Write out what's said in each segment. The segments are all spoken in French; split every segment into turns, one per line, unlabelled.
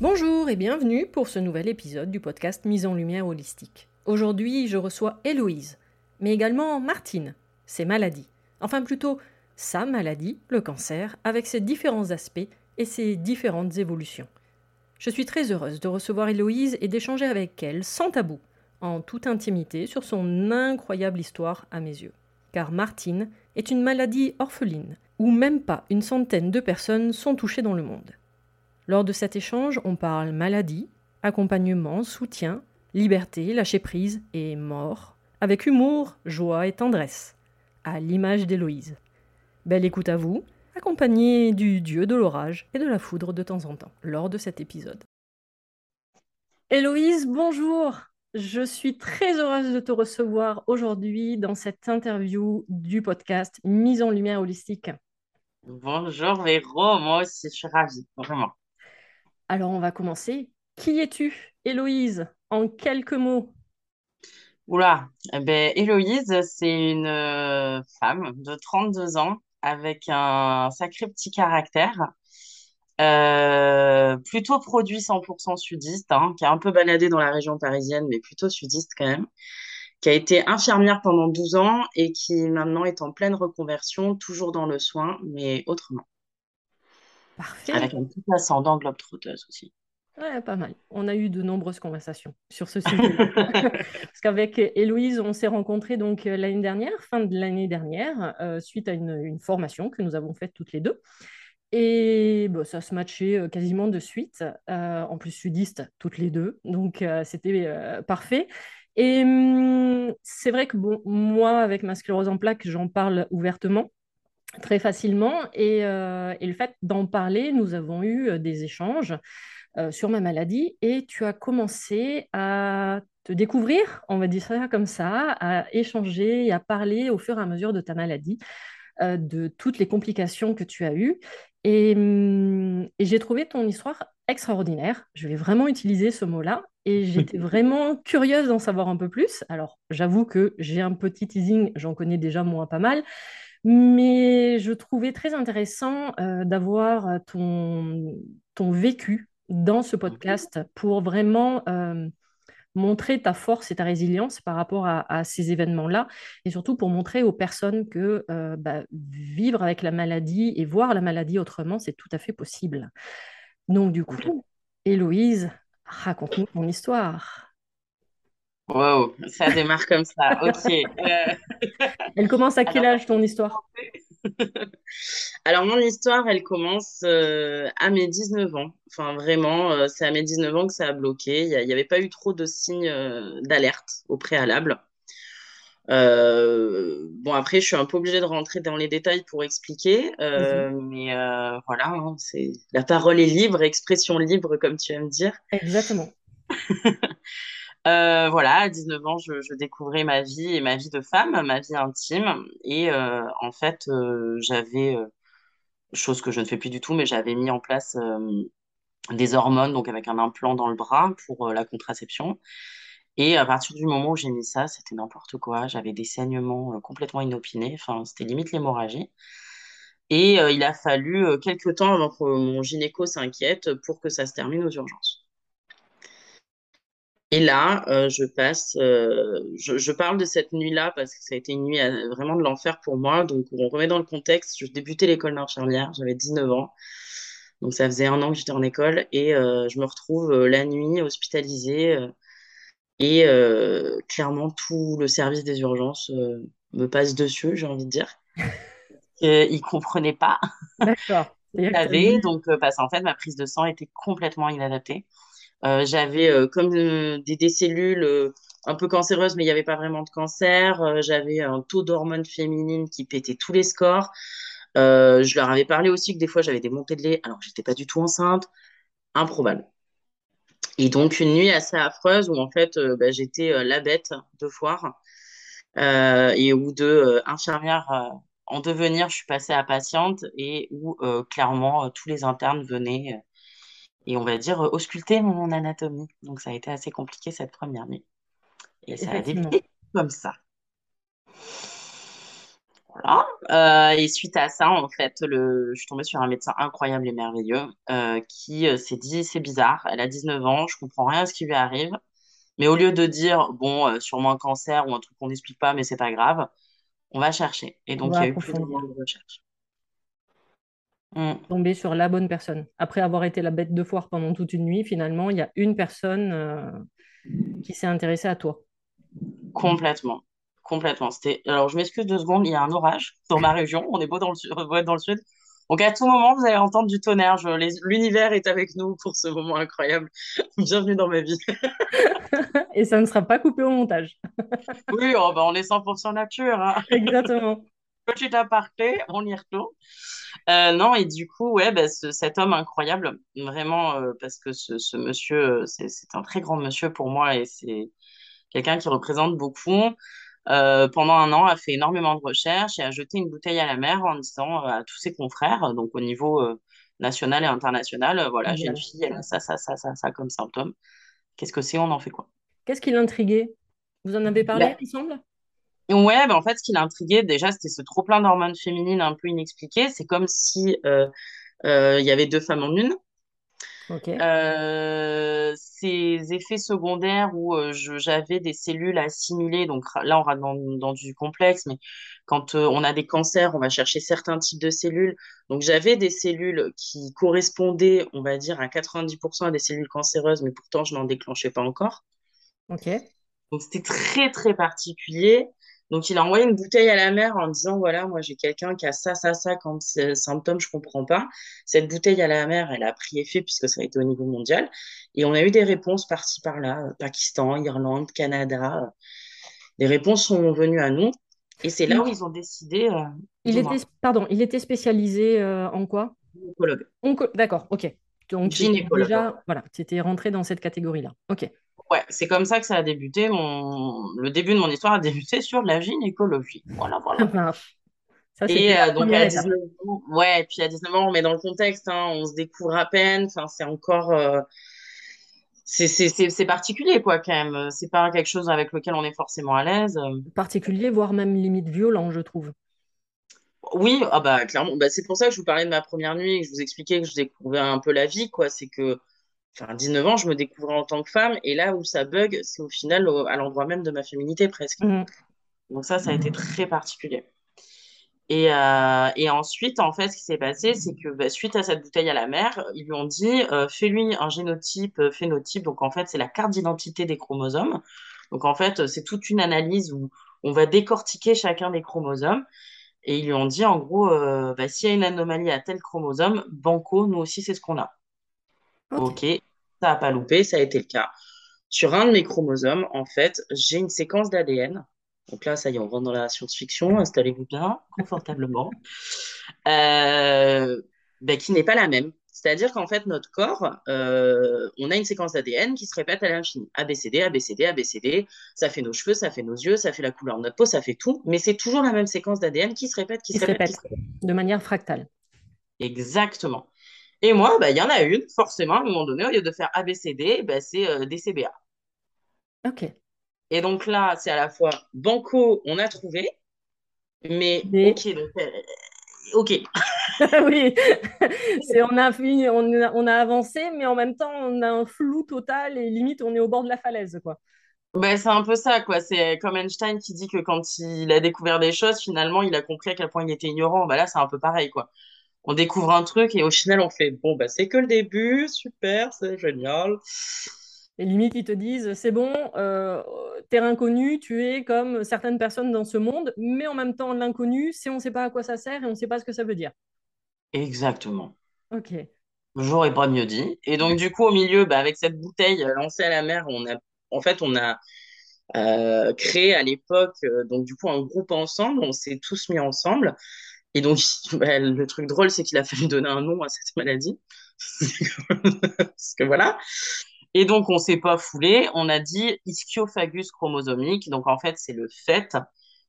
Bonjour et bienvenue pour ce nouvel épisode du podcast Mise en lumière holistique. Aujourd'hui, je reçois Héloïse, mais également Martine, ses maladies. Enfin plutôt, sa maladie, le cancer, avec ses différents aspects et ses différentes évolutions. Je suis très heureuse de recevoir Héloïse et d'échanger avec elle sans tabou, en toute intimité, sur son incroyable histoire à mes yeux. Car Martine est une maladie orpheline, où même pas une centaine de personnes sont touchées dans le monde. Lors de cet échange, on parle maladie, accompagnement, soutien, liberté, lâcher prise et mort, avec humour, joie et tendresse, à l'image d'Héloïse. Belle écoute à vous, accompagnée du dieu de l'orage et de la foudre de temps en temps, lors de cet épisode. Héloïse, bonjour Je suis très heureuse de te recevoir aujourd'hui dans cette interview du podcast Mise en lumière holistique.
Bonjour Véro, moi aussi je suis ravie, vraiment.
Alors, on va commencer. Qui es-tu, Héloïse, en quelques mots?
Oula, eh ben, Héloïse, c'est une euh, femme de 32 ans avec un sacré petit caractère, euh, plutôt produit 100% sudiste, hein, qui a un peu baladé dans la région parisienne, mais plutôt sudiste quand même, qui a été infirmière pendant 12 ans et qui maintenant est en pleine reconversion, toujours dans le soin, mais autrement.
Parfait.
Avec un petit ascendant globe-trotteuse aussi.
Ouais, pas mal. On a eu de nombreuses conversations sur ce sujet. Parce qu'avec Héloïse, on s'est rencontrés donc euh, l'année dernière, fin de l'année dernière, euh, suite à une, formation que nous avons faite toutes les deux. Et bon, ça se matchait euh, quasiment de suite. en plus, sudiste, toutes les deux. Donc, c'était parfait. Et hum, c'est vrai que bon, moi, avec ma sclérose en plaques, j'en parle ouvertement très facilement. Euh, et, le fait d'en parler, nous avons eu euh, des échanges euh, sur ma maladie et tu as commencé à te découvrir, on va dire ça comme ça, à échanger et à parler au fur et à mesure de ta maladie, de toutes les complications que tu as eues. Et, hum, et j'ai trouvé ton histoire extraordinaire. Je vais vraiment utiliser ce mot-là. Et j'étais vraiment curieuse d'en savoir un peu plus. Alors, j'avoue que j'ai un petit teasing, j'en connais déjà moins pas mal. Mais je trouvais très intéressant euh, d'avoir euh, ton, ton vécu dans ce podcast pour vraiment euh, montrer ta force et ta résilience par rapport à, ces événements-là, et surtout pour montrer aux personnes que bah, vivre avec la maladie et voir la maladie autrement, c'est tout à fait possible. Donc du coup, Héloïse, raconte-nous ton histoire.
Wow, ça démarre comme ça. Ok. Euh,
Elle commence à quel âge ton histoire?
Alors, mon histoire, elle commence euh, à mes 19 ans. Enfin, vraiment, euh, c'est à mes 19 ans que ça a bloqué. Il n'y avait pas eu trop de signes euh, d'alerte au préalable. bon, après, je suis un peu obligée de rentrer dans les détails pour expliquer. Mais voilà, hein, c'est... la parole est libre, expression libre, comme tu aimes dire.
Exactement.
Euh, voilà, à 19 ans, je, découvrais ma vie et ma vie de femme, ma vie intime. Et euh, en fait, euh, j'avais, chose que je ne fais plus du tout, mais j'avais mis en place des hormones, donc avec un implant dans le bras pour la contraception. Et à partir du moment où j'ai mis ça, c'était n'importe quoi. J'avais des saignements complètement inopinés. Enfin, c'était limite l'hémorragie. Et il a fallu quelques temps avant que mon gynéco s'inquiète pour que ça se termine aux urgences. Et là, euh, je passe, euh, je, parle de cette nuit-là parce que ça a été une nuit euh, vraiment de l'enfer pour moi. Donc, on remet dans le contexte. Je débutais l'école d'infirmière, j'avais 19 ans. Donc, ça faisait un an que j'étais en école et je me retrouve la nuit hospitalisée. et clairement, tout le service des urgences me passe dessus, j'ai envie de dire. ils ne comprenaient pas.
D'accord.
donc, parce qu'en fait, ma prise de sang était complètement inadaptée. Euh, j'avais euh, comme euh, des, cellules un peu cancéreuses, mais il n'y avait pas vraiment de cancer. j'avais un taux d'hormones féminines qui pétait tous les scores. je leur avais parlé aussi que des fois j'avais des montées de lait alors que j'étais pas du tout enceinte. Improbable. Et donc une nuit assez affreuse où en fait bah, j'étais la bête de foire et où de infirmière en devenir je suis passée à patiente et où clairement tous les internes venaient et on va dire ausculter mon anatomie. Donc ça a été assez compliqué cette première nuit. Et ça a débuté comme ça. Voilà. Euh, et suite à ça, en fait, le... je suis tombée sur un médecin incroyable et merveilleux euh, qui euh, s'est dit c'est bizarre, elle a 19 ans, je comprends rien à ce qui lui arrive. Mais au lieu de dire bon, sûrement un cancer ou un truc qu'on n'explique pas, mais c'est pas grave, on va chercher. Et donc, il y a eu plus de recherche.
Mm. tomber sur la bonne personne. Après avoir été la bête de foire pendant toute une nuit, finalement, il y a une personne euh, qui s'est intéressée à toi.
Complètement. Complètement. C'était... Alors, je m'excuse deux secondes, il y a un orage dans ma région. On est beau dans le, dans le sud. Donc, à tout moment, vous allez entendre du tonnerre. L'univers est avec nous pour ce moment incroyable. Bienvenue dans ma vie.
Et ça ne sera pas coupé au montage.
oui, oh, bah, on est 100% nature. Hein.
Exactement.
Petit aparté, on y retourne. Euh, non, et du coup, ouais, bah, cet homme incroyable, vraiment, euh, parce que ce, monsieur, euh, c'est un très grand monsieur pour moi et c'est quelqu'un qui représente beaucoup. pendant un an, a fait énormément de recherches et a jeté une bouteille à la mer en disant à tous ses confrères, donc au niveau national et international, voilà, j'ai une fille, elle a ça, ça, ça, ça, ça comme symptôme. Qu'est-ce que c'est On en fait quoi?
Qu'est-ce qui l'intriguait? Vous en avez parlé, bah, il semble?
Ouais, bah en fait, ce qui l'a intrigué, déjà, c'était ce trop-plein d'hormones féminines un peu inexpliqué. C'est comme si euh, euh, il y avait deux femmes en une. Euh, ces effets secondaires où j'avais des cellules assimilées, donc là on rentre dans, dans du complexe, mais quand on a des cancers, on va chercher certains types de cellules. Donc j'avais des cellules qui correspondaient, on va dire, à 90% à des cellules cancéreuses, mais pourtant je n'en déclenchais pas encore.
Ok.
Donc c'était très très particulier. Donc, il a envoyé une bouteille à la mer en disant, voilà, moi, j'ai quelqu'un qui a ça, ça, ça comme symptôme, je comprends pas. Cette bouteille à la mer, elle a pris effet puisque ça a été au niveau mondial. Et on a eu des réponses par-ci, par-là, euh, Pakistan, Irlande, Canada. Euh, les réponses sont venues à nous. Et c'est là où ils ont décidé. Euh,
il était, pardon, il était spécialisé en quoi?
Gynécologue.
D'accord, ok. Donc, Gynécologue. déjà, voilà, tu étais rentré dans cette catégorie-là. Ok.
Ouais, c'est comme ça que ça a débuté. Mon... Le début de mon histoire a débuté sur la gynécologie. Voilà, voilà. Ça, et euh, donc à 19 ans, ouais, puis à 19 ans, on met dans le contexte, hein, on se découvre à peine, enfin, c'est encore. Euh, c'est particulier, quoi, quand même. C'est pas quelque chose avec lequel on est forcément à l'aise.
Particulier, voire même limite violent, je trouve.
Oui, ah bah, clairement. Bah, c'est pour ça que je vous parlais de ma première nuit et que je vous expliquais que je découvrais un peu la vie, quoi. C'est que enfin, 19 ans, je me découvrais en tant que femme. Et là où ça bug, c'est au final à l'endroit même de ma féminité presque. Mhm. Donc ça, ça a été très particulier. Et, euh, et, ensuite, en fait, ce qui s'est passé, c'est que bah, suite à cette bouteille à la mer, ils lui ont dit euh, fais-lui un génotype, euh, phénotype. Donc en fait, c'est la carte d'identité des chromosomes. Donc en fait, c'est toute une analyse où on va décortiquer chacun des chromosomes. Et ils lui ont dit, en gros, euh, bah, s'il y a une anomalie à tel chromosome, banco, nous aussi, c'est ce qu'on a.
Ok.
Ok, ça n'a pas loupé, ça a été le cas. Sur un de mes chromosomes, en fait, j'ai une séquence d'ADN. Donc là, ça y est, on rentre dans la science-fiction, installez-vous bien, confortablement, euh, ben, qui n'est pas la même. C'est-à-dire qu'en fait, notre corps, euh, on a une séquence d'ADN qui se répète à l'infini. ABCD, ABCD, ABCD, ça fait nos cheveux, ça fait nos yeux, ça fait la couleur de notre peau, ça fait tout, mais c'est toujours la même séquence d'ADN qui se répète, qui
Qui
se
se
répète, qui se répète.
de manière fractale.
Exactement. Et moi, ben, il y en a une, forcément, à un moment donné, au lieu de faire ABCD, ben, c'est euh, DCBA.
Ok.
Et donc là, c'est à la fois banco, on a trouvé, mais ok, donc, euh, ok.
Oui, c'est, on a, on a, on a avancé, mais en même temps, on a un flou total et limite, on est au bord de la falaise, quoi.
Ben, c'est un peu ça, quoi. C'est comme Einstein qui dit que quand il a découvert des choses, finalement, il a compris à quel point il était ignorant. Ben là, c'est un peu pareil, quoi. On découvre un truc et au final, on fait, bon, bah, c'est que le début, super, c'est génial.
Et limite, ils te disent, c'est bon, euh, terrain connu, tu es comme certaines personnes dans ce monde, mais en même temps, l'inconnu, c'est on ne sait pas à quoi ça sert et on ne sait pas ce que ça veut dire.
Exactement.
Ok.
J'aurais pas mieux dit. Et donc, du coup, au milieu, bah, avec cette bouteille euh, lancée à la mer, on a, en fait, on a euh, créé à l'époque, euh, donc, du coup, un groupe ensemble. On s'est tous mis ensemble. Et donc, bah, le truc drôle, c'est qu'il a fallu donner un nom à cette maladie. Parce que voilà. Et donc, on s'est pas foulé. On a dit ischiopagus chromosomique. Donc, en fait, c'est le fait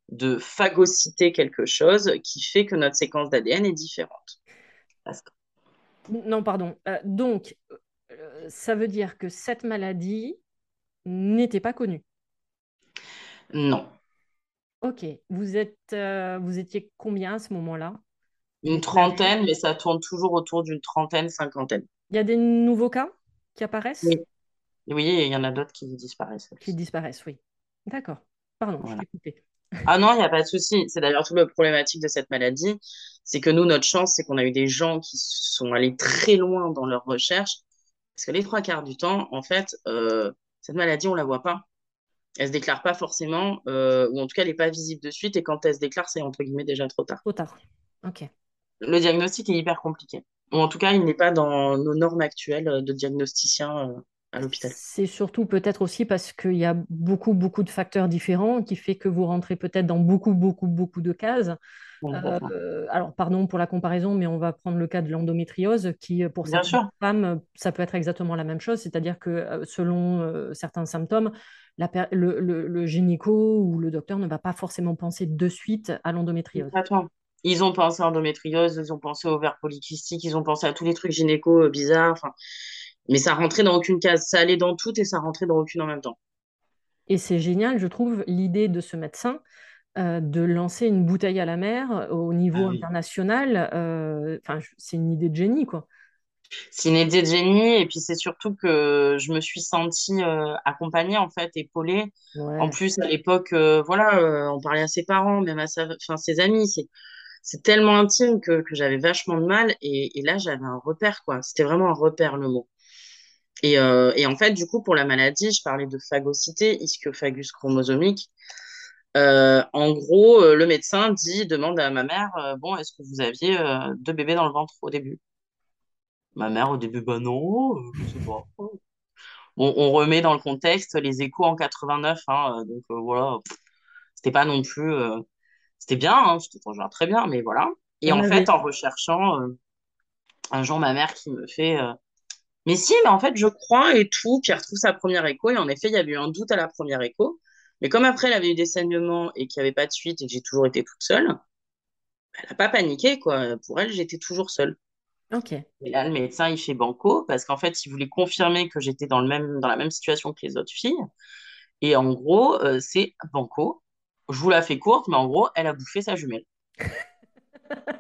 de phagocyter quelque chose qui fait que notre séquence d'ADN est différente. Parce que-
Non, pardon. Euh, donc, euh, ça veut dire que cette maladie n'était pas connue.
Non.
Ok. Vous êtes, euh, vous étiez combien à ce moment-là?
Une trentaine, mais ça tourne toujours autour d'une trentaine, cinquantaine.
Il y a des nouveaux cas qui apparaissent,
Oui. Oui, et il y en a d'autres qui disparaissent.
qui disparaissent, oui. D'accord. Pardon,
Voilà.
je t'ai coupé.
Ah non, il n'y a pas de souci. C'est d'ailleurs tout le problématique de cette maladie. C'est que nous, notre chance, c'est qu'on a eu des gens qui sont allés très loin dans leur recherche. Parce que les trois quarts du temps, en fait, euh, cette maladie, on la voit pas. Elle se déclare pas forcément, euh, ou en tout cas, elle n'est pas visible de suite. Et quand elle se déclare, c'est entre guillemets déjà trop tard.
Trop tard. Ok.
Le diagnostic est hyper compliqué. Ou en tout cas, il n'est pas dans nos normes actuelles de diagnosticiens euh, à l'hôpital.
C'est surtout peut-être aussi parce qu'il y a beaucoup, beaucoup de facteurs différents qui fait que vous rentrez peut-être dans beaucoup, beaucoup, beaucoup de cases. Euh, alors, pardon pour la comparaison, mais on va prendre le cas de l'endométriose, qui pour
Bien
certaines
sûr.
femmes, ça peut être exactement la même chose, c'est-à-dire que selon certains symptômes, la le, le- le gynéco ou le docteur ne va pas forcément penser de suite à l'endométriose.
Complètement. Ils ont pensé à endométriose, ils ont pensé au ovaire polykystique, ils ont pensé à tous les trucs gynéco euh, bizarres. Mais ça rentrait dans aucune case. Ça allait dans toutes et ça rentrait dans aucune en même temps.
Et c'est génial, je trouve, l'idée de ce médecin euh, de lancer une bouteille à la mer au niveau
Ah
international. euh, Enfin, c'est une idée de génie, quoi.
C'est une idée de génie et puis c'est surtout que je me suis sentie euh, accompagnée en fait, épaulée. En plus à l'époque, euh, voilà, euh, on parlait à ses parents, même à sa, enfin ses amis. C'est c'est tellement intime que, que j'avais vachement de mal et, et là j'avais un repère quoi. C'était vraiment un repère le mot. Et, et en fait du coup pour la maladie, je parlais de phagocité, ischiopagus chromosomique. Euh, en gros, euh, le médecin dit, demande à ma mère, euh, bon, est-ce que vous aviez deux bébés dans le ventre au début? Ma mère, au début, bah non, euh, je sais pas. On, on remet dans le contexte les échos en 89, hein, euh, donc euh, voilà, c'était pas non plus, euh, c'était bien, hein, c'était franchement très bien, mais voilà.
Il
Et
en
fait, en recherchant, euh, un jour, ma mère qui me fait, mais si, mais en fait, je crois et tout, puis elle retrouve sa première écho, et en effet, il y avait eu un doute à la première écho. Mais comme après, elle avait eu des saignements et qu'il n'y avait pas de suite et que j'ai toujours été toute seule, elle n'a pas paniqué, quoi. Pour elle, j'étais toujours seule.
Ok.
Et là, le médecin, il fait banco parce qu'en fait, il voulait confirmer que j'étais dans le même, dans la même situation que les autres filles. Et en gros, euh, c'est banco. Je vous la fais courte, mais en gros, elle a bouffé sa jumelle.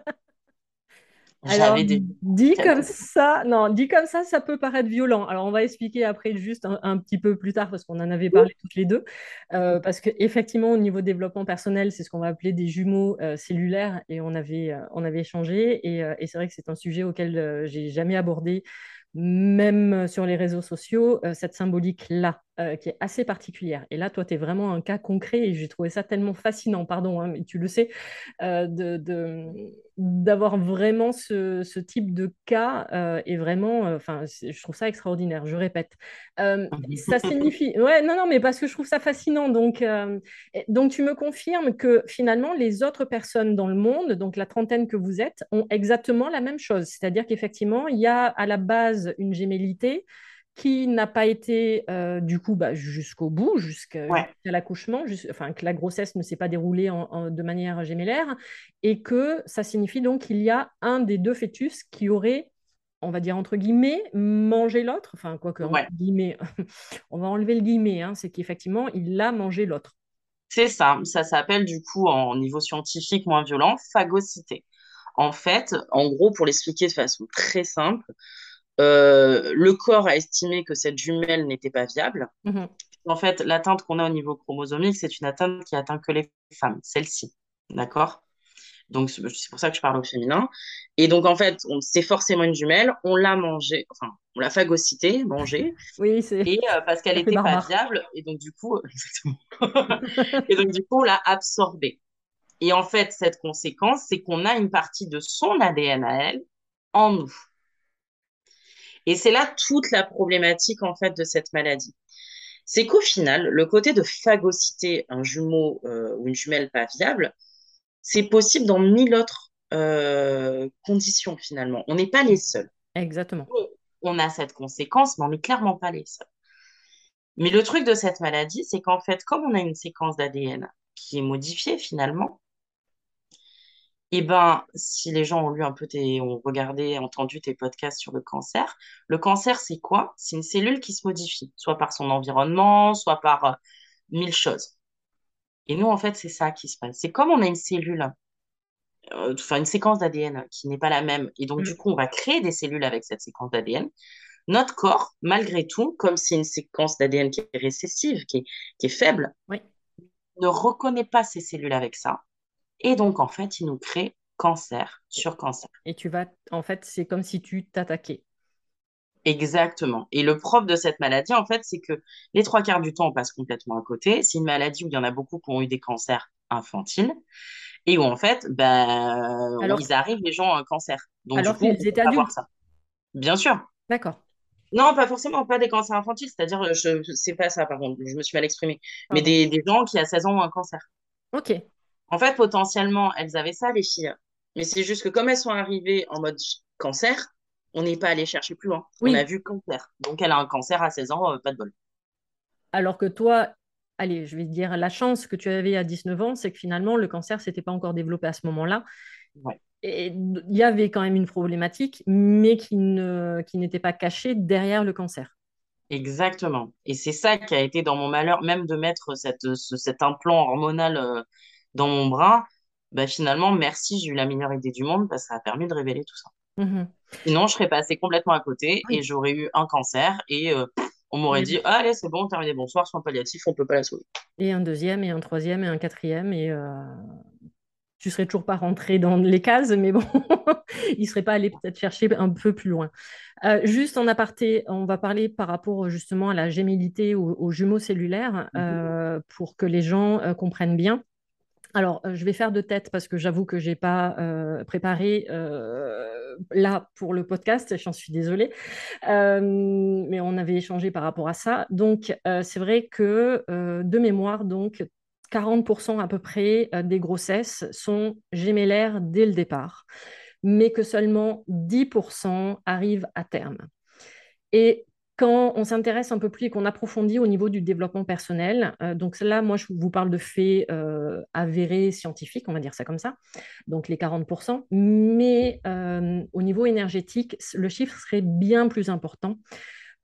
Alors,
des...
dit comme ça, non, dit comme ça, ça peut paraître violent. Alors, on va expliquer après juste un, un petit peu plus tard parce qu'on en avait parlé toutes les deux. Euh, parce qu'effectivement, au niveau développement personnel, c'est ce qu'on va appeler des jumeaux euh, cellulaires et on avait, euh, on avait échangé. Et, et c'est vrai que c'est un sujet auquel j'ai jamais abordé, même sur les réseaux sociaux, cette symbolique-là euh, qui est assez particulière. Et là, toi, tu es vraiment un cas concret et j'ai trouvé ça tellement fascinant, pardon, hein, mais tu le sais, euh, de, d'avoir vraiment ce, ce, type de cas euh, et vraiment, enfin, je trouve ça extraordinaire, je répète. ça signifie, ouais, non, non, mais parce que je trouve ça fascinant. Donc, donc, tu me confirmes que finalement, les autres personnes dans le monde, donc la trentaine que vous êtes, ont exactement la même chose. C'est-à-dire qu'effectivement, il y a à la base une gémellité qui n'a pas été euh, du coup bah, jusqu'au bout, jusqu'à l'accouchement, enfin que la grossesse ne s'est pas déroulée de manière gémellaire, et que ça signifie donc qu'il y a un des deux fœtus qui aurait, on va dire entre guillemets, mangé l'autre, enfin quoi que, guillemets, on va enlever le guillemet, hein, c'est qu'effectivement il a mangé l'autre.
C'est ça, ça s'appelle du coup en niveau scientifique moins violent, phagocité. En fait, en gros, pour l'expliquer de façon très simple, euh, le corps a estimé que cette jumelle n'était pas viable. Mhm. En fait, l'atteinte qu'on a au niveau chromosomique, c'est une atteinte qui atteint que les femmes, celle-ci. D'accord? Donc, c'est pour ça que je parle au féminin. Et donc, en fait, c'est forcément une jumelle. On l'a mangée, enfin, on l'a phagocytée, mangée.
Oui, c'est.
Et euh, parce qu'elle n'était pas viable. Et donc, du coup, exactement. et donc, du coup, on l'a absorbée. Et en fait, cette conséquence, c'est qu'on a une partie de son ADN à elle en nous. Et c'est là toute la problématique en fait de cette maladie. C'est qu'au final, le côté de phagocyter un jumeau euh, ou une jumelle pas viable, c'est possible dans mille autres euh, conditions finalement. On n'est pas les seuls.
Exactement.
On a cette conséquence, mais on n'est clairement pas les seuls. Mais le truc de cette maladie, c'est qu'en fait, comme on a une séquence d'ADN qui est modifiée finalement, eh ben, si les gens ont lu un peu tes, ont regardé, entendu tes podcasts sur le cancer, le cancer, c'est quoi? C'est une cellule qui se modifie, soit par son environnement, soit par euh, mille choses. Et nous, en fait, c'est ça qui se passe. C'est comme on a une cellule, euh, enfin, une séquence d'ADN qui n'est pas la même, et donc, du mm. coup, on va créer des cellules avec cette séquence d'ADN. Notre corps, malgré tout, comme c'est une séquence d'ADN qui est récessive, qui est, faible, ne reconnaît pas ces cellules avec ça et donc, en fait, il nous crée cancer sur cancer.
Et tu vas, en fait, c'est comme si tu t'attaquais.
Exactement. Et le propre de cette maladie, en fait, c'est que les trois quarts du temps, on passe complètement à côté. C'est une maladie où il y en a beaucoup qui ont eu des cancers infantiles et où, en fait, ben, ils arrivent, les gens, ont un cancer.
Donc, alors qu'ils étaient adultes. Ça.
Bien sûr.
D'accord.
Non, pas forcément, pas des cancers infantiles, c'est-à-dire, je, c'est pas ça, par contre, je me suis mal exprimée, mais des, des gens qui, à 16 ans, ont un cancer.
Ok.
En fait, potentiellement, elles avaient ça, les filles. Mais c'est juste que comme elles sont arrivées en mode cancer, on n'est pas allé chercher plus loin. On a vu cancer. Donc, elle a un cancer à 16 ans, euh, pas de bol.
Alors que toi, allez, je vais te dire, la chance que tu avais à 19 ans, c'est que finalement, le cancer s'était pas encore développé à ce moment-là. Et il y avait quand même une problématique, mais qui ne, qui n'était pas cachée derrière le cancer.
Exactement. Et c'est ça qui a été dans mon malheur, même de mettre cette, cet implant hormonal euh, dans mon bras, bah, finalement, merci, j'ai eu la meilleure idée du monde parce que ça a permis de révéler tout ça. Mmh Sinon, je serais passée complètement à côté et j'aurais eu un cancer et euh, on m'aurait dit Allez, c'est bon, terminé, bonsoir, soins palliatifs, on ne peut pas la sauver.
Et un deuxième, et un troisième, et un quatrième, et euh, tu serais toujours pas rentré dans les cases, mais bon, il serait pas allé peut-être chercher un peu plus loin. Euh, juste en aparté, on va parler par rapport justement à la gémilité aux, jumeaux cellulaires mmh pour que les gens comprennent bien. Alors, euh, je vais faire de tête parce que j'avoue que je n'ai pas euh, préparé euh, là pour le podcast, j'en suis désolée. mais on avait échangé par rapport à ça. Donc, c'est vrai que de mémoire, donc 40% à peu près des grossesses sont gémellaires dès le départ, mais que seulement 10% arrivent à terme. Et quand on s'intéresse un peu plus et qu'on approfondit au niveau du développement personnel, euh, donc là, moi, je vous parle de faits euh, avérés scientifiques, on va dire ça comme ça, donc les 40%, mais euh, au niveau énergétique, le chiffre serait bien plus important.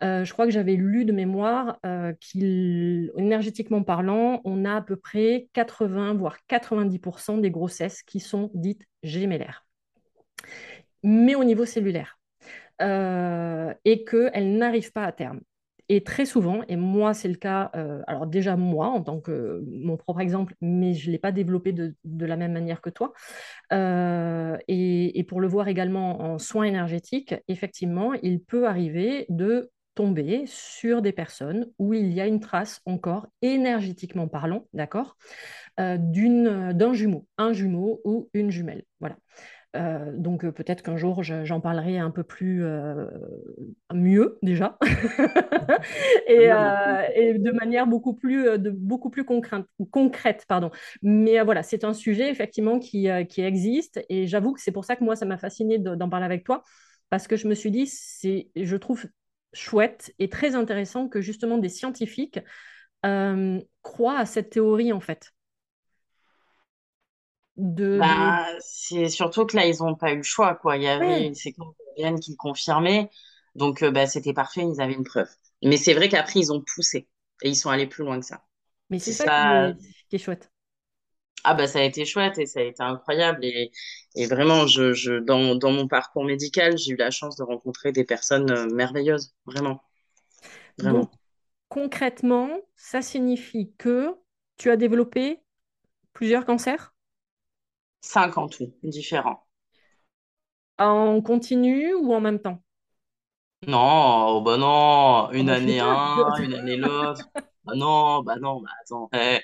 je crois que j'avais lu de mémoire qu'énergétiquement parlant, on a à peu près 80, voire 90% des grossesses qui sont dites gémellaires. Mais au niveau cellulaire. Euh, et qu'elles n'arrivent pas à terme. Et très souvent, et moi c'est le cas, euh, alors déjà moi en tant que mon propre exemple, mais je ne l'ai pas développé de, la même manière que toi, euh, et, pour le voir également en soins énergétiques, effectivement, il peut arriver de tombé sur des personnes où il y a une trace encore énergétiquement parlant, d'accord, euh, d'un jumeau, un jumeau ou une jumelle. Voilà. Euh, donc peut-être qu'un jour j'en parlerai un peu plus mieux déjà et, et, de manière beaucoup plus, de, beaucoup plus concrète, concrète. Pardon. Mais voilà, c'est un sujet effectivement qui, qui existe et j'avoue que c'est pour ça que moi ça m'a fasciné d'en parler avec toi parce que je me suis dit, c'est, je trouve chouette et très intéressant que justement des scientifiques euh, croient à cette théorie en fait.
De, bah, C'est surtout que là, ils n'ont pas eu le choix. Quoi. Il y avait une séquence qui le confirmait. Donc, euh, bah, c'était parfait, ils avaient une preuve. Mais c'est vrai qu'après, ils ont poussé et ils sont allés plus loin que ça.
Mais c'est ça, qui est chouette.
Ah bah ça a été chouette et ça a été incroyable et, et vraiment je, je dans, dans, mon parcours médical j'ai eu la chance de rencontrer des personnes euh, merveilleuses vraiment
vraiment Donc, concrètement ça signifie que tu as développé plusieurs cancers?
Cinq en tout différents
en continu ou en même temps?
Non oh bah non une ah bah, année un une année l'autre bah non bah non bah attends eh,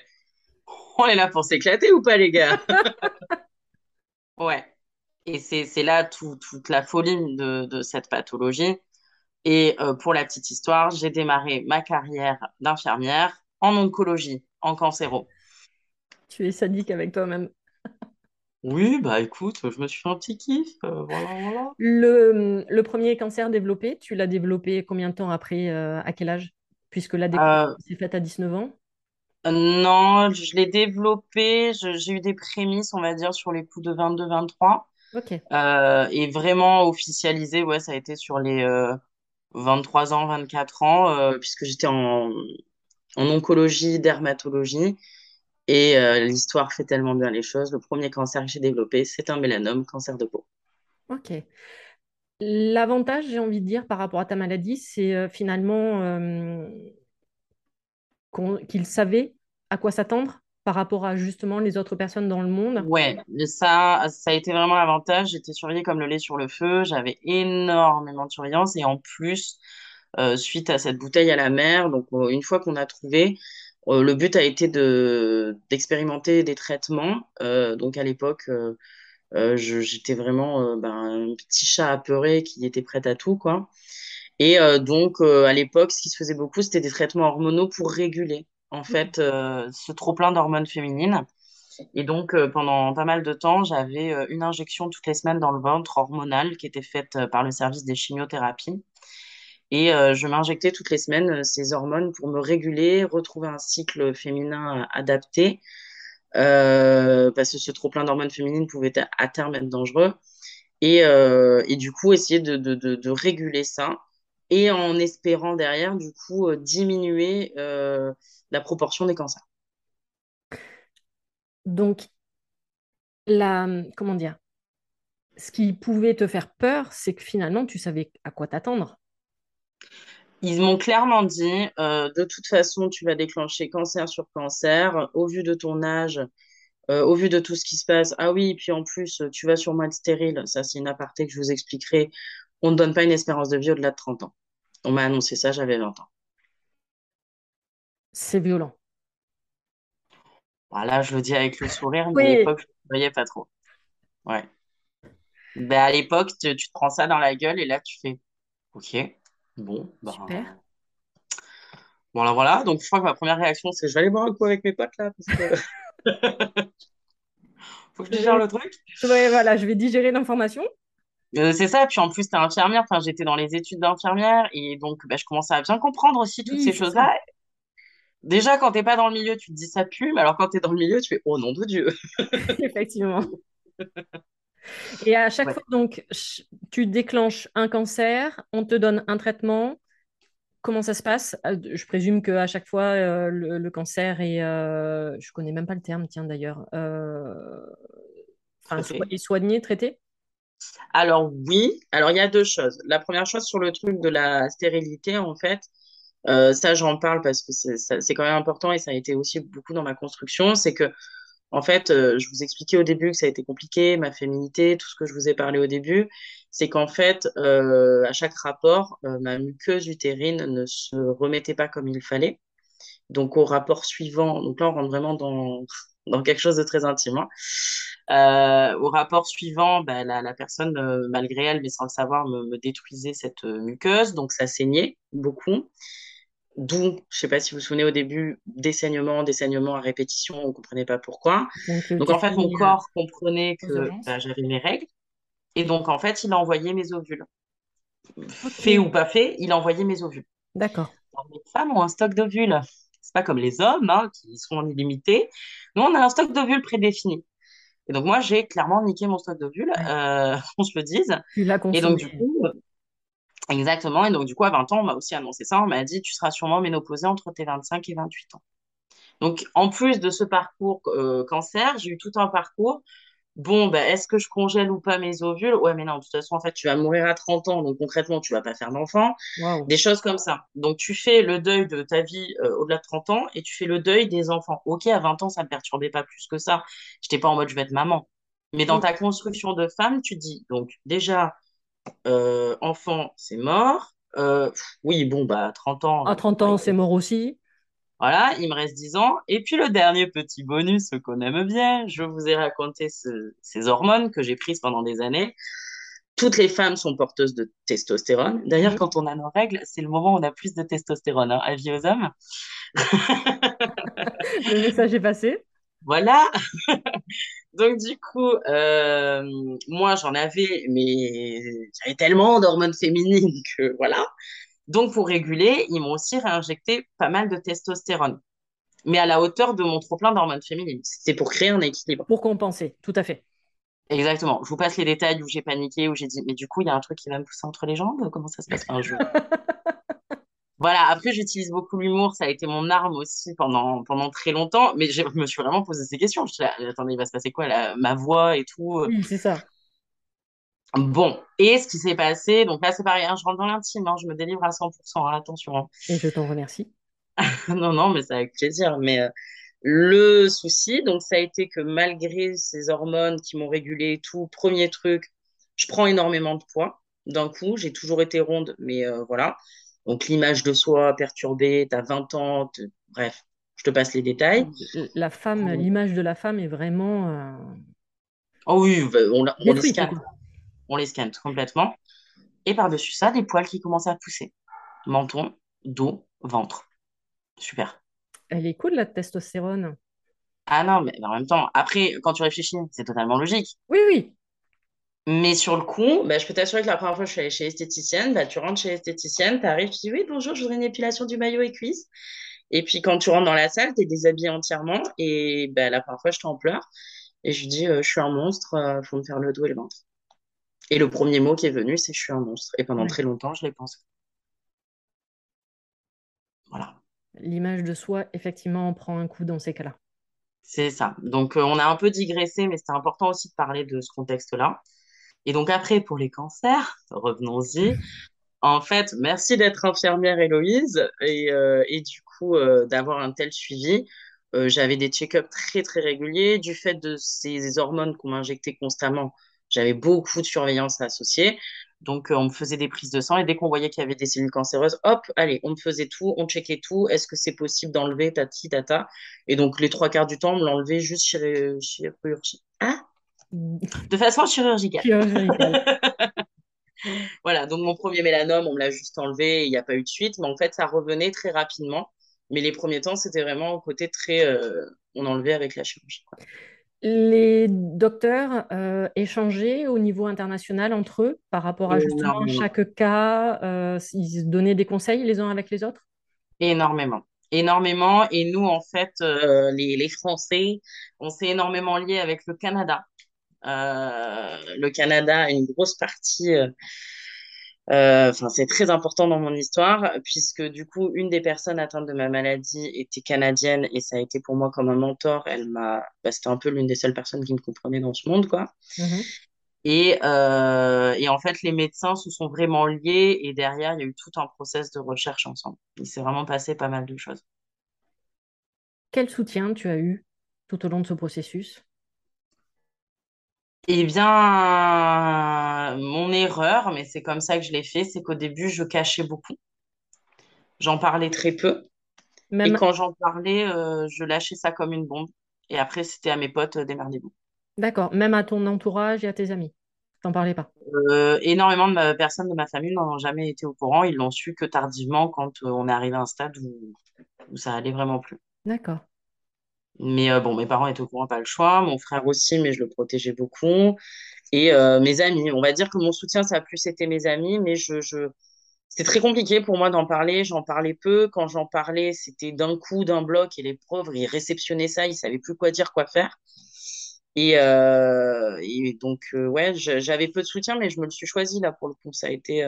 on est là pour s'éclater ou pas, les gars? Ouais. Et c'est là toute la folie de, cette pathologie. Et euh, pour la petite histoire, j'ai démarré ma carrière d'infirmière en oncologie, en cancéro.
Tu es sadique avec toi-même.
Oui, bah écoute, je me suis fait un petit kiff. Euh, voilà,
Le, premier cancer développé, tu l'as développé combien de temps après euh, À quel âge? Puisque la découverte s'est faite à 19 ans.
Non, je l'ai développé. J'ai eu des prémices, on va dire, sur les coups de 22-23.
Ok.
Euh, et vraiment officialisé, ouais, ça a été sur les 23 euh, ans, 24 ans, euh, puisque j'étais en, en oncologie, dermatologie. Et l'histoire fait tellement bien les choses. Le premier cancer que j'ai développé, c'est un mélanome, cancer de peau.
Ok. L'avantage, j'ai envie de dire, par rapport à ta maladie, c'est finalement qu'ils savaient à quoi s'attendre par rapport à justement les autres personnes dans le monde
Ouais, ça, ça a été vraiment l'avantage. J'étais surveillée comme le lait sur le feu. J'avais énormément de surveillance. Et en plus, euh, suite à cette bouteille à la mer, donc euh, une fois qu'on a trouvé, euh, le but a été de d'expérimenter des traitements. donc à l'époque, j'étais vraiment ben, un petit chat apeuré qui était prêt à tout, quoi. Et euh, donc, euh, à l'époque, ce qui se faisait beaucoup, c'était des traitements hormonaux pour réguler, en fait, euh, ce trop-plein d'hormones féminines. Et donc, pendant pas mal de temps, j'avais une injection toutes les semaines dans le ventre hormonale qui était faite par le service des chimiothérapies. Et je m'injectais toutes les semaines ces hormones pour me réguler, retrouver un cycle féminin adapté, parce que ce trop-plein d'hormones féminines pouvait à terme être dangereux. Et, du coup, essayer de, de, réguler ça et en espérant derrière, du coup, euh, diminuer euh, la proportion des cancers.
Donc, la, comment dire, ce qui pouvait te faire peur, c'est que finalement, tu savais à quoi t'attendre.
Ils m'ont clairement dit, euh, de toute façon, tu vas déclencher cancer sur cancer, au vu de ton âge, au vu de tout ce qui se passe. Ah oui, et puis en plus, tu vas sûrement être stérile. Ça, c'est une aparté que je vous expliquerai. On ne donne pas une espérance de vie au-delà de 30 ans. On m'a annoncé ça, j'avais 20 ans.
C'est violent.
Voilà, je le dis avec le sourire, mais à l'époque, je ne voyais pas trop. Ouais. Ben, à l'époque, tu, te prends ça dans la gueule et là, tu fais OK, bon, ben,
Super.
Voilà, voilà. Donc, je crois que ma première réaction, c'est je vais aller boire un coup avec mes potes là, parce que faut que je digère le truc.
Ouais, voilà, je vais digérer l'information.
Euh, c'est ça, puis en plus, tu es infirmière, enfin, j'étais dans les études d'infirmière, et donc bah, je commençais à bien comprendre aussi toutes ces choses-là. Déjà, quand t'es pas dans le milieu, tu te dis ça pue, mais alors quand tu es dans le milieu, tu fais oh nom de Dieu.
Effectivement. Et à chaque fois, donc, tu déclenches un cancer, on te donne un traitement. Comment ça se passe? Euh, Je présume qu'à chaque fois, euh, le, cancer est. je connais même pas le terme, tiens d'ailleurs. Enfin, est soigné, traité?
Alors oui, alors il y a deux choses. La première chose sur le truc de la stérilité, en fait, euh, ça j'en parle parce que c'est quand même important et ça a été aussi beaucoup dans ma construction, c'est que En fait, euh, je vous expliquais au début que ça a été compliqué, ma féminité, tout ce que je vous ai parlé au début, c'est qu'en fait, euh, à chaque rapport, euh, ma muqueuse utérine ne se remettait pas comme il fallait. Donc au rapport suivant, donc là on rentre vraiment dans, dans quelque chose de très intime. hein. Au rapport suivant, bah, la, personne, malgré elle, mais sans le savoir, me, détruisait cette muqueuse, donc ça saignait beaucoup. D'où, je sais pas si vous vous souvenez au début, des saignements, des saignements à répétition, on comprenait pas pourquoi.
Donc,
en fait, mon corps comprenait que bah, j'avais mes règles, et donc en fait, il a envoyé mes ovules. Fait ou pas fait, il a envoyé mes ovules.
d'accord.
Les femmes ont un stock d'ovules. C'est pas comme les hommes, hein, qui sont en illimité. Nous, on a un stock d'ovules prédéfini. Et donc moi, j'ai clairement niqué mon stock d'ovules,
Ouais.
euh, qu'on se le dise.
Tu l'as
Et donc du coup, exactement. Et donc du coup, à 20 ans, on m'a aussi annoncé ça. On m'a dit, tu seras sûrement ménopausée entre tes 25 et 28 ans. Donc en plus de ce parcours euh, cancer, j'ai eu tout un parcours. Bon, bah, est-ce que je congèle ou pas mes ovules? Ouais, mais non, de toute façon, en fait, tu vas mourir à 30 ans, donc concrètement, tu vas pas faire d'enfant. Des choses comme ça. Donc tu fais le deuil de ta vie euh, au-delà de 30 ans et tu fais le deuil des enfants. Ok, à 20 ans, ça me perturbait pas plus que ça. J'étais pas en mode je vais être maman. Mais dans ta construction de femme, tu dis, donc déjà, euh, enfant, c'est mort. Euh, oui, bon, bah 30 ans,
À
euh,
30
ouais,
ans, c'est mort aussi.
voilà, il me reste 10 ans. Et puis le dernier petit bonus qu'on aime bien, je vous ai raconté ce- ces hormones que j'ai prises pendant des années. Toutes les femmes sont porteuses de testostérone. D'ailleurs,
Mhm.
quand on a nos règles, c'est le moment où on a plus de testostérone, hein, avis aux hommes.
Le message est passé.
Voilà. Donc du coup, euh, moi j'en avais, mais j'avais tellement d'hormones féminines que voilà. Donc pour réguler, ils m'ont aussi réinjecté pas mal de testostérone, mais à la hauteur de mon trop-plein d'hormones féminines. C'était pour créer un équilibre.
Pour compenser, tout à fait.
Exactement. Je vous passe les détails où j'ai paniqué, où j'ai dit, mais du coup, il y a un truc qui va me pousser entre les jambes? Comment ça se passe? Enfin, je... Voilà. Après, j'utilise beaucoup l'humour. Ça a été mon arme aussi pendant, pendant très longtemps. Mais je me suis vraiment posé ces questions. Je suis là, attendez, il va se passer quoi, là, ma voix et tout.
Oui, c'est ça.
Bon. Et ce qui s'est passé, donc là, c'est pareil, hein, je rentre dans l'intime, hein, je me délivre à 100%, hein, attention. hein.
Et je t'en remercie.
Non, non, mais c'est avec plaisir. Mais euh, le souci, donc, ça a été que malgré ces hormones qui m'ont régulé et tout, premier truc, je prends énormément de poids d'un coup. J'ai toujours été ronde, mais euh, voilà. Donc, l'image de soi perturbée, t'as 20 ans, bref, je te passe les détails.
La femme, l'image de la femme est vraiment euh,
Oh oui, bah, on, les scanne, on les scanne complètement. Et par-dessus ça, des poils qui commencent à pousser. Menton, dos, ventre. Super.
Elle est cool, la testostérone.
Ah non, mais en même temps, après, quand tu réfléchis, c'est totalement logique.
Oui, oui.
Mais sur le coup, bah, je peux t'assurer que la première fois que je suis allée chez l'esthéticienne, bah, tu rentres chez l'esthéticienne, tu arrives, tu dis oui, bonjour, je voudrais une épilation du maillot et cuisse. Et puis quand tu rentres dans la salle, tu es déshabillée entièrement. Et bah, la première fois, je en pleurs. Et je lui dis, euh, je suis un monstre, euh, faut me faire le dos et le ventre. Et le premier mot qui est venu, c'est je suis un monstre. Et pendant
Ouais.
très longtemps, je l'ai pensé. Voilà.
L'image de soi, effectivement, en prend un coup dans ces cas-là.
C'est ça. Donc, euh, on a un peu digressé, mais c'était important aussi de parler de ce contexte-là. Et donc, après, pour les cancers, revenons-y. En fait, merci d'être infirmière, Héloïse, et, euh, du coup, euh, d'avoir un tel suivi. Euh, j'avais des check-ups très, très réguliers. Du fait de ces hormones qu'on m'injectait constamment, j'avais beaucoup de surveillance associée. Donc, on me faisait des prises de sang et dès qu'on voyait qu'il y avait des cellules cancéreuses, hop, allez, on me faisait tout, on checkait tout. Est-ce que c'est possible d'enlever tati, tata? Et donc, les trois quarts du temps, on me l'enlevait juste chirurgie. chirurgie- Ah, de façon chirurgicale.
Chirurgicale.
Voilà, donc mon premier mélanome, on me l'a juste enlevé, il n'y a pas eu de suite, mais en fait, ça revenait très rapidement. Mais les premiers temps, c'était vraiment au côté très... euh, on enlevait avec la chirurgie, quoi.
Les docteurs euh, échangeaient au niveau international entre eux par rapport à justement
Énormément.
chaque cas, euh, ils donnaient des conseils les uns avec les autres?
Énormément. Énormément. Et nous, en fait, euh, les, les Français, on s'est énormément liés avec le Canada. Euh, le Canada a une grosse partie... euh, euh, Enfin, c'est très important dans mon histoire, puisque du coup, une des personnes atteintes de ma maladie était canadienne et ça a été pour moi comme un mentor. Elle m'a, bah, c'était un peu l'une des seules personnes qui me comprenait dans ce monde, quoi.
Mhm.
Et, euh, et en fait, les médecins se sont vraiment liés et derrière, il y a eu tout un process de recherche ensemble. Il s'est vraiment passé pas mal de choses.
Quel soutien tu as eu tout au long de ce processus?
Eh bien, mon erreur, mais c'est comme ça que je l'ai fait, c'est qu'au début, je cachais beaucoup. J'en parlais très peu. Et quand j'en parlais, euh, je lâchais ça comme une bombe. Et après, c'était à mes potes, euh, démerdez-vous.
d'accord, même à ton entourage et à tes amis. T'en parlais pas.
Euh, énormément de ma- personnes de ma famille n'en ont jamais été au courant. Ils l'ont su que tardivement, quand euh, on est arrivé à un stade où, où ça allait vraiment plus.
D'accord.
Mais euh, bon, mes parents étaient au courant, pas le choix. Mon frère aussi, mais je le protégeais beaucoup. Et euh, mes amis, on va dire que mon soutien, ça a plus été mes amis, mais je, je... c'était très compliqué pour moi d'en parler. J'en parlais peu. Quand j'en parlais, c'était d'un coup, d'un bloc, et les pauvres, ils réceptionnaient ça, ils savaient plus quoi dire, quoi faire. Et, euh, donc, ouais, j'avais peu de soutien, mais je me le suis choisi là pour le coup. Ça a été,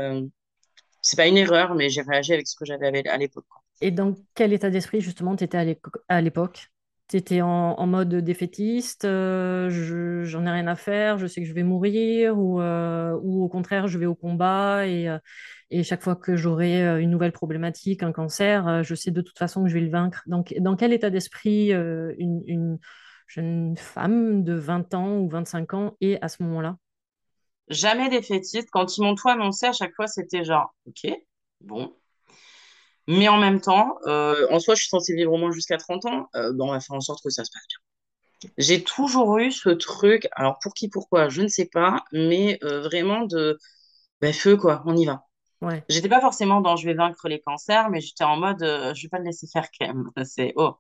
c'est pas une erreur, mais j'ai réagi avec ce que j'avais à l'époque.
Et dans quel état d'esprit, justement, tu étais à l'époque? Tu étais en, en mode défaitiste, euh, je- j'en ai rien à faire, je sais que je vais mourir, ou, euh, au contraire, je vais au combat et, euh, chaque fois que j'aurai une nouvelle problématique, un cancer, je sais de toute façon que je vais le vaincre. Donc, dans quel état d'esprit une, une jeune femme de 20 ans ou 25 ans est à ce moment-là?
Jamais défaitiste. Quand ils m'ont tout annoncé, à chaque fois, c'était genre, ok, bon. Mais en même temps, euh, en soi, je suis censée vivre au moins jusqu'à 30 ans. Euh, bon, on va faire en sorte que ça se passe bien. J'ai toujours eu ce truc, alors pour qui, pourquoi, je ne sais pas, mais euh, vraiment de ben, feu, quoi, on y va.
Ouais.
J'étais pas forcément dans je vais vaincre les cancers, mais j'étais en mode euh, je vais pas le laisser faire quand même. C'est oh,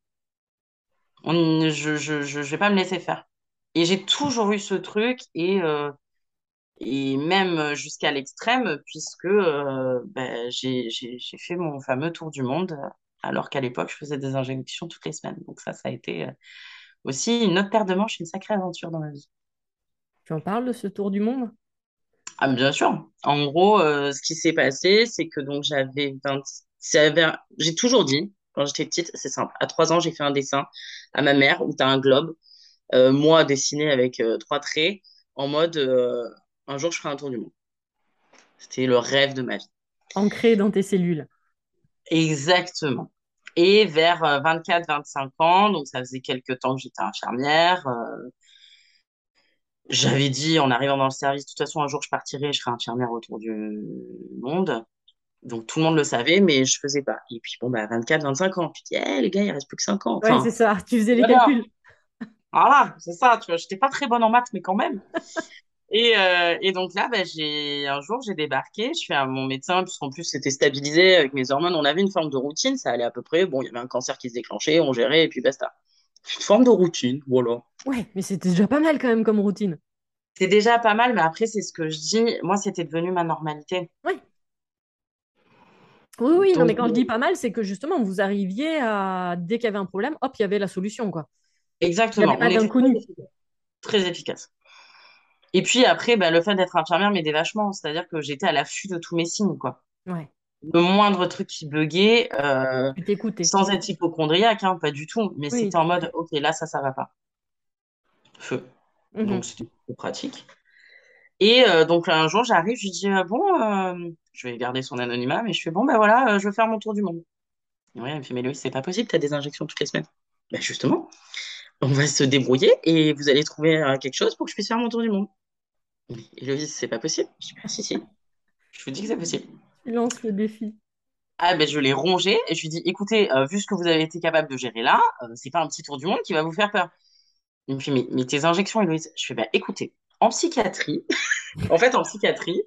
on- je, je, je, je vais pas me laisser faire. Et j'ai toujours eu ce truc et, euh, et même jusqu'à l'extrême, puisque euh, ben, j'ai, j'ai, j'ai fait mon fameux tour du monde, euh, alors qu'à l'époque, je faisais des injections toutes les semaines. Donc ça, ça a été euh, aussi une autre paire de manches, une sacrée aventure dans ma vie.
Tu en parles de ce tour du monde?
Ah, bien sûr. En gros, euh, ce qui s'est passé, c'est que donc j'avais 20... ça avait- J'ai toujours dit, quand j'étais petite, c'est simple. À trois ans, j'ai fait un dessin à ma mère où tu as un globe, euh, moi dessiné avec euh, trois traits, en mode euh, un jour je ferai un tour du monde. C'était le rêve de ma vie.
Ancré dans tes cellules.
Exactement. Et vers 24-25 ans, donc ça faisait quelques temps que j'étais infirmière, euh, j'avais dit en arrivant dans le service, de toute façon, un jour je partirai, je serai infirmière autour du monde. Donc tout le monde le savait, mais je faisais pas. Et puis bon, bah 24, 25 ans. Tu dis, Eh, les gars, il reste plus que 5 ans.
Ouais, c'est
Enfin,
ça. Tu faisais les
voilà.
calculs.
Voilà, c'est ça, tu vois. J'étais pas très bonne en maths, mais quand même. Et, euh, et donc là, bah, j'ai un jour, j'ai débarqué. Je fais à mon médecin, puisqu'en plus c'était stabilisé avec mes hormones. On avait une forme de routine, ça allait à peu près. Bon, il y avait un cancer qui se déclenchait, on gérait, et puis basta. Une forme de routine, voilà.
Ouais, mais c'était déjà pas mal quand même comme routine.
C'est déjà pas mal, mais après, c'est ce que je dis. Moi, c'était devenu ma normalité.
Ouais. Oui, oui, non, mais quand je dis pas mal, c'est que justement, vous arriviez à, dès qu'il y avait un problème, hop, il y avait la solution, quoi. Il n'y
exactement.
avait pas d'inconnu.
Très efficace. Et puis après, bah, le fait d'être infirmière m'aidait vachement. C'est-à-dire que j'étais à l'affût de tous mes signes, quoi.
Ouais,
Le moindre truc qui buguait, euh, sans être hypochondriaque, hein, pas du tout. Mais
Oui,
c'était en mode, ok, là, ça, ça va pas. Feu.
Mhm.
Donc, c'était pratique. Et euh, donc, un jour, j'arrive, je lui dis, euh, bon, euh, je vais garder son anonymat, mais je fais, bon, ben voilà, je veux faire mon tour du monde. Et ouais, elle me fait, mais Loïs, c'est pas possible, t'as des injections toutes les semaines. Ben justement, on va se débrouiller et vous allez trouver quelque chose pour que je puisse faire mon tour du monde. Héloïse, c'est pas possible. Je dis, ah, si, si. Je vous dis que c'est possible.
Tu lances le défi.
Ah, ben, je l'ai rongé et je lui dis, écoutez, euh, vu ce que vous avez été capable de gérer là, euh, c'est pas un petit tour du monde qui va vous faire peur. Il me fait, mais, mais tes injections, Héloïse. Je fais, bah, écoutez, en psychiatrie, en fait, en psychiatrie,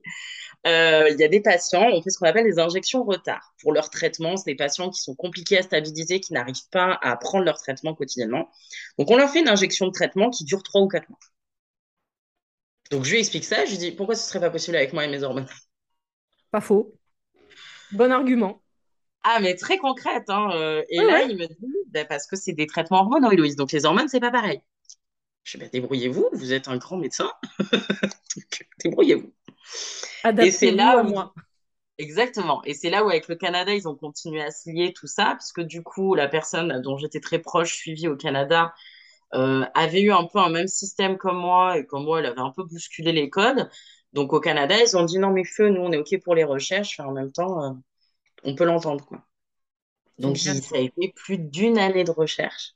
euh, il y a des patients, on fait ce qu'on appelle des injections retard. Pour leur traitement, c'est des patients qui sont compliqués à stabiliser, qui n'arrivent pas à prendre leur traitement quotidiennement. Donc, on leur fait une injection de traitement qui dure 3 ou 4 mois. Donc, je lui explique ça, je lui dis, pourquoi ce serait pas possible avec moi et mes hormones?
Pas faux. Bon argument.
Ah, mais très concrète, hein. euh, et là,
ouais.
il me dit, bah, parce que c'est des traitements hormonaux, Héloïse. Donc, les hormones, c'est pas pareil. Je dis, bah, débrouillez-vous, vous êtes un grand médecin. Donc, débrouillez-vous. Et c'est
Adaptez-vous
là
à
où,
moi.
exactement. Et c'est là où, avec le Canada, ils ont continué à se lier, tout ça, parce que du coup, la personne dont j'étais très proche, suivie au Canada, euh, avait eu un peu un même système comme moi, et comme moi, elle avait un peu bousculé les codes. Donc, au Canada, ils ont dit, non, mais feu, nous, on est OK pour les recherches, mais en même temps, euh, on peut l'entendre, quoi. Donc, ça a été plus d'une année de recherche.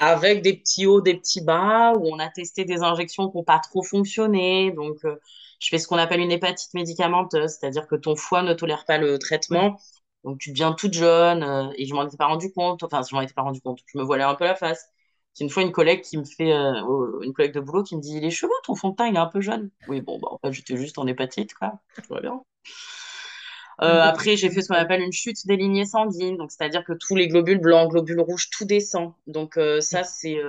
avec des petits hauts, des petits bas, où on a testé des injections qui n'ont pas trop fonctionné. Donc, euh, je fais ce qu'on appelle une hépatite médicamenteuse, c'est-à-dire que ton foie ne tolère pas le traitement. Donc, tu deviens toute jeune, euh, et je m'en étais pas rendu compte. Enfin, je m'en étais pas rendu compte. Je me voilais un peu la face. C'est une fois une collègue qui me fait, euh, une collègue de boulot qui me dit, les cheveux, ton fond de teint, il est un peu jeune. Oui, bon, bah, en fait, j'étais juste en hépatite, quoi. Tout va bien. Euh, après, j'ai fait ce qu'on appelle une chute des lignées sanguines. Donc, c'est-à-dire que tous les globules blancs, globules rouges, tout descend. Donc, euh, ça,
c'est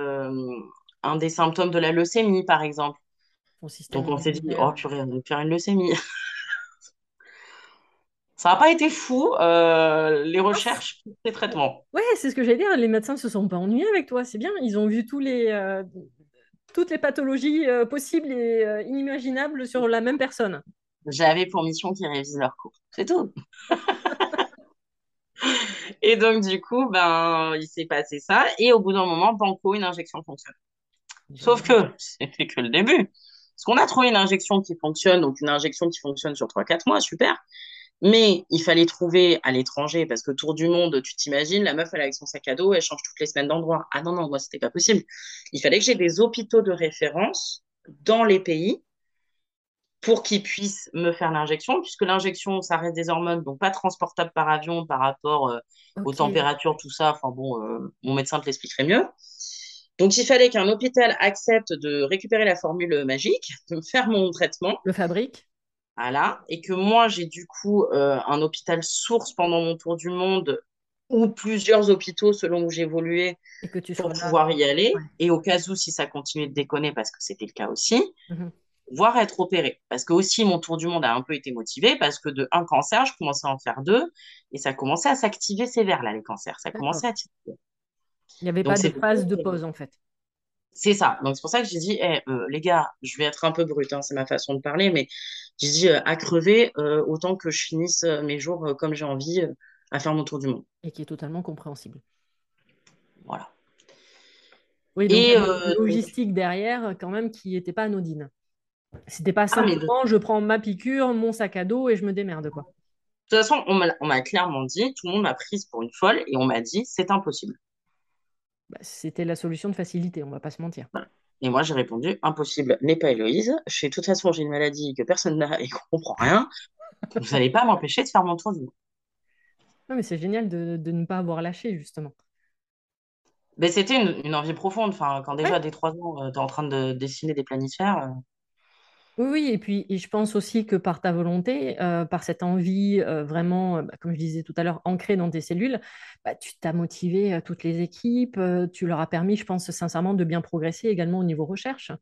un des symptômes de la leucémie, par exemple. Donc, on s'est dit, oh, purée, on va faire une leucémie. Ça n'a pas été fou, euh, les
Ah,
recherches, ces traitements.
Ouais, c'est ce que j'allais dire. Les médecins ne se sont pas ennuyés avec toi. C'est bien. Ils ont vu tous les, euh, toutes les pathologies euh, possibles et inimaginables sur la même personne.
J'avais pour mission qu'ils révisent leurs cours. C'est tout. Et donc, du coup, ben, il s'est passé ça. Et au bout d'un moment, banco, une injection fonctionne. Sauf que c'était que le début. Parce qu'on a trouvé une injection qui fonctionne, donc une injection qui fonctionne sur trois quatre mois, super. Mais il fallait trouver à l'étranger, parce que tour du monde, tu t'imagines, la meuf, elle est avec son sac à dos, elle change toutes les semaines d'endroit. Ah non, non, moi, c'était pas possible. Il fallait que j'ai des hôpitaux de référence dans les pays pour qu'ils puissent me faire l'injection, puisque l'injection, ça reste des hormones, donc pas transportable par avion par rapport euh, aux températures, tout ça. Enfin bon, euh, mon médecin te l'expliquerait mieux. Donc, il fallait qu'un hôpital accepte de récupérer la formule magique, de me faire mon traitement,
Le fabrique
voilà, et que moi, j'ai du coup euh, un hôpital source pendant mon tour du monde ou plusieurs hôpitaux selon où j'évoluais pour
sois là.
pouvoir y aller.
Ouais.
Et au cas où, si ça continuait de déconner, parce que c'était le cas aussi,
Mhm.
voire être opéré. Parce que aussi, mon tour du monde a un peu été motivé parce que de un cancer, je commençais à en faire deux et ça commençait à s'activer sévère, là, les cancers. Ça commençait à tirer.
Il n'y avait
Donc,
pas de phase de pause en fait.
c'est ça. Donc, c'est pour ça que j'ai dit, Eh, euh, les gars, je vais être un peu brute, hein, c'est ma façon de parler, mais j'ai dit, euh, à crever, euh, autant que je finisse euh, mes jours comme j'ai envie, à faire mon tour du monde.
Et qui est totalement compréhensible.
Voilà.
Oui, donc il y
Et,
une logistique derrière quand même qui n'était pas anodine. C'était pas
ah, de
simplement je prends ma piqûre, mon sac à dos et je me démerde quoi.
toute façon, on m'a on m'a clairement dit, tout le monde m'a prise pour une folle et on m'a dit, c'est impossible.
Bah, c'était la solution de facilité, on va pas se mentir.
Voilà. Et moi, j'ai répondu, impossible n'est pas Héloïse. Je fais, de toute façon, j'ai une maladie que personne n'a et qu'on comprend rien. Vous n'allez pas m'empêcher de faire mon tour du monde.
Non, mais c'est génial de, de ne pas avoir lâché justement.
Mais c'était une, une envie profonde. Enfin, quand
Ouais.
déjà, dès trois ans, tu es en train de dessiner des planisphères.
Oui, oui, et puis et je pense aussi que par ta volonté, euh, par cette envie euh, vraiment, euh, bah, comme je disais tout à l'heure, ancrée dans tes cellules, bah, tu t'as motivé euh, toutes les équipes, tu leur as permis, je pense sincèrement, de bien progresser également au niveau recherche.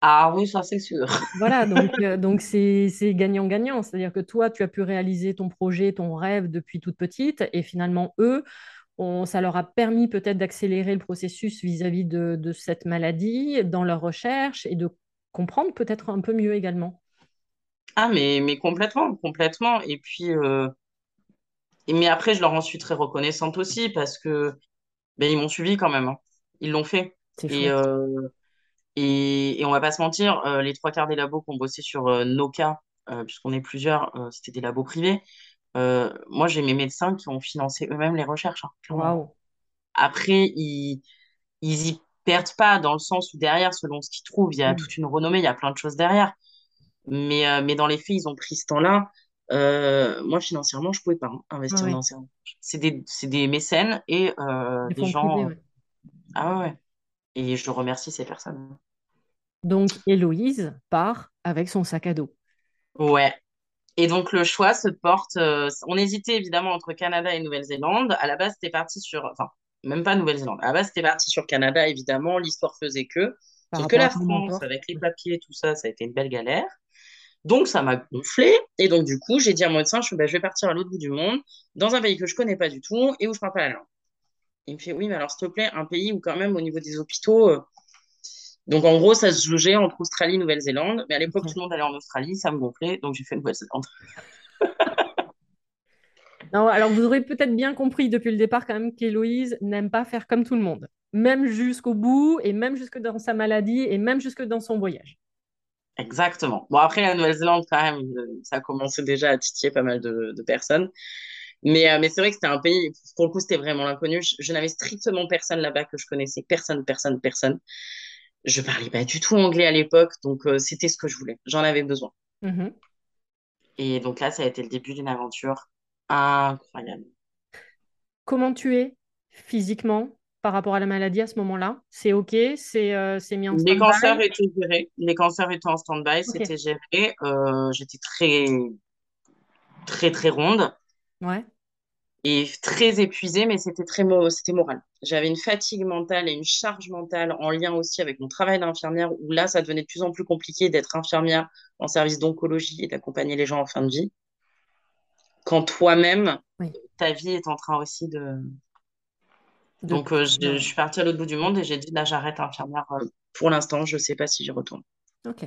Ah oui, ça, c'est sûr.
Voilà, donc donc c'est gagnant-gagnant. C'est-à-dire que toi, tu as pu réaliser ton projet, ton rêve depuis toute petite, et finalement, eux, on- ça leur a permis peut-être d'accélérer le processus vis-à-vis de, de cette maladie dans leur recherche et de comprendre peut-être un peu mieux également.
Ah, mais, mais complètement, complètement. Et puis, euh, et- mais après, je leur en suis très reconnaissante aussi parce que ben, ils m'ont suivi quand même. hein. Ils l'ont fait. Et, euh, et, et on va pas se mentir, euh, les trois quarts des labos qui ont bossé sur euh, nos cas, puisqu'on est plusieurs, c'était des labos privés. Moi, j'ai mes médecins qui ont financé eux-mêmes les recherches, hein. Après, ils, ils y perdent pas dans le sens où derrière, selon ce qu'ils trouvent, il y a
Oui.
toute une renommée, il y a plein de choses derrière. Mais, euh, mais dans les faits, ils ont pris ce temps-là. Euh, moi, financièrement, je pouvais pas hein, investir
ouais.
dans ça. C'est des, c'est des mécènes et euh,
Des
gens.
ouais.
Ah ouais, ouais. Et je remercie ces personnes.
Donc, Héloïse part avec son sac à dos.
Ouais. Et donc, le choix se porte. on hésitait évidemment entre Canada et Nouvelle-Zélande. À la base, c'était parti sur. Enfin, même pas Nouvelle-Zélande. À la base, c'était parti sur Canada, évidemment. L'histoire faisait que. Sauf que la France, avec les papiers, tout ça, ça a été une belle galère. Donc, ça m'a gonflé. Et donc, du coup, j'ai dit à mon médecin, je, bah, je vais partir à l'autre bout du monde, dans un pays que je connais pas du tout et où je parle pas la langue. Il me fait, oui, mais alors, s'il te plaît, un pays où, quand même, au niveau des hôpitaux. euh, Donc, en gros, ça se jugeait entre Australie et Nouvelle-Zélande. Mais à l'époque, tout le monde allait en Australie, ça me gonflait. Donc, j'ai fait Nouvelle-Zélande.
Non, alors, vous aurez peut-être bien compris depuis le départ quand même qu'Héloïse n'aime pas faire comme tout le monde. Même jusqu'au bout, et même jusque dans sa maladie, et même jusque dans son voyage.
Exactement. Bon, après, la Nouvelle-Zélande, quand même, euh, ça a commencé déjà à titiller pas mal de, de personnes. Mais, euh, mais c'est vrai que c'était un pays, pour le coup, c'était vraiment l'inconnu. Je, je n'avais strictement personne là-bas que je connaissais. Personne, personne, personne. Je parlais pas du tout anglais à l'époque, donc euh, c'était ce que je voulais. J'en avais besoin.
Mhm.
Et donc là, ça a été le début d'une aventure incroyable.
Comment tu es physiquement par rapport à la maladie à ce moment-là? C'est OK? C'est euh, c'est mis en
Les
stand-by?
cancers étaient gérés. Les cancers étaient en stand-by, c'était géré. Euh, j'étais très, très, très ronde
Ouais.
et très épuisée, mais c'était très c'était moral. J'avais une fatigue mentale et une charge mentale en lien aussi avec mon travail d'infirmière, où là, ça devenait de plus en plus compliqué d'être infirmière en service d'oncologie et d'accompagner les gens en fin de vie, quand toi-même,
Oui.
ta vie est en train aussi de...
De-
Donc, euh, je, suis partie à l'autre bout du monde et j'ai dit, là, j'arrête infirmière. euh, Pour l'instant, je sais pas si j'y retourne.
OK.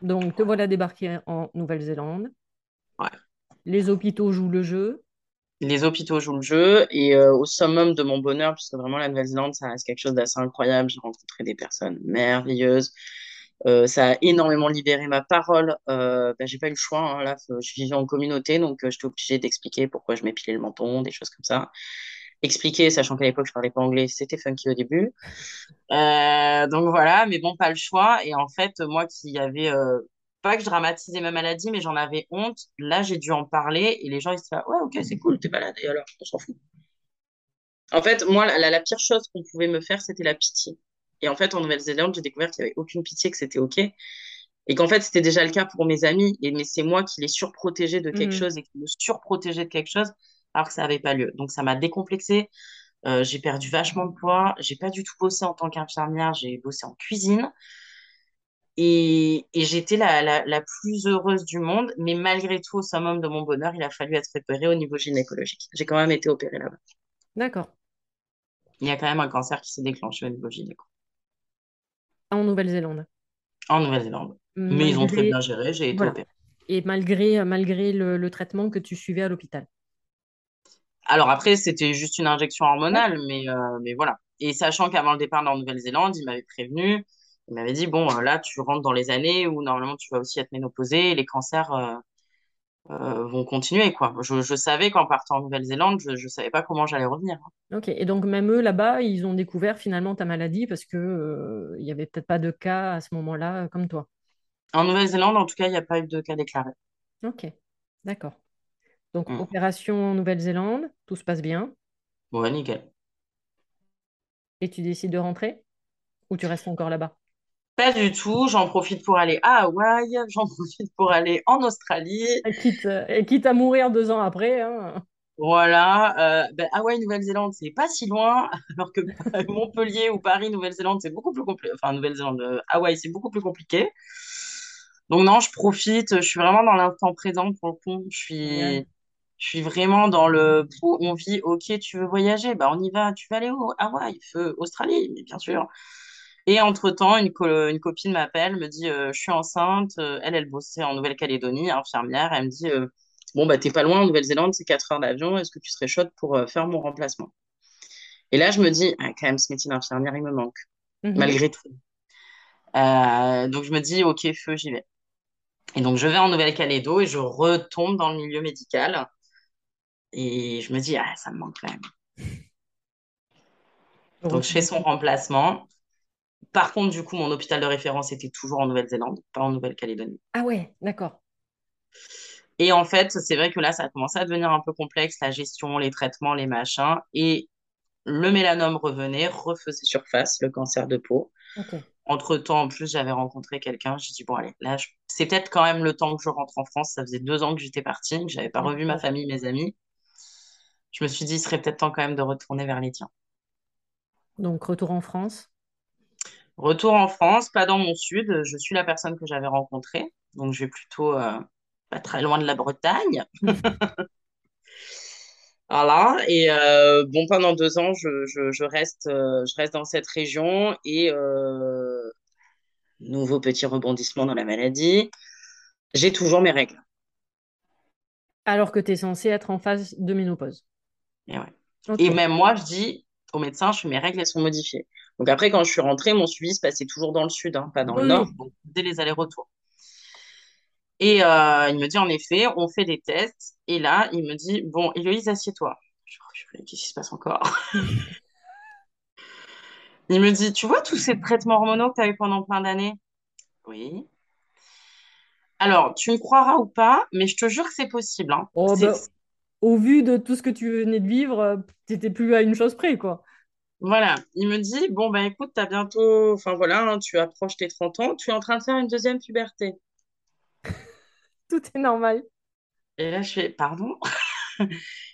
Donc, te voilà débarqué en Nouvelle-Zélande.
Ouais.
Les hôpitaux jouent le jeu.
Les hôpitaux jouent le jeu et euh, au summum de mon bonheur, puisque vraiment la Nouvelle-Zélande, ça reste quelque chose d'assez incroyable. J'ai rencontré des personnes merveilleuses. Euh, ça a énormément libéré ma parole. Euh, bah, j'ai pas eu le choix. hein. Là, je vivais en communauté, donc euh, j'étais obligée d'expliquer pourquoi je m'épilais le menton, des choses comme ça. Expliquer, sachant qu'à l'époque, je parlais pas anglais, c'était funky au début. Euh, donc voilà, mais bon, pas le choix. Et en fait, moi qui avais, euh, pas que je dramatisais ma maladie, mais j'en avais honte, là, j'ai dû en parler et les gens, ils se disaient, ouais, ok, c'est cool, t'es malade. Et alors, on s'en fout. En fait, moi, la pire chose qu'on pouvait me faire, c'était la pitié. Et en fait, en Nouvelle-Zélande, j'ai découvert qu'il n'y avait aucune pitié, que c'était OK. Et qu'en fait, c'était déjà le cas pour mes amis. Et, mais c'est moi qui les surprotégeais de quelque
Mhm.
chose et qui me surprotégeais de quelque chose, alors que ça n'avait pas lieu. Donc, ça m'a décomplexée. Euh, j'ai perdu vachement de poids. J'ai pas du tout bossé en tant qu'infirmière. J'ai bossé en cuisine. Et, et j'étais la, la, la plus heureuse du monde. Mais malgré tout, au summum de mon bonheur, il a fallu être opérée au niveau gynécologique. J'ai quand même été opérée là-bas.
D'accord.
Il y a quand même un cancer qui s'est déclenché au niveau gynéco.
En Nouvelle-Zélande.
En Nouvelle-Zélande. Mais ils ont très bien géré. J'ai été
Voilà.
opérée.
Et malgré, malgré le, le traitement que tu suivais à l'hôpital.
Alors après, c'était juste une injection hormonale, mais, euh, mais voilà. Et sachant qu'avant le départ en Nouvelle-Zélande, il m'avait prévenu, il m'avait dit, bon, euh, là, tu rentres dans les années où normalement tu vas aussi être ménopausée et les cancers euh, euh, vont continuer, quoi. Je, je savais qu'en partant en Nouvelle-Zélande, je ne savais pas comment j'allais revenir.
Ok. Et donc, même eux, là-bas, ils ont découvert finalement ta maladie parce que, euh, il n'y avait peut-être pas de cas à ce moment-là euh, comme toi.
En Nouvelle-Zélande, en tout cas, il n'y a pas eu de cas déclarés.
Ok. D'accord. Donc,
Mm.
opération en Nouvelle-Zélande, tout se passe bien.
Ouais, nickel.
Et tu décides de rentrer ou tu restes encore là-bas?
Pas du tout. J'en profite pour aller à Hawaï, j'en profite pour aller en Australie.
Et quitte, et quitte à mourir deux ans après, hein.
Voilà, euh, ben, Hawaï, Nouvelle-Zélande, c'est pas si loin, alors que Montpellier ou Paris, Nouvelle-Zélande, c'est beaucoup plus compliqué. Enfin, Nouvelle-Zélande, euh, Hawaï, c'est beaucoup plus compliqué. Donc non, je profite, je suis vraiment dans l'instant présent pour le coup. Je suis, je suis vraiment dans le, on vit, ok, tu veux voyager, bah on y va. Tu veux aller où? Hawaï, feu, Australie, mais bien sûr. Et entre-temps, une, co- une copine m'appelle, me dit, euh, je suis enceinte. Euh, Elle, elle bossait en Nouvelle-Calédonie, infirmière. Elle me dit, euh, bon, bah, t'es pas loin en Nouvelle-Zélande, c'est 4 heures d'avion. Est-ce que tu serais chaude pour faire mon remplacement? Et là, je me dis, ah, quand même, ce métier d'infirmière, il me manque,
Mhm.
malgré tout. Euh, donc, je me dis, ok, feu, j'y vais. Et donc, je vais en Nouvelle-Calédo et je retombe dans le milieu médical. Et je me dis, ah, ça me manque quand même. Donc, je fais son remplacement. Par contre, du coup, mon hôpital de référence était toujours en Nouvelle-Zélande, pas en Nouvelle-Calédonie.
Ah ouais, d'accord.
Et en fait, c'est vrai que là, ça a commencé à devenir un peu complexe, la gestion, les traitements, les machins. Et le mélanome revenait, refaisait surface, le cancer de peau. Entre-temps, en plus, j'avais rencontré quelqu'un. J'ai dit, bon, allez, là, je- c'est peut-être quand même le temps que je rentre en France. Ça faisait deux ans que j'étais partie, que j'avais pas revu ma famille, mes amis. Je me suis dit, il serait peut-être temps quand même de retourner vers les tiens.
Donc, retour en France.
Retour en France, pas dans mon sud. Je suis la personne que j'avais rencontrée. Donc, je vais plutôt euh, pas très loin de la Bretagne. Voilà. Et euh, bon, pendant deux ans, je, je, je reste, euh, je reste dans cette région. Et nouveau petit rebondissement dans la maladie. J'ai toujours mes règles.
Alors que tu es censé être en phase de ménopause.
Et, ouais.
Ok.
et même moi, je dis au médecin, je mes règles, elles sont modifiées. Donc après, quand je suis rentrée, mon suivi se passait toujours dans le sud, hein, pas dans le nord. Donc, dès les allers-retours. Et euh, il me dit, en effet, on fait des tests. Et là, il me dit, bon, Héloïse, assieds-toi. Je dis, qu'est-ce qui se passe encore? Il me dit, tu vois tous ces traitements hormonaux que tu as eu pendant plein d'années? Oui. Alors, tu me croiras ou pas, mais je te jure que c'est possible. Hein.
Oh, bah, au vu de tout ce que tu venais de vivre, tu n'étais plus à une chose près, quoi.
Voilà, il me dit, bon, ben écoute, tu as bientôt, enfin voilà, hein, tu approches tes 30 ans, tu es en train de faire une deuxième puberté.
Tout est normal.
Et là, je fais, pardon?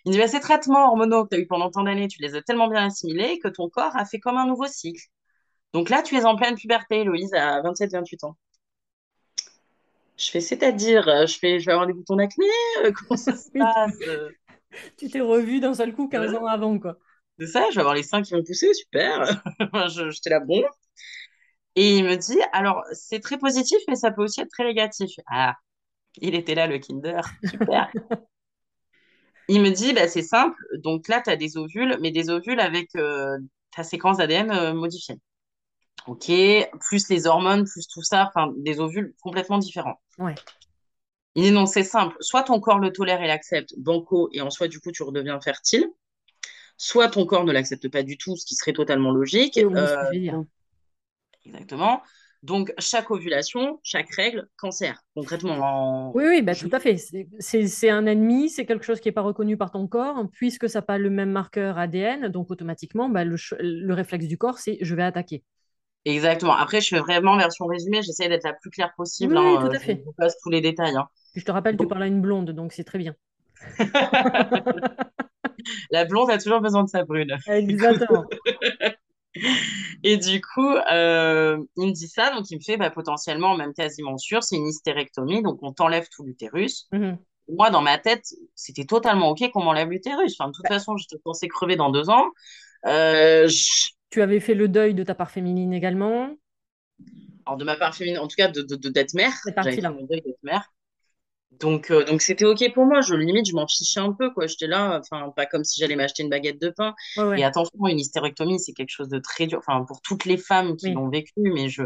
Il dit, bah, ces traitements hormonaux que tu as eu pendant tant d'années, tu les as tellement bien assimilés que ton corps a fait comme un nouveau cycle. Donc là, tu es en pleine puberté, Louise, à 27-28 ans. Je fais, c'est-à-dire, euh, je fais, je vais avoir des boutons d'acné, euh, comment ça se passe euh?
Tu t'es revu d'un seul coup 15 ans avant, quoi.
C'est ça, je vais avoir les seins qui vont pousser, super. J'étais là, bon. Et il me dit, alors, c'est très positif, mais ça peut aussi être très négatif. Ah, il était là, le Kinder, super. il me dit, bah, c'est simple, donc là, tu as des ovules, mais des ovules avec ta séquence ADN modifiée. Ok, plus les hormones, plus tout ça, enfin, des ovules complètement différents.
Ouais.
Il dit non, c'est simple. Soit ton corps le tolère et l'accepte, banco, et en soi, du coup, tu redeviens fertile. Soit ton corps ne l'accepte pas du tout, ce qui serait totalement logique.
Euh,
exactement. Donc, chaque ovulation, chaque règle, cancer, concrètement.
Oui, oui, bah, tout à fait. C'est un ennemi, c'est quelque chose qui n'est pas reconnu par ton corps, puisque ça n'a pas le même marqueur ADN, donc automatiquement, bah, le, le, réflexe du corps, c'est je vais attaquer.
Exactement. Après, je fais vraiment version résumée, j'essaie d'être la plus claire possible.
Oui, hein, tout à fait.
Je passe tous les détails. Hein.
Je te rappelle, tu parles à une blonde, donc c'est très bien.
la blonde a toujours besoin de sa brune.
Exactement.
Et du coup, euh, il me dit ça, donc il me fait bah, potentiellement, même quasiment sûr, c'est une hystérectomie, donc on t'enlève tout l'utérus.
Mhm.
Moi, dans ma tête, c'était totalement OK qu'on m'enlève l'utérus. Enfin, de toute bah. façon, je te pensais crever dans deux ans. Euh,
tu avais fait le deuil de ta part féminine également?
Alors, de ma part féminine, en tout cas, de, mère.
C'est parti là.
deuil d'être mère. Donc, euh, donc c'était OK pour moi. Je, limite, je m'en fichais un peu, quoi. J'étais là, enfin, pas comme si j'allais m'acheter une baguette de pain. Et attention, une hystérectomie, c'est quelque chose de très dur. Enfin, pour toutes les femmes qui l'ont vécu, mais je,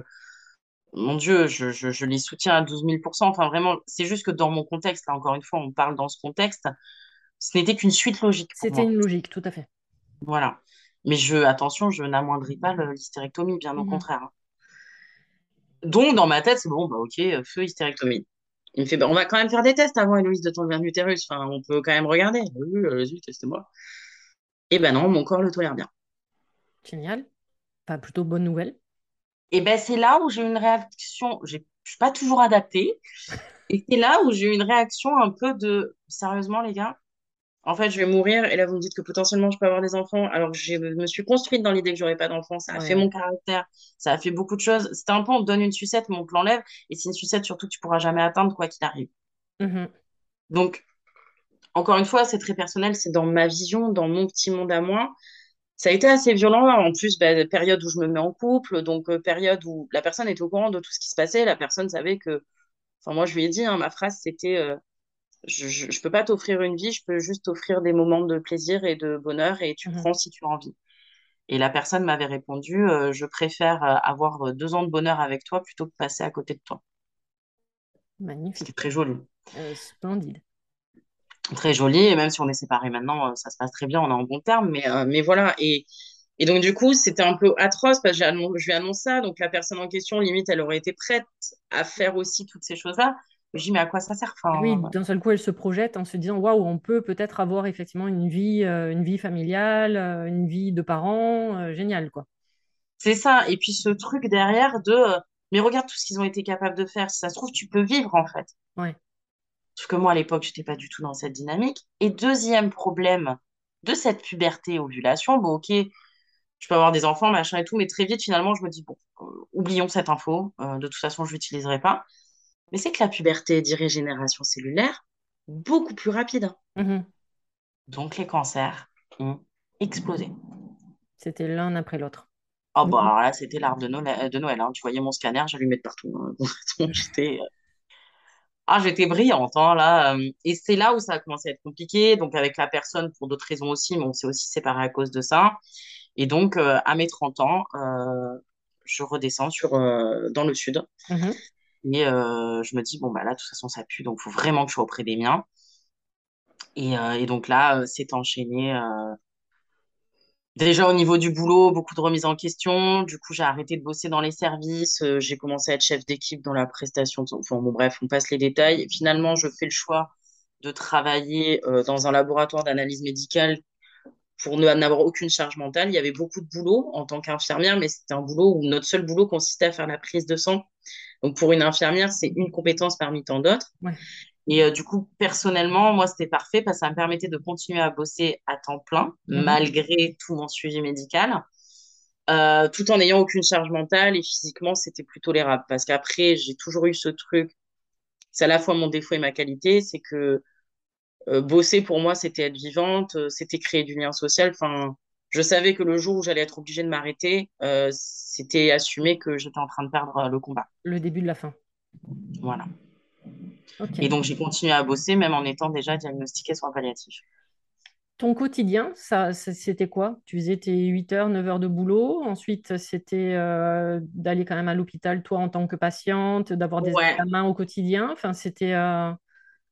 mon Dieu, je, je, je, les soutiens à 12 000 Enfin, vraiment, c'est juste que dans mon contexte, là, encore une fois, on parle dans ce contexte, ce n'était qu'une suite logique.
C'était une logique, tout à fait.
Voilà. Mais je, attention, je n'amoindris pas l'hystérectomie, bien au mhm. contraire. Hein. Donc, dans ma tête, c'est bon, bah, ok, feu hystérectomie. Il me fait, bah, on va quand même faire des tests avant, Héloïse, de ton l'utérus. Enfin, on peut quand même regarder. Oui, vas-y, testez-moi. Et ben non, mon corps le tolère bien.
Génial. Pas plutôt bonne nouvelle.
Et ben c'est là où j'ai une réaction. Je suis pas toujours adaptée. Et c'est là où j'ai eu une réaction un peu de sérieusement, les gars, en fait, je vais mourir et là, vous me dites que potentiellement, je peux avoir des enfants, alors que je me suis construite dans l'idée que j'aurais pas d'enfants. Ça a fait mon caractère, ça a fait beaucoup de choses. C'était un peu, on te donne une sucette, mais on te l'enlève. Et c'est une sucette, surtout, que tu pourras jamais atteindre, quoi qu'il arrive.
Mm-hmm.
Donc, encore une fois, c'est très personnel, c'est dans ma vision, dans mon petit monde à moi. Ça a été assez violent. En plus, bah, période où je me mets en couple, donc euh, période où la personne était au courant de tout ce qui se passait. La personne savait que. Enfin, moi, je lui ai dit, hein, ma phrase, c'était. Euh, je ne peux pas t'offrir une vie, je peux juste t'offrir des moments de plaisir et de bonheur et tu mhm. prends si tu as envie. Et la personne m'avait répondu, euh, je préfère euh, avoir euh, deux ans de bonheur avec toi plutôt que passer à côté de toi.
Magnifique.
C'était très joli.
splendide.
Très joli, et même si on est séparés maintenant, ça se passe très bien, on est en bon terme, mais, mais voilà. Et, et donc, du coup, c'était un peu atroce parce que je lui annonce ça. Donc, la personne en question, limite, elle aurait été prête à faire aussi toutes ces choses-là. Je dis, mais à quoi ça sert?
Oui, d'un seul coup, elle se projette en se disant, waouh, on peut peut-être avoir effectivement une vie, euh, une vie familiale, euh, une vie de parents, euh, génial, quoi.
C'est ça. Et puis ce truc derrière de, mais regarde tout ce qu'ils ont été capables de faire. Si ça se trouve, tu peux vivre, en fait.
Ouais.
Sauf que moi, à l'époque, je n'étais pas du tout dans cette dynamique. Et deuxième problème de cette puberté, ovulation, bon, ok, je peux avoir des enfants, machin et tout, mais très vite, finalement, je me dis, bon, oublions cette info. de toute façon, je l'utiliserai pas mais c'est que la puberté dit régénération cellulaire beaucoup plus rapide.
Mhm.
Donc les cancers ont explosé.
C'était l'un après l'autre.
Oh bah alors là, c'était l'arbre de Noël. De Noël hein. Tu voyais mon scanner, j'allumais de partout. Hein. j'étais... Euh, ah, j'étais brillante, hein, là. Euh. Et c'est là où ça a commencé à être compliqué. Donc, avec la personne, pour d'autres raisons aussi, mais on s'est aussi séparés à cause de ça. Et donc, euh, à mes 30 ans, je redescends sur, dans le sud.
Mhm.
Et je me dis, bon, bah là, de toute façon, ça pue, donc il faut vraiment que je sois auprès des miens. Et, et donc là, c'est enchaîné. Déjà au niveau du boulot, beaucoup de remises en question. Du coup, j'ai arrêté de bosser dans les services. j'ai commencé à être chef d'équipe dans la prestation. Enfin, bon, bref, on passe les détails. finalement, je fais le choix de travailler dans un laboratoire d'analyse médicale pour n'avoir aucune charge mentale. Il y avait beaucoup de boulot en tant qu'infirmière, mais c'était un boulot où notre seul boulot consistait à faire la prise de sang. Donc pour une infirmière, c'est une compétence parmi tant d'autres. Et euh, du coup, personnellement, moi, c'était parfait parce que ça me permettait de continuer à bosser à temps plein, mhm. malgré tout mon suivi médical, euh, tout en n'ayant aucune charge mentale et physiquement, c'était plus tolérable. Parce qu'après, j'ai toujours eu ce truc, c'est à la fois mon défaut et ma qualité, c'est que euh, bosser pour moi, c'était être vivante, c'était créer du lien social. Enfin, je savais que le jour où j'allais être obligée de m'arrêter, euh, c'était assumer que j'étais en train de perdre le combat.
Le début de la fin.
Voilà. Et donc, j'ai continué à bosser, même en étant déjà diagnostiquée soins palliatifs.
Ton quotidien, ça, c'était quoi? Tu faisais tes 8 heures, 9 heures de boulot. Ensuite, c'était d'aller quand même à l'hôpital, toi, en tant que patiente, d'avoir des examens au quotidien. Enfin, c'était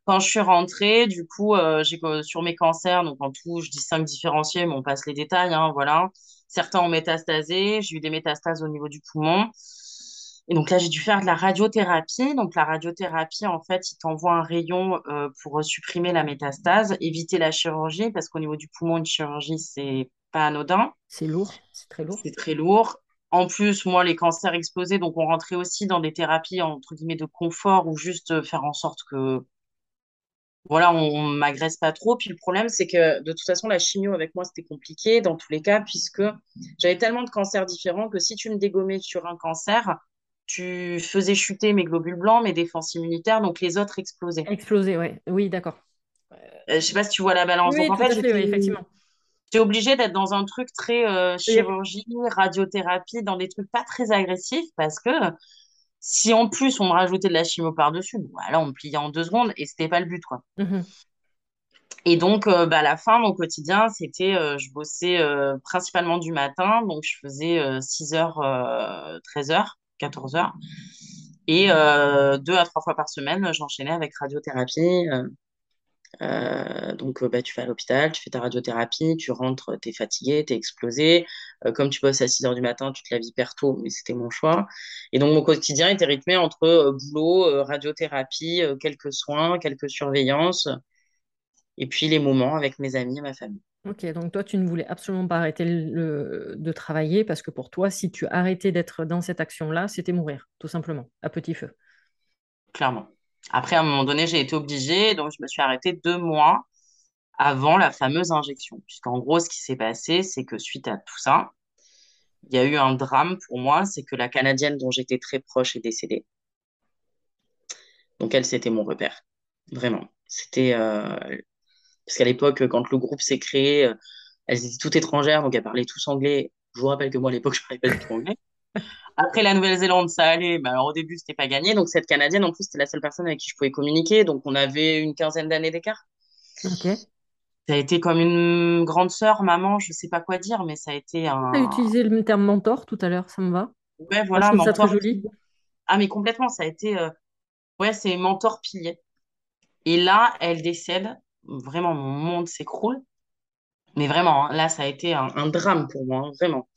quand je suis rentrée, du coup, euh, j'ai sur mes cancers, donc en tout, je dis cinq différenciés, mais on passe les détails, hein, voilà. Certains ont métastasé, j'ai eu des métastases au niveau du poumon. Et donc là, j'ai dû faire de la radiothérapie. Donc la radiothérapie, en fait, il t'envoie un rayon euh, pour supprimer la métastase, éviter la chirurgie, parce qu'au niveau du poumon, une chirurgie, c'est pas anodin.
C'est lourd, c'est très lourd.
C'est très lourd. En plus, moi, les cancers explosés, donc on rentrait aussi dans des thérapies entre guillemets de confort ou juste faire en sorte que voilà, on, m'agresse pas trop. Puis le problème, c'est que de toute façon, la chimio avec moi, c'était compliqué dans tous les cas, puisque j'avais tellement de cancers différents que si tu me dégommais sur un cancer, tu faisais chuter mes globules blancs, mes défenses immunitaires, donc les autres explosaient.
Explosaient, oui. Oui, d'accord.
Euh, je sais pas si tu vois la balance.
Oui, en fait, effectivement.
J'étais obligée d'être dans un truc très euh, chirurgie, radiothérapie, dans des trucs pas très agressifs parce que si en plus on me rajoutait de la chimio par-dessus, voilà, on me pliait en deux secondes et c'était pas le but, quoi. Mhm. Et donc, euh, bah, à la fin, mon quotidien, c'était, euh, je bossais euh, principalement du matin, donc je faisais 6h, 13h, 14h. Et deux à trois fois par semaine, j'enchaînais avec radiothérapie, euh, donc, euh, bah, tu vas à l'hôpital, tu fais ta radiothérapie, tu rentres, tu es fatigué, tu es explosé. Euh, comme tu bosses à 6 heures du matin, tu te laves hyper tôt, mais c'était mon choix. Et donc, mon quotidien était rythmé entre boulot, radiothérapie, quelques soins, quelques surveillances, et puis les moments avec mes amis et ma famille.
Ok, donc toi, tu ne voulais absolument pas arrêter de travailler parce que pour toi, si tu arrêtais d'être dans cette action-là, c'était mourir, tout simplement, à petit feu.
Clairement. Après, à un moment donné, j'ai été obligée, donc je me suis arrêtée deux mois avant la fameuse injection. Puisqu'en gros, ce qui s'est passé, c'est que suite à tout ça, il y a eu un drame pour moi, c'est que la Canadienne dont j'étais très proche est décédée. Donc elle, c'était mon repère. Vraiment. C'était... Euh, parce qu'à l'époque, quand le groupe s'est créé, euh, elles étaient toutes étrangères, donc elles parlaient tous anglais. Je vous rappelle que moi, à l'époque, je parlais pas du tout anglais. Après la Nouvelle-Zélande, ça allait. Mais alors au début, c'était pas gagné. Donc cette Canadienne, en plus, c'était la seule personne avec qui je pouvais communiquer. Donc on avait une quinzaine d'années d'écart.
Ok.
Ça a été comme une grande sœur, maman, je sais pas quoi dire, mais ça a été un.
Tu as utilisé le terme mentor tout à l'heure, ça me va.
Ouais, voilà, mentor. Ça joli. Ah, mais complètement, ça a été. Euh, ouais, c'est mentor pilier. Et là, elle décède. Vraiment, mon monde s'écroule. Mais vraiment, hein, là, ça a été un, drame pour moi, hein, vraiment.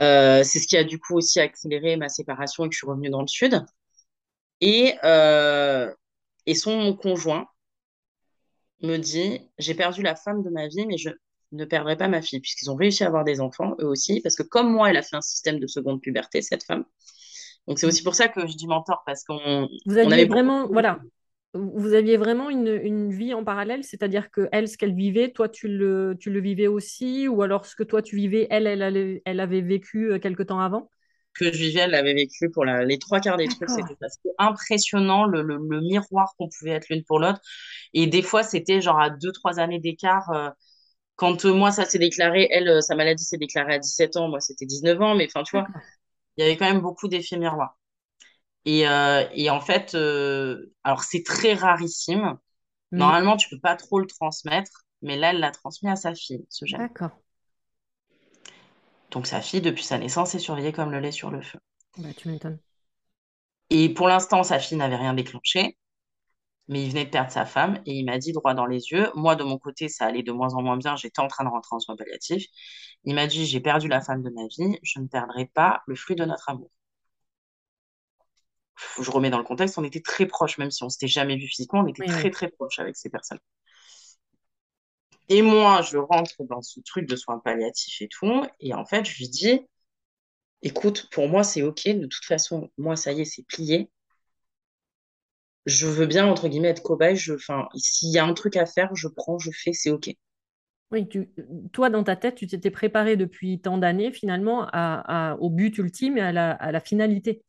Euh, c'est ce qui a du coup aussi accéléré ma séparation et que je suis revenue dans le sud. Et, euh, et son conjoint me dit, j'ai perdu la femme de ma vie, mais je ne perdrai pas ma fille, puisqu'ils ont réussi à avoir des enfants, eux aussi, parce que comme moi, elle a fait un système de seconde puberté, cette femme. Donc c'est aussi pour ça que je dis mentor, parce qu'on...
Vous aviez vraiment, voilà, vous aviez vraiment une, vie en parallèle, c'est-à-dire que elle, ce qu'elle vivait, toi, tu le, tu le vivais aussi, ou alors ce que toi, tu vivais, elle, elle, elle avait vécu euh, quelque temps avant?
Que je vivais, elle l'avait vécu pour les trois quarts des trucs. C'était impressionnant le, le, miroir qu'on pouvait être l'une pour l'autre. Et des fois, c'était genre à deux, trois années d'écart. Euh, quand euh, moi, ça s'est déclaré, elle, sa maladie s'est déclarée à 17 ans, moi, c'était 19 ans, mais enfin, tu vois, il y avait quand même beaucoup d'effets miroirs. Et, euh, et en fait, euh, alors c'est très rarissime. Normalement, tu peux pas trop le transmettre, mais là, elle l'a transmis à sa fille, ce gène.
D'accord.
Donc sa fille, depuis sa naissance, est surveillée comme le lait sur le feu.
Bah, tu m'étonnes.
Et pour l'instant, sa fille n'avait rien déclenché, mais il venait de perdre sa femme et il m'a dit droit dans les yeux. Moi, de mon côté, ça allait de moins en moins bien. J'étais en train de rentrer en soins palliatifs. Il m'a dit J'ai perdu la femme de ma vie, je ne perdrai pas le fruit de notre amour. Je remets dans le contexte, on était très proches, même si on s'était jamais vu physiquement, on était très très proches avec ces personnes. Et moi, je rentre dans ce truc de soins palliatifs et tout, et en fait, je lui dis écoute, pour moi, c'est OK. De toute façon, moi, ça y est, c'est plié. Je veux bien, entre guillemets, être cobaye. Enfin, s'il y a un truc à faire, je prends, je fais, c'est OK.
Oui, toi, dans ta tête, tu t'étais préparé depuis tant d'années, finalement, au but ultime et à la, finalité.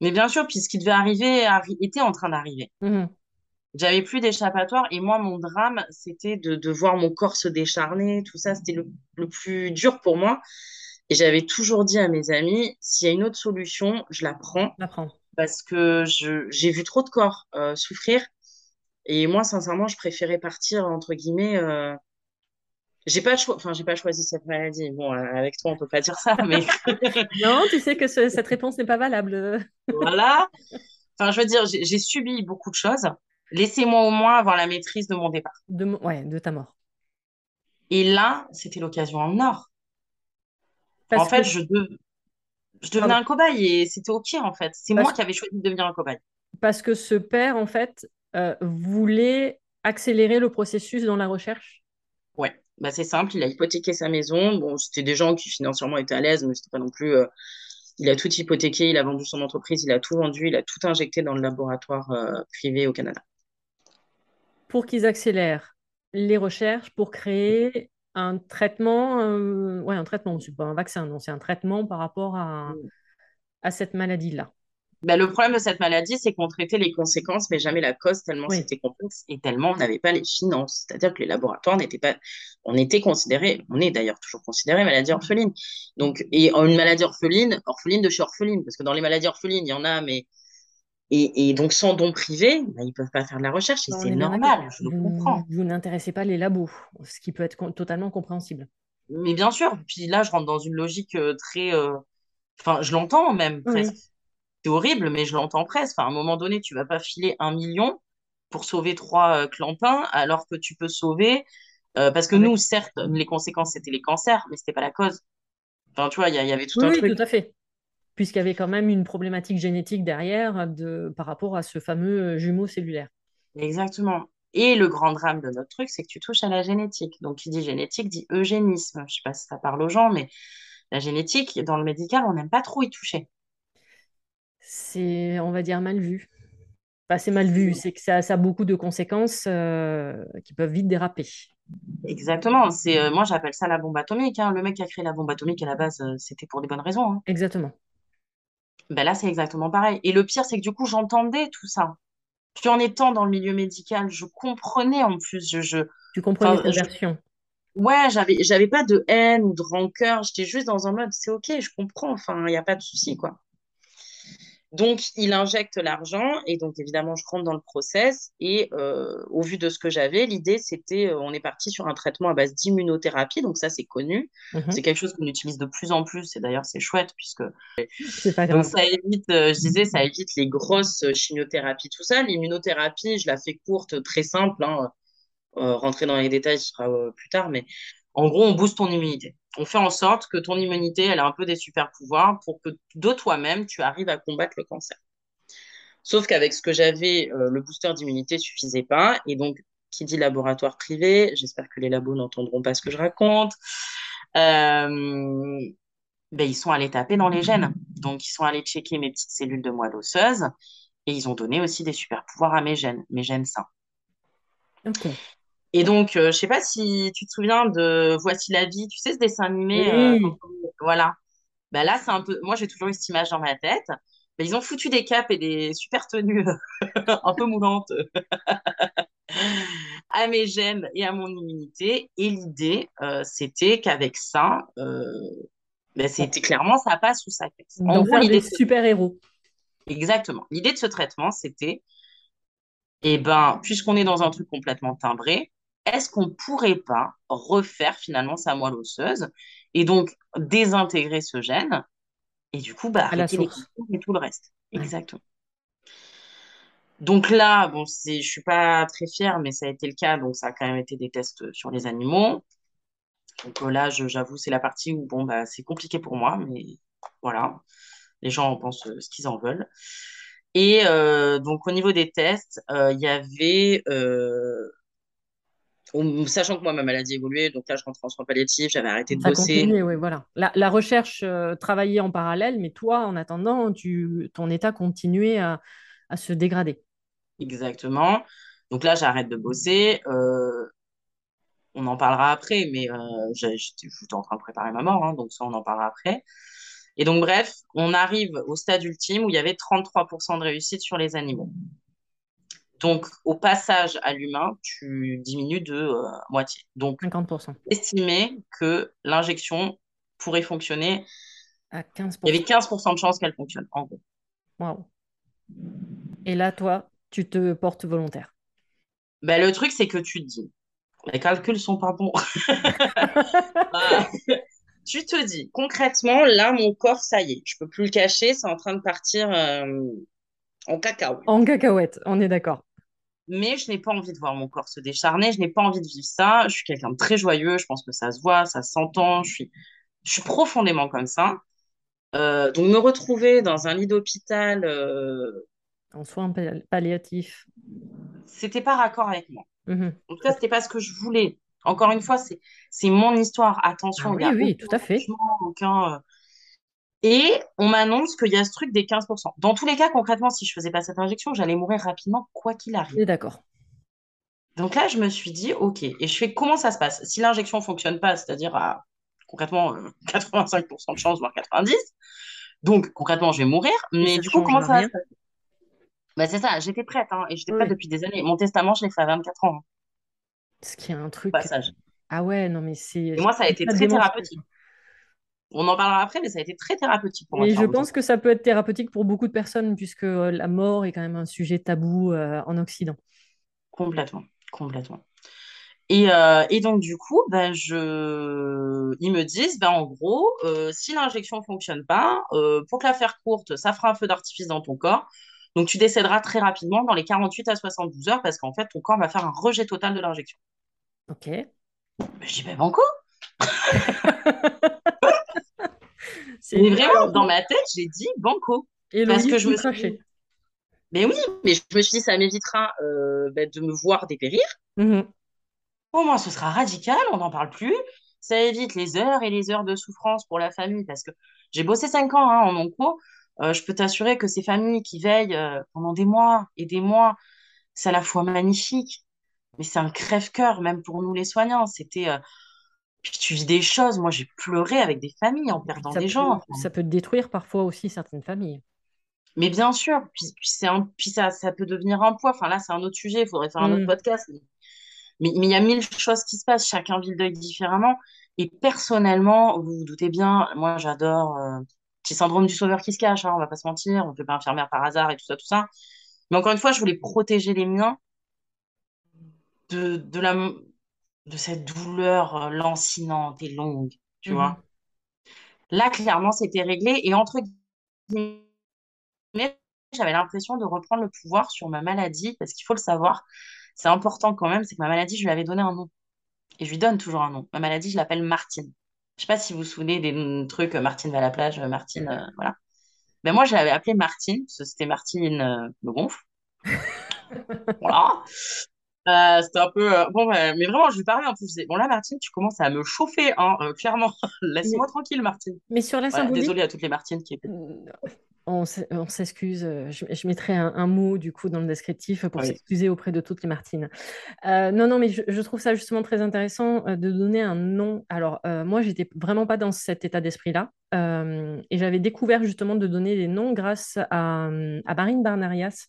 Mais bien sûr, puis ce qui devait arriver était en train d'arriver. Mmh J'avais plus d'échappatoire et moi, mon drame, c'était de, voir mon corps se décharner, tout ça, c'était le, plus dur pour moi. Et j'avais toujours dit à mes amis, s'il y a une autre solution, je la prends.
La prends.
Parce que j'ai vu trop de corps euh, souffrir. Et moi, sincèrement, je préférais partir, entre guillemets. Euh... J'ai pas, enfin, j'ai pas choisi cette maladie. Bon, euh, avec toi, on peut pas dire ça, mais.
non, tu sais que cette réponse n'est pas valable.
voilà. Enfin, je veux dire, j'ai subi beaucoup de choses. Laissez-moi au moins avoir la maîtrise de mon départ.
De, ouais, de ta mort.
Et là, c'était l'occasion en or en fait, je, je devenais un cobaye et c'était OK, en fait. C'est moi qui avais choisi de devenir un cobaye.
Parce que ce père, en fait, euh, voulait accélérer le processus dans la recherche
bah, c'est simple. Il a hypothéqué sa maison. Bon, c'était des gens qui financièrement étaient à l'aise, mais c'était pas non plus. Euh, il a tout hypothéqué, il a vendu son entreprise, il a tout vendu, il a tout injecté dans le laboratoire euh, privé au Canada.
Pour qu'ils accélèrent les recherches, pour créer un traitement, euh, ouais, un traitement, c'est pas un vaccin, non, c'est un traitement par rapport à, mm. à cette maladie-là.
Ben, le problème de cette maladie, c'est qu'on traitait les conséquences, mais jamais la cause, tellement c'était complexe et tellement on n'avait pas les finances. C'est-à-dire que les laboratoires n'étaient pas. On était considérés, on est d'ailleurs toujours considéré maladie orpheline. Donc, et une maladie orpheline, orpheline de chez orpheline, parce que dans les maladies orphelines, il y en a, mais et, donc, sans don privé, bah, ils ne peuvent pas faire de la recherche et c'est normal, je le comprends.
Vous n'intéressez pas les labos, ce qui peut être totalement compréhensible.
Mais bien sûr, puis là, je rentre dans une logique euh, très. Euh, enfin, je l'entends même presque. C'est horrible, mais je l'entends presque. Enfin, à un moment donné, tu vas pas filer un million pour sauver trois euh, clampins, alors que tu peux sauver. parce que nous, certes, les conséquences, c'était les cancers, mais ce n'était pas la cause. Enfin, tu vois, il y, avait tout un
truc. Oui, tout à fait puisqu'il y avait quand même une problématique génétique derrière de, par rapport à ce fameux jumeau cellulaire.
Exactement. Et le grand drame de notre truc, c'est que tu touches à la génétique. Donc, qui dit génétique dit eugénisme. Je ne sais pas si ça parle aux gens, mais la génétique, dans le médical, on n'aime pas trop y toucher.
C'est, on va dire, mal vu. Enfin, c'est mal vu, c'est que ça, a beaucoup de conséquences euh, qui peuvent vite déraper.
Exactement. C'est, euh, moi, j'appelle ça la bombe atomique. Hein. Le mec qui a créé la bombe atomique, à la base, euh, c'était pour des bonnes raisons. Hein.
Exactement.
Ben là, c'est exactement pareil. Et le pire, c'est que du coup, j'entendais tout ça. Puis en étant dans le milieu médical, je comprenais en plus. Je, je...
Tu comprenais cette version.
Ouais, j'avais, j'avais pas de haine ou de rancœur. J'étais juste dans un mode, c'est OK, je comprends. Enfin, il n'y a pas de souci, quoi. Donc, il injecte l'argent et donc, évidemment, je rentre dans le process. Et euh, au vu de ce que j'avais, l'idée, c'était, euh, on est parti sur un traitement à base d'immunothérapie. Donc, ça, c'est connu. Mhm. C'est quelque chose qu'on utilise de plus en plus. Et d'ailleurs, c'est chouette puisque
pas grave.
ça évite, euh, je disais, ça évite les grosses chimiothérapies, tout ça. L'immunothérapie, je la fais courte, très simple. Hein. rentrer dans les détails, ce sera plus tard. Mais en gros, on booste ton immunité on fait en sorte que ton immunité, elle a un peu des super pouvoirs pour que de toi-même, tu arrives à combattre le cancer. Sauf qu'avec ce que j'avais, euh, le booster d'immunité suffisait pas. Et donc, qui dit laboratoire privé, j'espère que les labos n'entendront pas ce que je raconte, euh, ben, ils sont allés taper dans les gènes. Donc, ils sont allés checker mes petites cellules de moelle osseuse et ils ont donné aussi des super pouvoirs à mes gènes, mes gènes sains.
Ok.
Et donc, je euh, je sais pas si tu te souviens de Voici la vie, tu sais, ce dessin animé. Euh, voilà. Bah là, c'est un peu. Moi, j'ai toujours eu cette image dans ma tête. Mais ils ont foutu des capes et des super tenues un peu moulantes à mes gènes et à mon immunité. Et l'idée, euh, c'était qu'avec ça, bah, c'était clairement ça passe ou ça casse.
En gros, l'idée super-héros.
Exactement. L'idée de ce traitement, c'était, eh ben, puisqu'on est dans un truc complètement timbré, est-ce qu'on ne pourrait pas refaire finalement sa moelle osseuse et donc désintégrer ce gène et du coup bah, arrêter les et tout le reste? Exactement. Donc là, bon, je suis pas très fière, mais ça a été le cas, donc ça a quand même été des tests sur les animaux. Donc euh, là, j'avoue, c'est la partie où bon, bah, c'est compliqué pour moi, mais voilà, les gens en pensent euh, ce qu'ils en veulent. Et euh, donc au niveau des tests, euh, il y avait, euh, sachant que moi ma maladie évoluait, donc là je rentrais en soins palliatifs, j'avais arrêté de
Ça
bosser.
continue, oui, voilà. La, la recherche euh, travaillait en parallèle, mais toi, en attendant, tu, ton état continuait à, à se dégrader.
Exactement. Donc là, j'arrête de bosser. Euh, on en parlera après, mais euh, j'étais en train de préparer ma mort, hein, donc ça, on en parlera après. Et donc, bref, on arrive au stade ultime où il y avait 33% de réussite sur les animaux. Donc, au passage à l'humain, tu diminues de euh, moitié. Donc,
50%.
estimer que l'injection pourrait fonctionner.
À
Il y avait
15%.
15% de chances qu'elle fonctionne, en gros.
Waouh. Et là, toi, tu te portes volontaire.
Ben, le truc, c'est que tu te dis, les calculs sont pas bons. tu te dis, concrètement, là, mon corps, ça y est, je peux plus le cacher, c'est en train de partir euh, en cacao.
En cacahuète, on est d'accord.
Mais je n'ai pas envie de voir mon corps se décharner, je n'ai pas envie de vivre ça. Je suis quelqu'un de très joyeux, je pense que ça se voit, ça s'entend, je suis, je suis profondément comme ça. Euh, donc, me retrouver dans un lit d'hôpital, euh,
En soins pal- palliatifs.
c'était pas raccord avec moi.
Mhm.
En tout cas, c'était pas ce que je voulais. Encore une fois, c'est, mon histoire. Attention,
Ah
il y
oui,
a
oui,
aucun
tout à fait.
aucun. Euh, Et on m'annonce qu'il y a ce truc des 15%. Dans tous les cas, concrètement, si je faisais pas cette injection, j'allais mourir rapidement, quoi qu'il arrive.
d'accord.
Donc là, je me suis dit, OK. Et je fais comment ça se passe? Si l'injection fonctionne pas, c'est-à-dire à concrètement euh, 85% de chance, voire 90%, donc concrètement, je vais mourir. Mais
ça
du coup, comment ça va se passer? Bah, c'est ça, j'étais prête, hein, et j'étais
Oui,
prête depuis des années. Mon testament, je l'ai fait à 24 ans, hein,
Ce qui est un truc.
passage.
Ah ouais, non, mais c'est.
Et moi, ça a été très thérapeutique. On en parlera après, mais ça a été très thérapeutique pour moi
Et je pense que ça peut être thérapeutique pour beaucoup de personnes, puisque euh, la mort est quand même un sujet tabou euh, en Occident.
Complètement, complètement. Et, euh, et donc, du coup, ben, je... ils me disent, ben, en gros, euh, si l'injection fonctionne pas, pour te la faire courte, ça fera un feu d'artifice dans ton corps. Donc, tu décéderas très rapidement dans les 48 à 72 heures parce qu'en fait, ton corps va faire un rejet total de l'injection.
Ok.
Ben, je dis, ben, banco.
C'est
Mais vraiment, dans ma tête, j'ai dit banco. Parce
Héloïse
que je me suis mais oui, mais je me suis dit, ça m'évitera euh, ben, de me voir dépérir.
Mhm.
Au moins, ce sera radical, on n'en parle plus. Ça évite les heures et les heures de souffrance pour la famille parce que j'ai bossé cinq ans hein, en onco. Euh, je peux t'assurer que ces familles qui veillent euh, pendant des mois et des mois, c'est à la fois magnifique, mais c'est un crève-cœur, même pour nous les soignants. C'était, tu vis des choses. Moi, j'ai pleuré avec des familles en
Puis
perdant
ça
des
peut,
gens. Enfin,
ça peut détruire parfois aussi certaines familles.
mais bien sûr, puis, puis c'est un, puis ça, ça peut devenir un poids. Enfin là, c'est un autre sujet. Il faudrait faire un autre
Mhm.
podcast. Mais mais mais il y a mille choses qui se passent. Chacun vit le deuil différemment. Et personnellement, vous vous doutez bien, moi, j'adore. euh, petit syndrome du sauveur qui se cache. Hein, on va pas se mentir. On ne fait pas infirmière par hasard et tout ça, tout ça. Mais encore une fois, je voulais protéger les miens de, de la, de cette douleur euh, lancinante et longue, tu
Mhm.
vois. Là, clairement, c'était réglé. Et entre guillemets, j'avais l'impression de reprendre le pouvoir sur ma maladie, parce qu'il faut le savoir, c'est important quand même, c'est que ma maladie, je lui avais donné un nom. Et je lui donne toujours un nom. Ma maladie, je l'appelle Martine. Je sais pas si vous vous souvenez des trucs, euh, Martine va à la plage, euh, Martine, euh, voilà. Ben moi, je l'avais appelée Martine, parce que c'était Martine euh, me gonfle. Voilà. Euh, c'était un peu... euh, bon, ouais, mais vraiment, je lui parlais en plus. Je disais, bon là, Martine, tu commences à me chauffer, hein, euh, clairement. Laisse-moi tranquille, Martine.
mais sur la
Voilà,
symbolique,
désolée à toutes les Martines qui étaient...
On s'excuse, euh, je, je mettrai un, un mot du coup dans le descriptif pour
Oui.
s'excuser auprès de toutes les Martines. Euh, non, non, mais je, je trouve ça justement très intéressant euh, de donner un nom. Alors, euh, moi, j'étais vraiment pas dans cet état d'esprit-là. Euh, et j'avais découvert justement de donner des noms grâce à, à Marine Barnerias,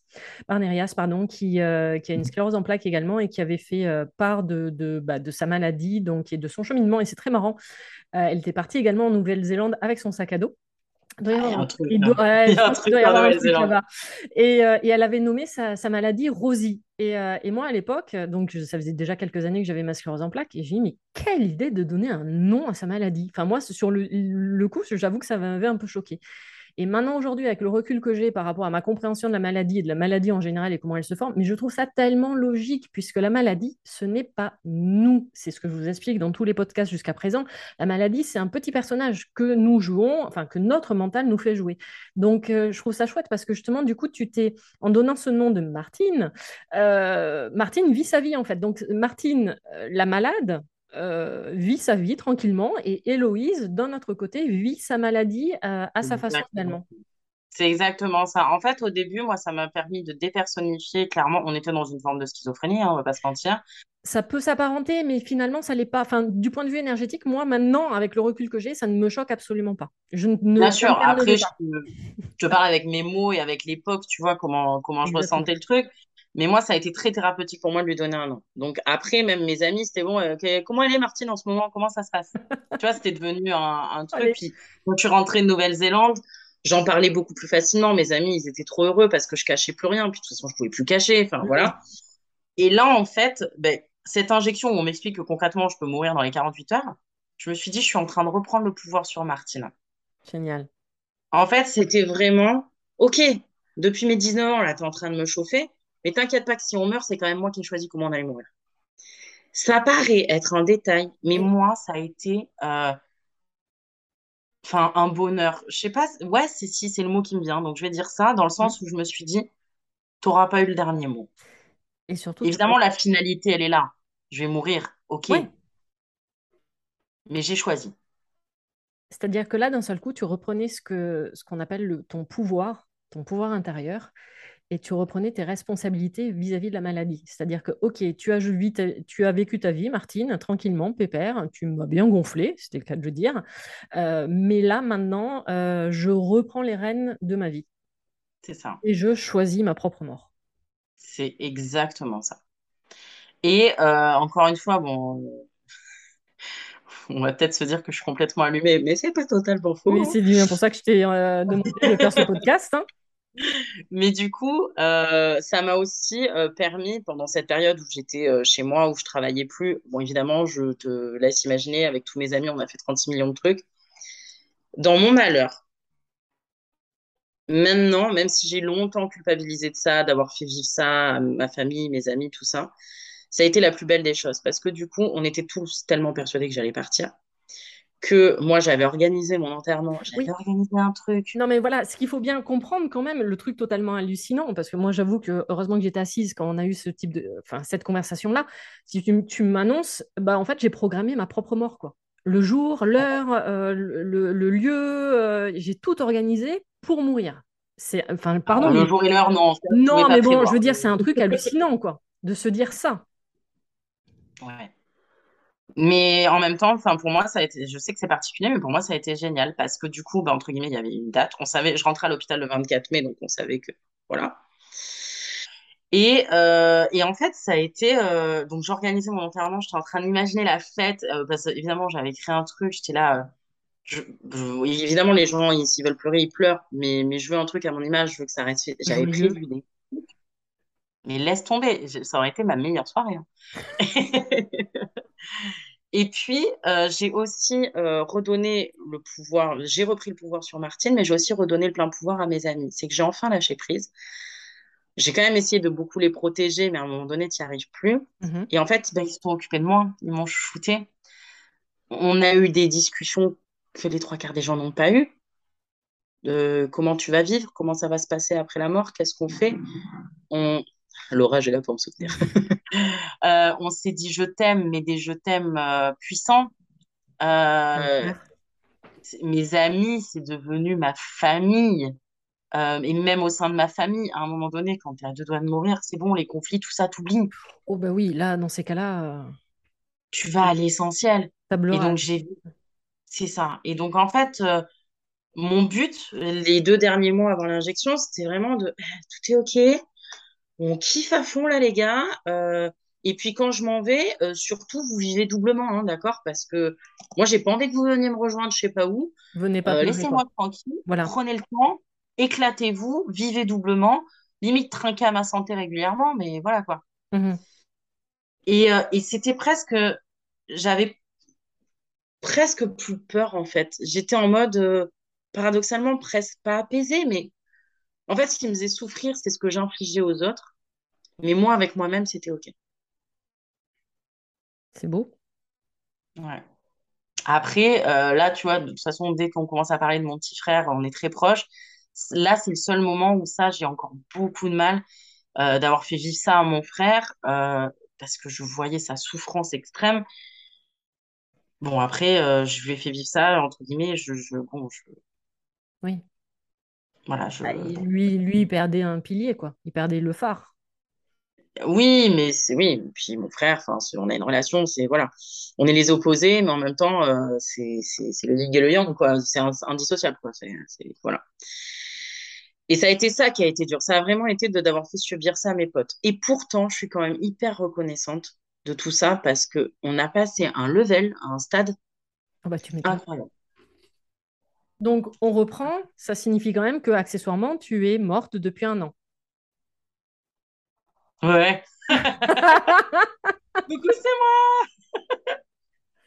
Barnerias pardon, qui, qui a une sclérose en plaques également et qui avait fait part de, de, bah, de sa maladie donc, et de son cheminement. Et c'est très marrant. Elle était partie également en Nouvelle-Zélande avec son sac à dos. Il doit y
il y
avoir
a
un truc. Et, euh, et elle avait nommé sa, sa maladie Rosie. Et, euh, et moi, à l'époque, donc ça faisait déjà quelques années que j'avais ma sclérose en plaques, et j'ai dit, mais quelle idée de donner un nom à sa maladie. Enfin, moi, sur le, le coup, j'avoue que ça m'avait un peu choqué. Et maintenant, aujourd'hui, avec le recul que j'ai par rapport à ma compréhension de la maladie et de la maladie en général et comment elle se forme, mais je trouve ça tellement logique puisque la maladie, ce n'est pas nous. C'est ce que je vous explique dans tous les podcasts jusqu'à présent. La maladie, c'est un petit personnage que nous jouons, enfin que notre mental nous fait jouer. Donc, euh, je trouve ça chouette parce que justement, du coup, tu t'es, en donnant ce nom de Martine, euh, Martine vit sa vie en fait. Donc, Martine, euh, la malade, euh, vit sa vie tranquillement et Héloïse, d'un autre côté, vit sa maladie euh, à sa façon finalement.
C'est exactement ça. En fait, au début, moi, ça m'a permis de dépersonnifier. Clairement, on était dans une forme de schizophrénie, hein, on va pas se mentir.
Ça peut s'apparenter, mais finalement, ça l'est pas. Enfin, du point de vue énergétique, moi, maintenant, avec le recul que j'ai, ça ne me choque absolument pas. Je ne,
Bien sûr, après, je, je, parle avec mes mots et avec l'époque, tu vois, comment, comment je ressentais le truc. Mais moi, ça a été très thérapeutique pour moi de lui donner un nom. Donc après, même mes amis, c'était bon, euh, comment elle est Martine en ce moment? Comment ça se passe? Tu vois, c'était devenu un, truc. Puis quand tu rentrais de Nouvelle-Zélande, j'en parlais beaucoup plus facilement. Mes amis, ils étaient trop heureux parce que je cachais plus rien. Puis de toute façon, je pouvais plus cacher. Enfin, voilà. Et là, en fait, ben, cette injection où on m'explique que concrètement, je peux mourir dans les 48 heures, je me suis dit, je suis en train de reprendre le pouvoir sur Martine.
Génial.
En fait, c'était vraiment, OK, depuis mes 19 ans, là, tu es en train de me chauffer. Mais t'inquiète pas que si on meurt, c'est quand même moi qui choisis comment on allait mourir. Ça paraît être un détail, mais moi, ça a été euh, enfin un bonheur. Je sais pas, ouais, c'est si, c'est le mot qui me vient. Donc je vais dire ça dans le sens où je me suis dit, t'auras pas eu le dernier mot. Et surtout, évidemment, la finalité, elle est là. Je vais mourir, ok. Mais j'ai choisi.
C'est-à-dire que là, d'un seul coup, tu reprenais ce que ce qu'on appelle le, ton pouvoir, ton pouvoir intérieur, et tu reprenais tes responsabilités vis-à-vis de la maladie. C'est-à-dire que, OK, tu as, tu as vécu ta vie, Martine, tranquillement, pépère, tu m'as bien gonflé, c'était le cas de le dire, euh, mais là, maintenant, euh, je reprends les rênes de ma vie.
C'est ça.
Et je choisis ma propre mort.
C'est exactement ça. Et euh, encore une fois, bon, on va peut-être se dire que je suis complètement allumée, mais c'est pas totalement faux.
Oui, c'est bien pour ça que je t'ai demandé de faire ce podcast. Hein.
Mais du coup, euh, ça m'a aussi euh, permis, pendant cette période où j'étais euh, chez moi, où je travaillais plus, bon, évidemment, je te laisse imaginer, avec tous mes amis, on a fait 36 millions de trucs. Dans mon malheur, maintenant, même si j'ai longtemps culpabilisé de ça, d'avoir fait vivre ça à ma famille, mes amis, tout ça, ça a été la plus belle des choses parce que du coup, on était tous tellement persuadés que j'allais partir que moi j'avais organisé mon enterrement, j'avais organisé un truc.
Non mais voilà, ce qu'il faut bien comprendre quand même, le truc totalement hallucinant, parce que moi j'avoue que heureusement que j'étais assise quand on a eu ce type de, enfin cette conversation là. Si tu, tu m'annonces, bah en fait j'ai programmé ma propre mort quoi. Le jour, l'heure, euh, le, lieu, euh, j'ai tout organisé pour mourir. C'est, enfin pardon.
le jour et l'heure non.
Non mais bon, je veux dire c'est un truc hallucinant quoi, de se dire ça.
Ouais. Mais en même temps, enfin pour moi, ça a été, je sais que c'est particulier, mais pour moi, ça a été génial parce que du coup, bah, entre guillemets, il y avait une date. On savait, je rentrais à l'hôpital le 24 mai, donc on savait que voilà. Et, euh, et en fait, ça a été euh, donc j'organisais mon enterrement, j'étais en train d'imaginer la fête euh, parce que évidemment, j'avais écrit un truc, j'étais là. Je, évidemment, les gens, s'ils veulent pleurer, ils pleurent, mais, mais je veux un truc à mon image, je veux que ça reste. J'avais prévu des mais laisse tomber, ça aurait été ma meilleure soirée. Hein. Et puis, euh, j'ai aussi euh, redonné le pouvoir, j'ai repris le pouvoir sur Martine, mais j'ai aussi redonné le plein pouvoir à mes amis. C'est que j'ai enfin lâché prise. J'ai quand même essayé de beaucoup les protéger, mais à un moment donné, tu n'y arrives plus. Mm-hmm. Et en fait, ben, ils se sont occupés de moi, ils m'ont shooté. On a eu des discussions que les trois quarts des gens n'ont pas eues. De comment tu vas vivre, comment ça va se passer après la mort, qu'est-ce qu'on fait? On, Laura, j'ai là pour me soutenir. Euh, on s'est dit je t'aime, mais des je t'aime euh, puissants. Euh, mes amis, c'est devenu ma famille. et même au sein de ma famille, à un moment donné, quand tu es à deux doigts de mourir, c'est bon, les conflits, tout ça, t'oublies.
Oh bah oui, là, dans ces cas-là...
Tu vas à l'essentiel. Et donc, j'ai... C'est ça. Et donc, en fait, mon but, les deux derniers mois avant l'injection, c'était vraiment de... Tout est OK, on kiffe à fond là, les gars. Euh, et puis quand je m'en vais, euh, surtout, vous vivez doublement, hein, d'accord Parce que moi, j'ai pas envie que vous veniez me rejoindre, je sais pas où.
Venez pas.
Euh, laissez-moi tranquille. Voilà. Prenez le temps, éclatez-vous, vivez doublement. Limite, trinquez à ma santé régulièrement, mais voilà quoi. Mmh et, et c'était presque, j'avais presque plus peur en fait. J'étais en mode, paradoxalement presque pas apaisée, mais en fait, ce qui me faisait souffrir, c'est ce que j'infligeais aux autres. Mais moi, avec moi-même, c'était OK.
C'est beau.
Ouais. Après, euh, là, tu vois, de toute façon, dès qu'on commence à parler de mon petit frère, on est très proches. Là, c'est le seul moment où ça, j'ai encore beaucoup de mal euh, d'avoir fait vivre ça à mon frère euh, parce que je voyais sa souffrance extrême. Bon, après, je lui ai fait vivre ça, entre guillemets, je, je, bon, je,
Oui.
voilà, je,
Bah, lui, lui, il perdait un pilier, quoi. Il perdait le phare.
Oui, mais c'est, oui, puis mon frère, enfin, on a une relation, c'est, voilà, on est les opposés, mais en même temps, euh, c'est, le yin et le yang, quoi, c'est indissociable, quoi, c'est, c'est, voilà. Et ça a été ça qui a été dur, ça a vraiment été de d'avoir fait subir ça à mes potes. Et pourtant, je suis quand même hyper reconnaissante de tout ça parce que on a passé un level, un stade
Ah bah, tu
incroyable.
Donc, on reprend. Ça signifie quand même que, accessoirement, tu es morte depuis un an.
Ouais. Du coup, c'est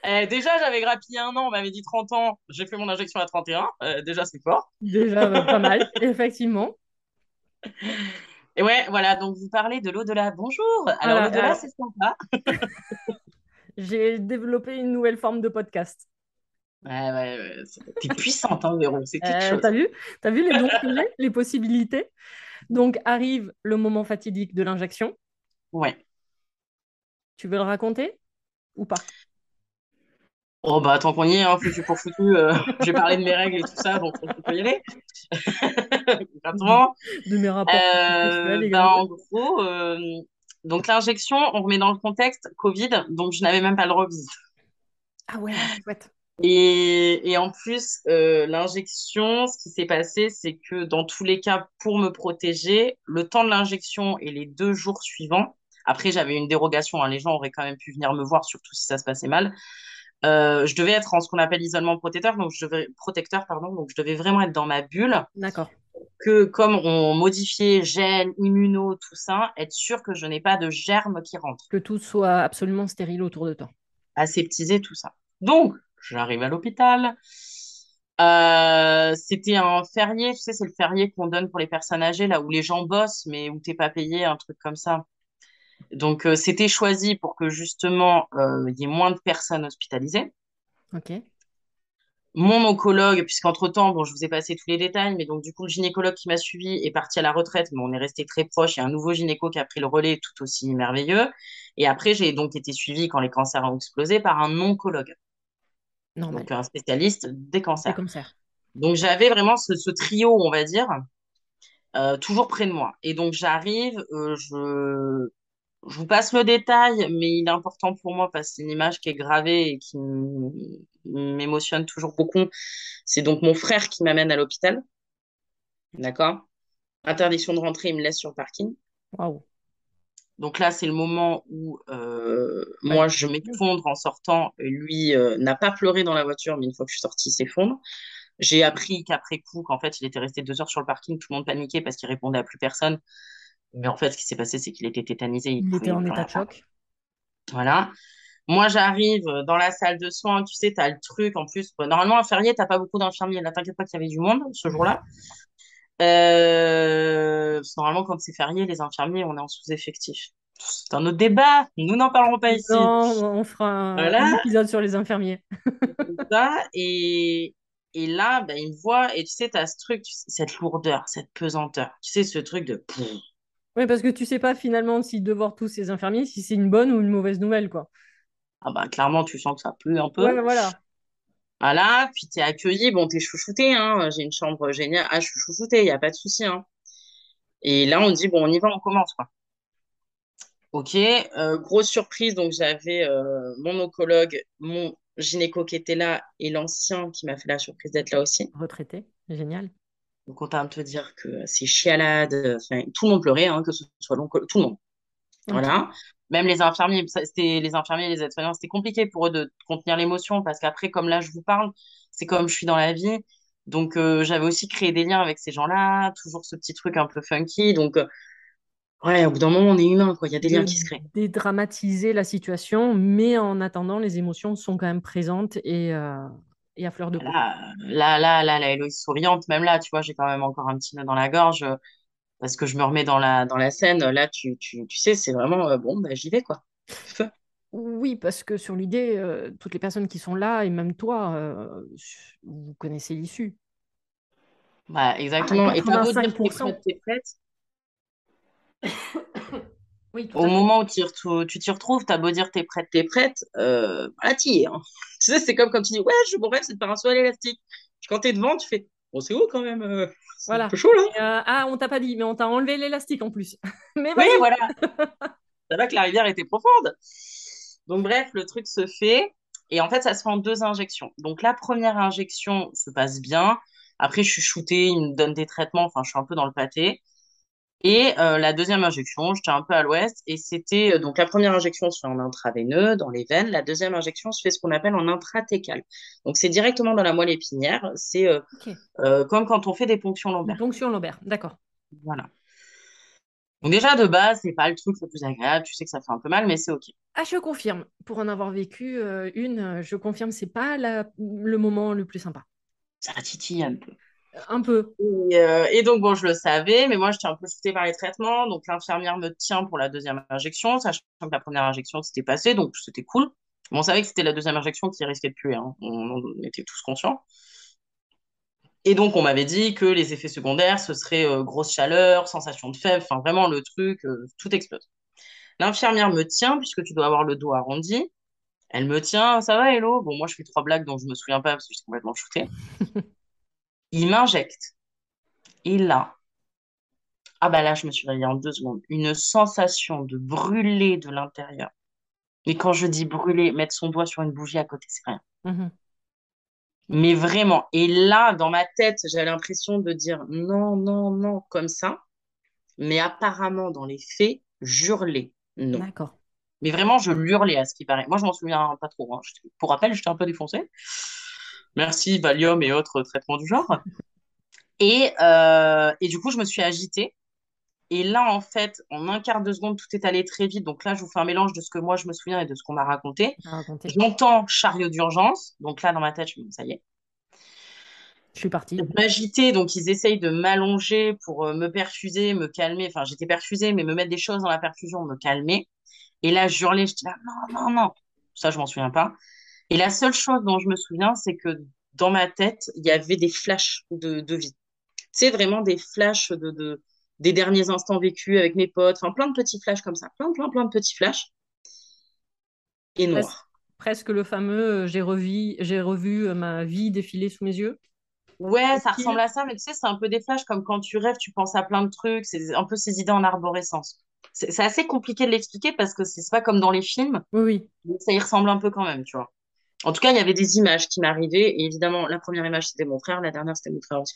Eh, déjà, j'avais grappillé un an, on m'avait dit 30 ans, j'ai fait mon injection à 31, euh, déjà c'est fort.
Déjà, bah, pas mal, effectivement.
Et ouais, voilà, donc vous parlez de l'au-delà. Bonjour. Alors l'au-delà, c'est sympa.
J'ai développé une nouvelle forme de podcast.
Ouais, ouais, ouais, t'es puissante, hein, Véro, c'est quelque
Euh,
chose.
t'as vu? T'as vu les j'ai, les possibilités? Donc, arrive le moment fatidique de l'injection.
Ouais.
Tu veux le raconter ou pas?
Oh bah tant qu'on y est, hein, foutu pour foutu, euh, j'ai parlé de mes règles et tout ça, donc on peut y aller.
De mes rapports
euh, bah, en gros, euh, donc l'injection, on remet dans le contexte Covid, donc je n'avais même pas le droit.
Ah ouais, chouette.
Et, et en plus, euh, l'injection, ce qui s'est passé, c'est que dans tous les cas, pour me protéger, le temps de l'injection et les deux jours suivants, après j'avais une dérogation, hein, les gens auraient quand même pu venir me voir, surtout si ça se passait mal. Euh, je devais être en ce qu'on appelle isolement protecteur, donc je devais protecteur, pardon, donc je devais vraiment être dans ma bulle.
D'accord.
Que comme on modifiait gènes, immuno, tout ça, être sûr que je n'ai pas de germes qui rentrent,
Que tout soit absolument stérile autour de toi.
aseptiser tout ça. Donc j'arrive à l'hôpital. Euh, c'était un férié, tu sais, c'est le férié qu'on donne pour les personnes âgées, là où les gens bossent, mais où t'es pas payé, un truc comme ça. Donc, euh, c'était choisi pour que justement, euh, il y ait moins de personnes hospitalisées.
Ok.
Mon oncologue, puisqu'entre-temps, bon, je vous ai passé tous les détails, mais donc du coup, le gynécologue qui m'a suivi est parti à la retraite, mais on est resté très proche. Il y a un nouveau gynéco qui a pris le relais, tout aussi merveilleux. Et après, j'ai donc été suivie quand les cancers ont explosé par un oncologue,
Normal.
donc un spécialiste des cancers. Donc, j'avais vraiment ce, ce trio, on va dire, euh, toujours près de moi. Et donc, j'arrive, euh, je, je vous passe le détail, mais il est important pour moi parce que c'est une image qui est gravée et qui m'émotionne toujours beaucoup. C'est donc mon frère qui m'amène à l'hôpital. D'accord? Interdiction de rentrer, il me laisse sur le parking.
Waouh.
Donc là, c'est le moment où euh,
Ouais.
moi, je m'effondre en sortant. Lui euh, n'a pas pleuré dans la voiture, mais une fois que je suis sortie, il s'effondre. J'ai appris qu'après coup, qu'en fait, il était resté deux heures sur le parking, tout le monde paniquait parce qu'il répondait à plus personne. Mais en fait, ce qui s'est passé, c'est qu'il était tétanisé, il
était en état de choc.
Voilà. Moi, j'arrive dans la salle de soins, tu sais, t'as le truc. En plus, bah, normalement, un férié, t'as pas beaucoup d'infirmiers. Là, t'inquiète pas qu'il y avait du monde ce jour-là. Euh, normalement, quand c'est férié, les infirmiers, on est en sous-effectif. C'est un autre débat. Nous n'en parlerons pas ici.
Non, on fera un,
Voilà.
un épisode sur les infirmiers.
Ça, et, et là, bah, il me voit, et tu sais, t'as ce truc, tu cette lourdeur, cette pesanteur. Tu sais, ce truc de...
Oui, parce que tu sais pas finalement si de voir tous ces infirmiers, si c'est une bonne ou une mauvaise nouvelle, quoi.
Ah bah, clairement, tu sens que ça pue un peu.
Ouais, voilà.
Voilà, puis t'es accueilli, bon, t'es chouchouté, hein, j'ai une chambre géniale. Ah, je suis chouchouté, il n'y a pas de souci, hein. Et là, on dit, bon, on y va, on commence, quoi. Ok, euh, grosse surprise, donc j'avais euh, mon oncologue, mon gynéco qui était là et l'ancien qui m'a fait la surprise d'être là aussi.
Retraité. Génial.
Donc, content de te dire que c'est chialade, enfin, tout le monde pleurait, hein, que ce soit l'oncologue, tout le monde.
Ok.
Voilà. Même les infirmiers, c'était les infirmiers, les aides-soignants, c'était compliqué pour eux de contenir l'émotion parce qu'après, comme là, je vous parle, c'est comme je suis dans la vie. Donc, euh, j'avais aussi créé des liens avec ces gens-là, toujours ce petit truc un peu funky. Donc, euh, ouais, au bout d'un moment, on est humain, quoi. Il y a des liens qui se créent.
dédramatiser la situation, mais en attendant, les émotions sont quand même présentes et, euh, et à fleur de peau.
Là, là, là, là, la Héloïse souriante, même là, tu vois, j'ai quand même encore un petit nœud dans la gorge parce que je me remets dans la, dans la scène. Là, tu, tu, tu sais, c'est vraiment euh, bon, bah, j'y vais, quoi.
Oui, parce que sur l'idée, euh, toutes les personnes qui sont là, et même toi, euh, vous connaissez l'issue.
Bah, exactement.
Ah,
Et t'as beau dire t'es
85%.
prête, t'es prête.
Oui, tout
Au moment où tu t'y retrouves, t'as beau dire t'es prête, t'es prête, euh, voilà, t'y es. hein. Tu sais, c'est comme quand tu dis, ouais, je, mon rêve, c'est de faire un saut à l'élastique. Quand t'es devant, tu fais, bon, c'est haut quand même, euh, c'est un
Voilà.
peu chaud là.
Euh, ah, on t'a pas dit, mais on t'a enlevé l'élastique en plus. Mais
Oui, voilà. Ça va que la rivière était profonde. Donc, bref, le truc se fait. Et en fait, ça se fait en deux injections. Donc, la première injection se passe bien. Après, je suis shootée, ils me donnent des traitements. Enfin, je suis un peu dans le pâté. Et euh, la deuxième injection, j'étais un peu à l'ouest. Et c'était. euh, Donc, la première injection se fait en intraveineux, dans les veines. La deuxième injection se fait ce qu'on appelle en intratécal. Donc, c'est directement dans la moelle épinière. C'est euh, comme quand on fait des ponctions lombaires.
ponction lombaire, d'accord.
Voilà. Donc, déjà, de base, c'est pas le truc le plus agréable. Tu sais que ça fait un peu mal, mais c'est OK.
Ah, je confirme. Pour en avoir vécu une, je confirme, c'est pas la- le moment le plus sympa.
Ça titille un peu.
Un peu.
Et, euh, et donc, bon, je le savais, mais moi, j'étais un peu shootée par les traitements. Donc, l'infirmière me tient pour la deuxième injection, sachant que la première injection s'était passée, donc c'était cool. Mais on savait que c'était la deuxième injection qui risquait de tuer, hein. On, on était tous conscients. Et donc, on m'avait dit que les effets secondaires, ce serait euh, grosse chaleur, sensation de fèvre, enfin, vraiment le truc, euh, tout explose. L'infirmière me tient, puisque tu dois avoir le dos arrondi. Elle me tient, ça va, Hello? Bon, moi, je fais trois blagues dont je me souviens pas parce que j'étais complètement shootée. Il m'injecte. Et là, ah bah là, je me suis réveillée en deux secondes. Une sensation de brûler de l'intérieur. Mais quand je dis brûler, mettre son doigt sur une bougie à côté, c'est rien.
Mhm.
Mais vraiment. Et là, dans ma tête, j'avais l'impression de dire non, non, non, comme ça. Mais apparemment, dans les faits, j'hurlais non.
D'accord.
Mais vraiment, je l'hurlais à ce qui paraît. Moi, je m'en souviens pas trop. hein. Pour rappel, j'étais un peu défoncée. Merci, Valium et autres traitements du genre. Et, euh, et du coup, je me suis agitée. Et là, en fait, en un quart de seconde, tout est allé très vite. Donc là, je vous fais un mélange de ce que moi, je me souviens et de ce qu'on m'a raconté.
À raconter.
J'entends chariot d'urgence. Donc là, dans ma tête, je me dis, ça y est.
Je suis partie.
Je m'agitais, donc ils essayent de m'allonger pour euh, me perfuser, me calmer. Enfin, j'étais perfusée, mais me mettre des choses dans la perfusion, me calmer. Et là, je hurlais, je dis là, non, non, non. Ça, je m'en souviens pas. Et la seule chose dont je me souviens, c'est que dans ma tête, il y avait des flashs de, de vie. C'est vraiment des flashs de, de, des derniers instants vécus avec mes potes. Enfin, plein de petits flashs comme ça. Plein, plein, plein de petits flashs. Et
Presque,
noir.
presque le fameux euh, j'ai revu, j'ai revu euh, ma vie défiler sous mes yeux.
Ouais, ça ressemble à ça, mais tu sais, c'est un peu des flashs comme quand tu rêves, tu penses à plein de trucs. C'est un peu ces idées en arborescence. C'est assez compliqué de l'expliquer parce que c'est pas comme dans les films,
Oui, oui.
mais ça y ressemble un peu quand même, tu vois. En tout cas, il y avait des images qui m'arrivaient. Et évidemment, la première image, c'était mon frère. La dernière, c'était mon frère aussi.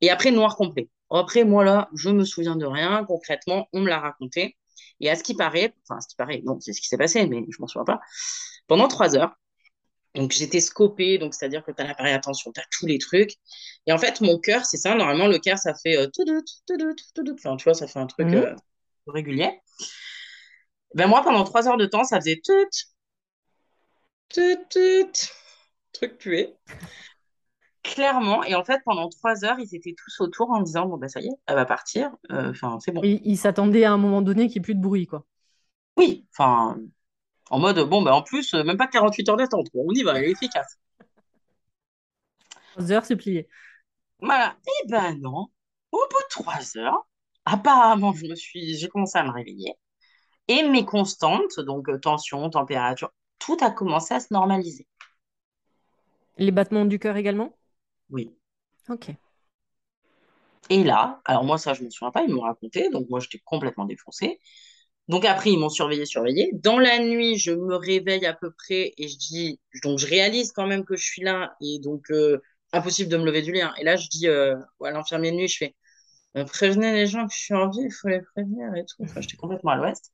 Et après, noir complet. Après, moi, là, je me souviens de rien. Concrètement, on me l'a raconté. Et à ce qui paraît, enfin, à ce qui paraît, non, c'est ce qui s'est passé, mais je m'en souviens pas. Pendant trois heures, donc j'étais scopée, donc c'est-à-dire que tu as l'appareil attention, tu as tous les trucs. Et en fait, mon cœur, c'est ça. Normalement, le cœur, ça fait euh, tout tout. Enfin, tu vois, ça fait un truc
Mhm.
euh, régulier. Ben moi, pendant trois heures de temps, ça faisait tout, tout, tout, truc pué. Clairement. Et en fait, pendant trois heures, ils étaient tous autour en disant, bon, ben ça y est, elle va partir. Euh, Enfin, c'est bon.
Il, il s'attendait à un moment donné qu'il n'y ait plus de bruit, quoi.
Oui, enfin, en mode, bon, ben en plus, euh, même pas 48 heures d'attente. On y va, elle est efficace.
Trois heures, c'est plié.
Voilà. Et ben non. Au bout de trois heures, apparemment, je me suis, j'ai commencé à me réveiller. Et mes constantes, donc euh, tension, température, tout a commencé à se normaliser.
Les battements du cœur également?
Oui.
Ok.
Et là, alors moi, ça, je ne me souviens pas, ils m'ont raconté, donc moi, j'étais complètement défoncée. Donc après, ils m'ont surveillé, surveillé. Dans la nuit, je me réveille à peu près et je dis, donc je réalise quand même que je suis là et donc euh, impossible de me lever du lit. hein. Et là, je dis euh, à l'infirmier de nuit, je fais, prévenez les gens que je suis en vie, il faut les prévenir et tout. Enfin, j'étais complètement à l'ouest.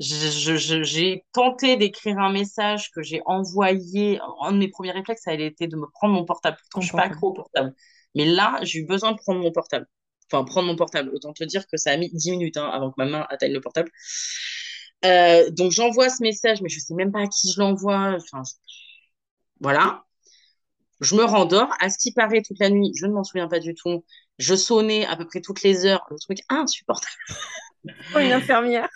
J'ai tenté d'écrire un message que j'ai envoyé. Un de mes premiers réflexes, ça a été de me prendre mon portable. Pourtant, je suis pas accro au portable. Mais là, j'ai eu besoin de prendre mon portable. Enfin, prendre mon portable. Autant te dire que ça a mis 10 minutes hein, avant que ma main atteigne le portable. Euh, donc, j'envoie ce message, mais je sais même pas à qui je l'envoie. Enfin, voilà. Je me rendors, à ce qui paraît toute la nuit, je ne m'en souviens pas du tout. Je sonnais à peu près toutes les heures, le truc insupportable.
Oh, une infirmière.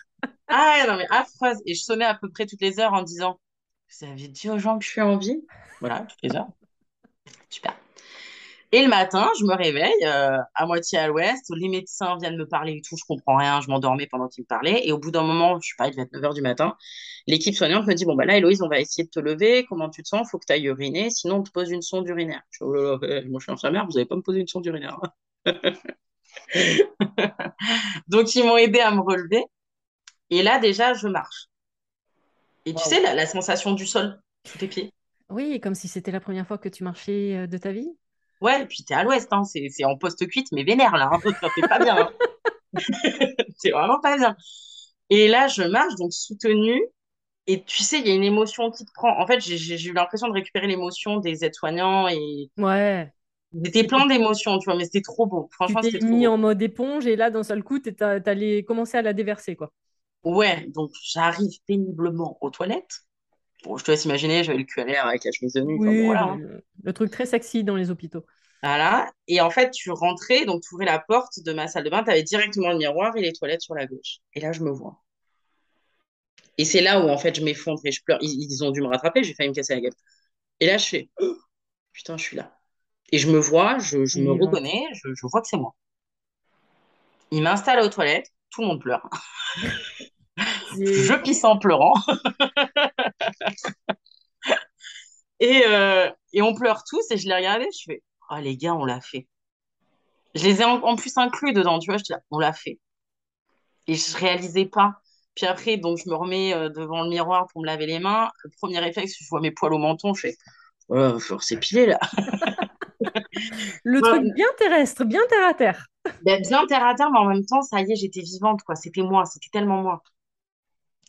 Ah non mais affreuse. Et je sonnais à peu près toutes les heures en disant, vous avez dit aux gens que je suis en vie? Voilà, toutes les heures. Super. Et le matin, je me réveille euh, à moitié à l'ouest. Les médecins viennent me parler et tout. Je comprends rien. Je m'endormais pendant qu'ils me parlaient. Et au bout d'un moment, je sais pas, il devait être 9 h du matin. L'équipe soignante me dit Bon, bah là, Héloïse, on va essayer de te lever. Comment tu te sens? Faut que tu ailles uriner. Sinon, on te pose une sonde urinaire. Je suis, oh là là, moi, je suis infirmière. Vous n'allez pas me poser une sonde urinaire. Donc, ils m'ont aidé à me relever. Et là, déjà, je marche. Et tu sais, la, la sensation du sol sous tes pieds.
Oui, comme si c'était la première fois que tu marchais euh, de ta vie.
Ouais, et puis t'es à l'ouest, hein, c'est, c'est en post-cuite, mais vénère là, hein, t'es pas bien. Hein. T'es vraiment pas bien. Et là, je marche, donc soutenue, et tu sais, il y a une émotion qui te prend. En fait, j'ai, eu l'impression de récupérer l'émotion des aides-soignants et
Ouais.
j'étais plein d'émotions, tu vois, mais c'était trop beau.
Tu
Franchement,
t'es
c'était trop
mis en mode éponge et là, d'un seul coup, t'es- t'allais commencer à la déverser, quoi.
Ouais, donc j'arrive péniblement aux toilettes. Bon, je te laisse imaginer, j'avais le cul à l'air avec la chemise de nuit, bon,
Oui,
voilà. hein.
le, truc très sexy dans les hôpitaux.
Voilà. Et en fait, tu rentrais, donc tu ouvrais la porte de ma salle de bain, tu avais directement le miroir et les toilettes sur la gauche. Et là, je me vois. Et c'est là où, en fait, je m'effondre et je pleure. Ils, ils ont dû me rattraper, j'ai failli me casser la gueule. Et là, je fais, Oh, putain, je suis là. Et je me vois, je, me
vivante.
reconnais, je, je vois que c'est moi. Ils m'installent aux toilettes, tout le monde pleure. Je pisse en pleurant. Et, euh, et on pleure tous et je les regardais, je fais, oh les gars, on l'a fait. Je les ai en, en plus inclus dedans, tu vois, je dis, on l'a fait. Et je réalisais pas. Puis après, donc, je me remets euh, devant le miroir pour me laver les mains. Le premier réflexe, je vois mes poils au menton, je fais, oh, faut s'épiler là.
Le truc bien terrestre, bien terre à terre.
ben, bien terre à terre, mais en même temps, ça y est, j'étais vivante, quoi. C'était moi, c'était tellement moi.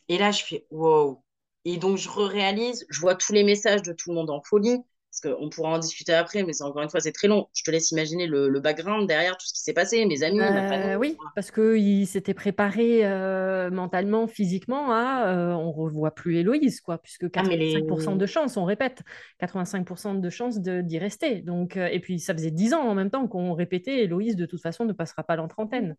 Et là, je fais wow. Et donc, je réalise, je vois tous les messages de tout le monde en folie, parce qu'on pourra en discuter après, mais encore une fois, c'est très long. Je te laisse imaginer le, le background derrière tout ce qui s'est passé, mes amis, ma famille.
Euh, oui, parce qu'il s'était préparé euh, mentalement, physiquement à euh, on revoit plus Héloïse, quoi, puisque
Ah, mais les.
85% de chance, on répète, 85% de chance d'y rester. Donc, euh, et puis ça faisait 10 ans en même temps qu'on répétait Héloïse, de toute façon, ne passera pas l'entre-antenne.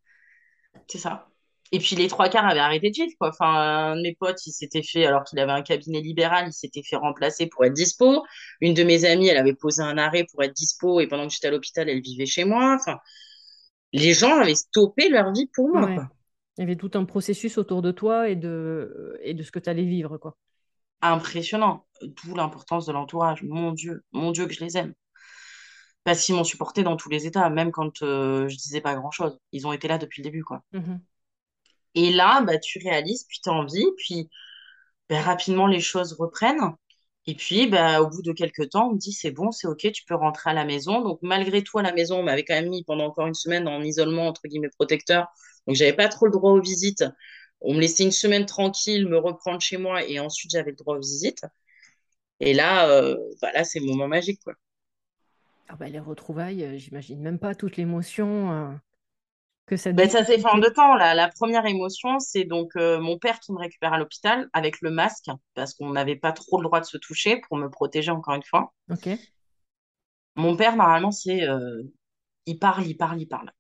C'est ça. Et puis les trois quarts avaient arrêté de vivre, quoi. Enfin, un de mes potes, il s'était fait, alors qu'il avait un cabinet libéral, il s'était fait remplacer pour être dispo. Une de mes amies, elle avait posé un arrêt pour être dispo, et pendant que j'étais à l'hôpital, elle vivait chez moi. Enfin, les gens avaient stoppé leur vie pour moi,
Ouais.
quoi.
Il y avait tout un processus autour de toi et de, et de ce que tu allais vivre, quoi.
Impressionnant. D'où l'importance de l'entourage. Mon Dieu, mon Dieu que je les aime. Parce qu'ils m'ont supporté dans tous les états, même quand euh, je disais pas grand-chose. Ils ont été là depuis le début, quoi.
Mhm.
Et là, bah, tu réalises, puis tu as envie, puis bah, rapidement les choses reprennent. Et puis, bah, au bout de quelques temps, on me dit, c'est bon, c'est OK, tu peux rentrer à la maison. Donc, malgré tout, à la maison, on m'avait quand même mis pendant encore une semaine en isolement, entre guillemets, protecteur. Donc, j'avais pas trop le droit aux visites. On me laissait une semaine tranquille, me reprendre chez moi, et ensuite, j'avais le droit aux visites. Et là, euh, bah, là, c'est le moment magique, quoi.
Ah bah, les retrouvailles, euh, j'imagine même pas toute l'émotion que ça
Ben, ça s'est fait en deux temps. La, la première émotion, c'est donc euh, mon père qui me récupère à l'hôpital avec le masque, parce qu'on n'avait pas trop le droit de se toucher pour me protéger encore une fois.
Ok.
Mon père, normalement, c'est euh, il parle, il parle, il parle.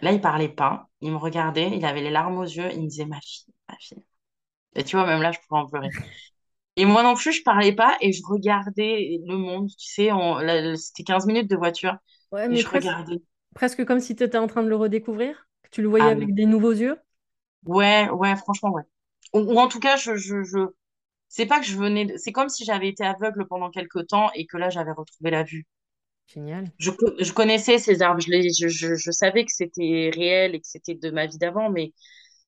Là, il parlait pas. Il me regardait, il avait les larmes aux yeux, il me disait ma fille, ma fille. Et tu vois, même là, je pouvais en pleurer. Et moi non plus, je parlais pas et je regardais le monde, tu sais, on- c'était 15 minutes de voiture
Ouais,
et
mais
je
presque,
regardais.
Presque comme si tu étais en train de le redécouvrir, que tu le voyais
Ah,
avec des nouveaux yeux?
ouais, ouais, franchement, ouais. Ou, ou en tout cas, je, je, je, c'est pas que je venais, de- c'est comme si j'avais été aveugle pendant quelques temps et que là, j'avais retrouvé la vue.
Génial.
Je, je connaissais ces arbres, je, les, je, je, je savais que c'était réel et que c'était de ma vie d'avant, mais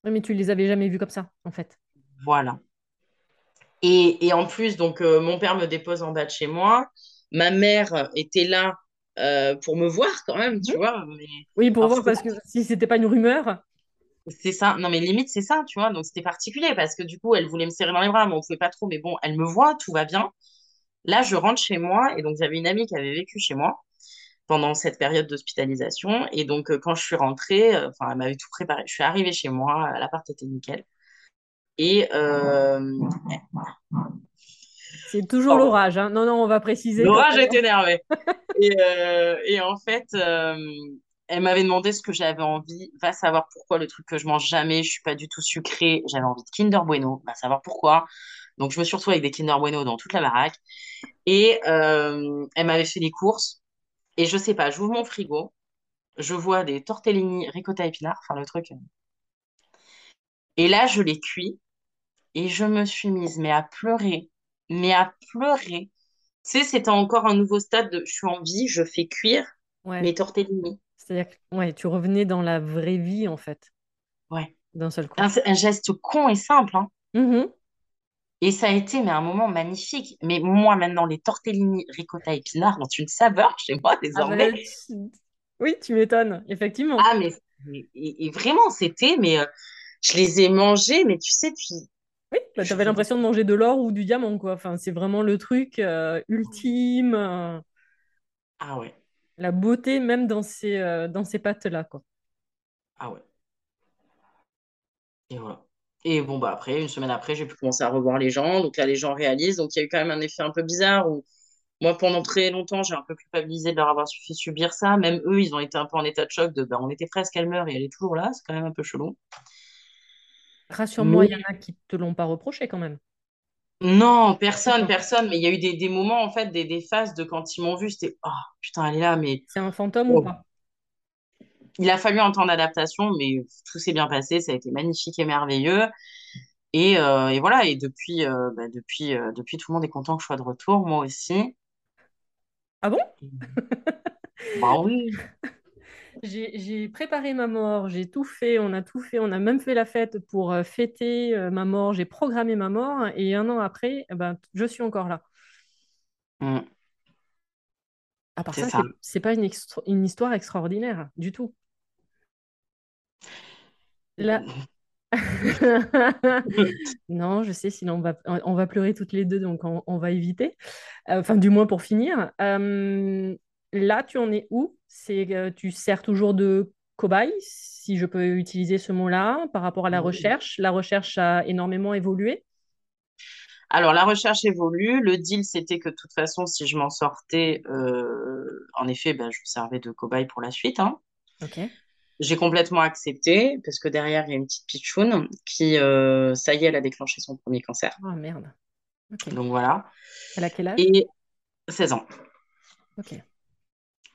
Ouais, mais tu les avais jamais vus comme ça, en fait.
voilà. Et, et en plus, donc, euh, mon père me dépose en bas de chez moi. Ma mère était là euh, pour me voir quand même, tu vois. Mais...
Oui, pour
Alors,
voir, parce que si c'était pas une rumeur,
C'est ça. Non, mais limite, c'est ça, tu vois. Donc, c'était particulier parce que du coup, elle voulait me serrer dans les bras, mais on pouvait pas trop. Mais bon, elle me voit, tout va bien. Là, je rentre chez moi et donc, j'avais une amie qui avait vécu chez moi pendant cette période d'hospitalisation. Et donc, euh, quand je suis rentrée, euh, enfin, elle m'avait tout préparé. Je suis arrivée chez moi, l'appart était nickel. Et, euh,
C'est toujours l'orage. Hein. Non, non, on va préciser.
L'orage est énervé. et, euh, et, en fait, euh, elle m'avait demandé ce que j'avais envie. Va savoir pourquoi le truc que je mange jamais. Je suis pas du tout sucrée. J'avais envie de Kinder Bueno. Va savoir pourquoi. Donc, je me suis retrouvée avec des Kinder Bueno dans toute la baraque. Et euh, elle m'avait fait des courses. Et je sais pas, j'ouvre mon frigo. Je vois des tortellini ricotta épinards. Enfin, le truc. Et là, je les cuis. Et je me suis mise, mais à pleurer. Mais à pleurer. Tu sais, c'était encore un nouveau stade de je suis en vie, je fais cuire mes tortellini.
C'est-à-dire que ouais, tu revenais dans la vraie vie, en fait.
Ouais.
D'un seul coup.
Un, un, geste con et simple. Hein.
Mm-hmm.
Et ça a été mais un moment magnifique. Mais moi, maintenant, les tortellini ricotta épinards ont une saveur chez moi désormais.
Ah bah, oui, tu m'étonnes, effectivement.
Ah, mais et, vraiment, c'était, mais euh, je les ai mangés, mais tu sais, tu...
Oui, bah, tu avais l'impression de manger de l'or ou du diamant, quoi. Enfin, c'est vraiment le truc euh, ultime. Euh,
ah ouais.
La beauté même dans ces, dans ces pâtes-là, quoi.
Ah ouais. Et voilà. Et bon, bah après, une semaine après, j'ai pu commencer à revoir les gens. Donc là, les gens réalisent. Donc il y a eu quand même un effet un peu bizarre où moi, pendant très longtemps, j'ai un peu culpabilisé de leur avoir fait subir ça. Même eux, ils ont été un peu en état de choc de bah, on était presque elle meurt et elle est toujours là. C'est quand même un peu chelou.
Rassure-moi, il y en a qui te l'ont pas reproché quand même.
Non, personne, personne. Mais il y a eu des, moments, en fait, des, des, phases de quand ils m'ont vu, c'était oh putain, elle est là, mais.
C'est un fantôme ou pas?
Il a fallu un temps d'adaptation, mais tout s'est bien passé, ça a été magnifique et merveilleux. Et, euh, voilà, et depuis, euh, bah, depuis, euh, depuis, tout le monde est content que je sois de retour, moi aussi.
Ah bon?
Bah oui.
J'ai préparé ma mort, j'ai tout fait, on a tout fait, on a même fait la fête pour fêter ma mort, j'ai programmé ma mort, et un an après, eh ben, je suis encore là.
Mm.
À part ça, c'est pas une, une histoire extraordinaire du tout. Là... non, je sais, sinon on va, on va pleurer toutes les deux, donc on, va éviter. Euh, enfin, du moins pour finir. Euh, là, tu en es où? C'est euh, tu sers toujours de cobaye, si je peux utiliser ce mot-là, par rapport à la recherche? La recherche a énormément évolué?
Alors, la recherche évolue. Le deal, c'était que de toute façon, si je m'en sortais, en effet, ben, je servais de cobaye pour la suite. Hein.
Ok.
J'ai complètement accepté parce que derrière, il y a une petite pitchoune qui, euh, ça y est, elle a déclenché son premier cancer.
Oh merde.
Donc voilà.
Elle a quel âge?
Et 16 ans.
Ok.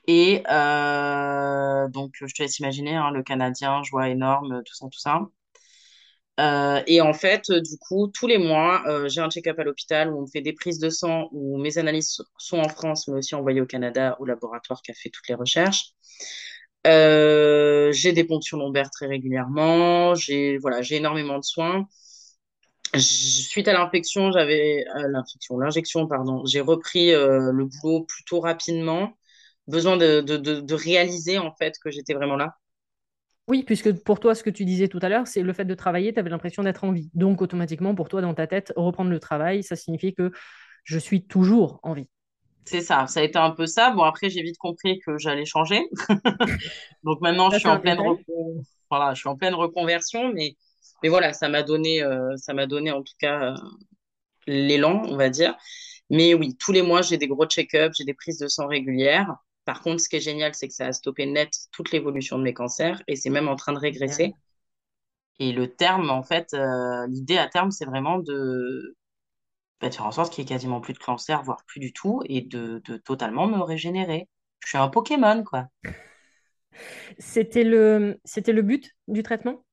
Et euh, donc, je te laisse imaginer, hein, le Canadien, joie énorme, tout ça, tout ça. Euh, et en fait, du coup, tous les mois, j'ai un check-up à l'hôpital où on me fait des prises de sang, où mes analyses sont en France, mais aussi envoyées au Canada, au laboratoire qui a fait toutes les recherches. Euh, j'ai des ponctions lombaires très régulièrement. J'ai voilà, j'ai énormément de soins. Suite à l'infection, j'avais euh, l'infection, l'injection, pardon. J'ai repris euh, le boulot plutôt rapidement. Besoin de, de, de, réaliser en fait que j'étais vraiment là.
Oui, puisque pour toi, ce que tu disais tout à l'heure, c'est le fait de travailler, tu avais l'impression d'être en vie. Donc, automatiquement, pour toi, dans ta tête, reprendre le travail, ça signifie que je suis toujours en vie.
C'est ça, ça a été un peu ça. Bon, après, j'ai vite compris que j'allais changer. Donc maintenant, je suis, en pleine voilà, je suis en pleine reconversion, mais, mais voilà, ça m'a donné, euh, ça m'a donné en tout cas euh, l'élan, on va dire. Mais oui, tous les mois, j'ai des gros check-ups, j'ai des prises de sang régulières. Par contre, ce qui est génial, c'est que ça a stoppé net toute l'évolution de mes cancers et c'est même en train de régresser. Et le terme, en fait, euh, l'idée à terme, c'est vraiment de, bah, de faire en sorte qu'il n'y ait quasiment plus de cancer, voire plus du tout, et de, totalement me régénérer. Je suis un Pokémon, quoi.
C'était le, c'était le but du traitement?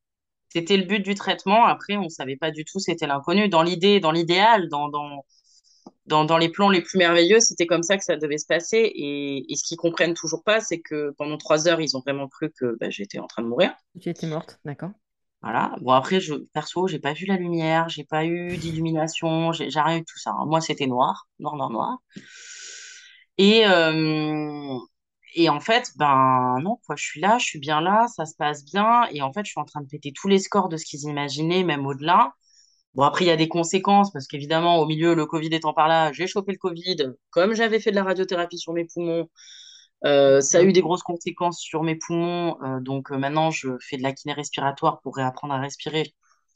C'était le but du traitement. Après, on ne savait pas du tout, c'était l'inconnu. Dans l'idée, dans l'idéal, dans, dans, dans, les plans les plus merveilleux, c'était comme ça que ça devait se passer. Et, ce qu'ils comprennent toujours pas, c'est que pendant trois heures, ils ont vraiment cru que bah, j'étais en train de mourir.
Tu étais morte, d'accord.
Voilà. Bon, après, je, perso, j'ai pas vu la lumière, j'ai pas eu d'illumination, j'ai rien eu tout ça. Hein. Moi, c'était noir, noir, noir, noir. Et, euh, et en fait, ben non, quoi, je suis là, je suis bien là, ça se passe bien. Et en fait, je suis en train de péter tous les scores de ce qu'ils imaginaient, même au-delà. Bon, après, il y a des conséquences, parce qu'évidemment, au milieu, le Covid étant par là, j'ai chopé le Covid. Comme j'avais fait de la radiothérapie sur mes poumons, euh, ça a eu des grosses conséquences sur mes poumons. Euh, donc euh, maintenant, je fais de la kiné respiratoire pour réapprendre à respirer.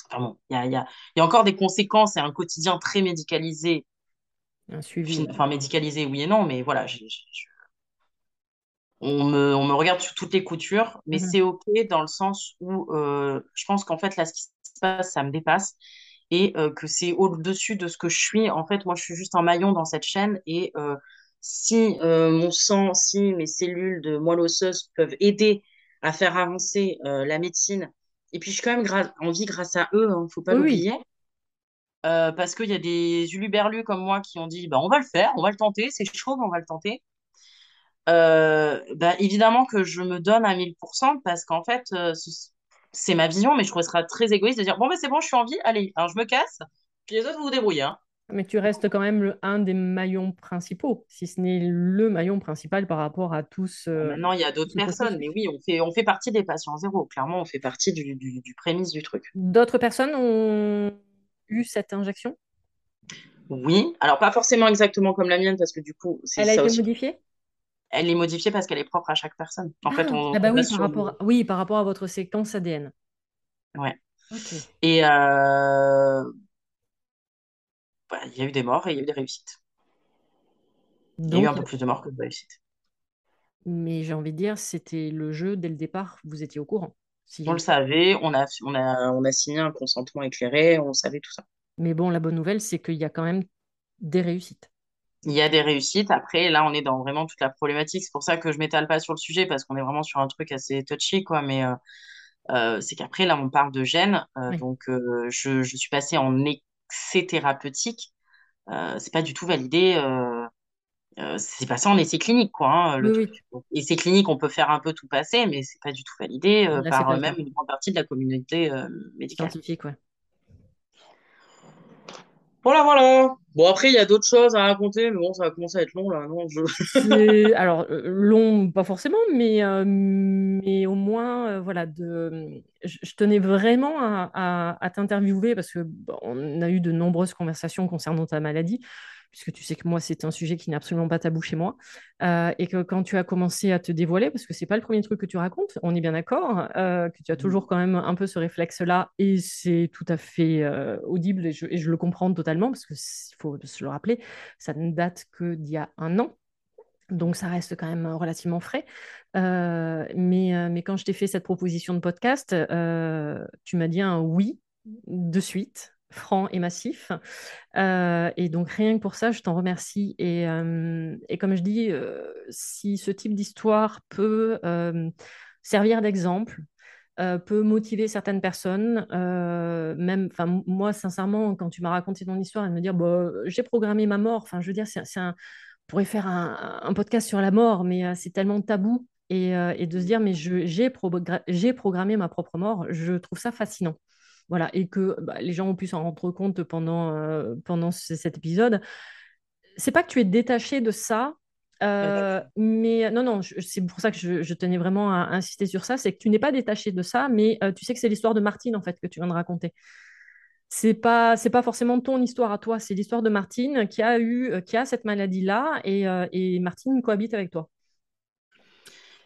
Enfin bon, il y a, y, a, y a, encore des conséquences et un quotidien très médicalisé
Un suivi.
Enfin, médicalisé, oui et non, mais voilà, on me, on me regarde sur toutes les coutures, mais
Mhm.
c'est OK dans le sens où je pense qu'en fait, là, ce qui se passe, ça me dépasse et euh, que c'est au-dessus de ce que je suis. En fait, moi, je suis juste un maillon dans cette chaîne et euh, si euh, mon sang, si mes cellules de moelle osseuse peuvent aider à faire avancer la médecine, et puis je suis quand même en vie grâce à eux, hein, faut pas
Oui,
l'oublier. Parce qu'il y a des uluberlus comme moi qui ont dit bah, on va le faire, on va le tenter, c'est chaud, mais on va le tenter. Bah, évidemment que je me donne à 1000% parce qu'en fait, ce- c'est ma vision, mais je trouve ça très égoïste de dire bon, ben c'est bon, je suis en vie, allez, alors je me casse, puis les autres, vous vous débrouillez. Hein.
Mais tu restes quand même le- un des maillons principaux, si ce n'est le maillon principal par rapport à
Bon,
ce,
maintenant, il y a d'autres personnes, mais oui, on fait, on fait partie des patients zéro. Clairement, on fait partie du, du, du prémisse du truc.
D'autres personnes ont eu cette injection?
Oui, alors pas forcément exactement comme la mienne, parce que du coup, c'est
Elle a été
aussi.
modifiée?
Elle est modifiée parce qu'elle est propre à chaque personne. En
Ah,
fait, on,
ah bah
on va
oui, par rapport à, oui, par rapport à votre séquence ADN.
Ouais. Et euh, bah, il y a eu des morts et il y a eu des réussites. Il y a eu un peu plus de morts que de réussites.
mais j'ai envie de dire, c'était le jeu dès le départ, vous étiez au courant.
On le savait, on a, on a, on a signé un consentement éclairé, on savait tout ça.
Mais bon, la bonne nouvelle, c'est qu'il y a quand même des réussites.
Il y a des réussites. Après, là, on est dans vraiment toute la problématique. C'est pour ça que je m'étale pas sur le sujet parce qu'on est vraiment sur un truc assez touchy, quoi. Mais euh, euh, c'est qu'après, là, on parle de gènes. Euh,
Oui.
donc, je, je suis passée en excès thérapeutique. C'est pas du tout validé. C'est passé en essai clinique, quoi, hein, le
oui,
essai clinique, on peut faire un peu tout passer, mais c'est pas du tout validé
là,
par même une grande partie de la communauté médicale.
Scientifique, ouais.
Voilà, voilà. Bon, après, il y a d'autres choses à raconter, mais bon, ça va commencer à être long, là. Non, je...
Alors euh, long, pas forcément, mais, euh, mais au moins, euh, voilà, de, je, je tenais vraiment à, à- à t'interviewer parce que bon, on a eu de nombreuses conversations concernant ta maladie, puisque tu sais que moi, c'est un sujet qui n'est absolument pas tabou chez moi, Euh, et que quand tu as commencé à te dévoiler, parce que c'est pas le premier truc que tu racontes, on est bien d'accord, euh, que tu as toujours quand même un peu ce réflexe-là, et c'est tout à fait euh, audible, et je, et je le comprends totalement, parce qu'il faut se le rappeler, ça ne date que d'il y a un an. Donc, ça reste quand même relativement frais. Euh, mais, mais quand je t'ai fait cette proposition de podcast, euh, tu m'as dit un oui de suite, franc et massif. Euh, et donc, rien que pour ça, je t'en remercie. Et, euh, et comme je dis, euh, si ce type d'histoire peut servir d'exemple, peut motiver certaines personnes, même, enfin, moi, sincèrement, quand tu m'as raconté ton histoire et me dire, bah, j'ai programmé ma mort, enfin, je veux dire, c'est un on pourrait faire un, podcast sur la mort, mais c'est tellement tabou. Et, et de se dire, mais j'ai programmé ma propre mort, je trouve ça fascinant. Voilà, et que bah, les gens ont pu s'en rendre compte pendant, euh, pendant ce- cet épisode. C'est pas que tu es détaché de ça,
du
euh, mais non, non, je- c'est pour ça que je, je tenais vraiment à insister sur ça, c'est que tu n'es pas détaché de ça, mais euh, tu sais que c'est l'histoire de Martine, en fait, que tu viens de raconter c'est pas c'est pas forcément ton histoire à toi, c'est l'histoire de Martine qui a eu euh, qui a cette maladie-là et, euh, et Martine cohabite avec toi.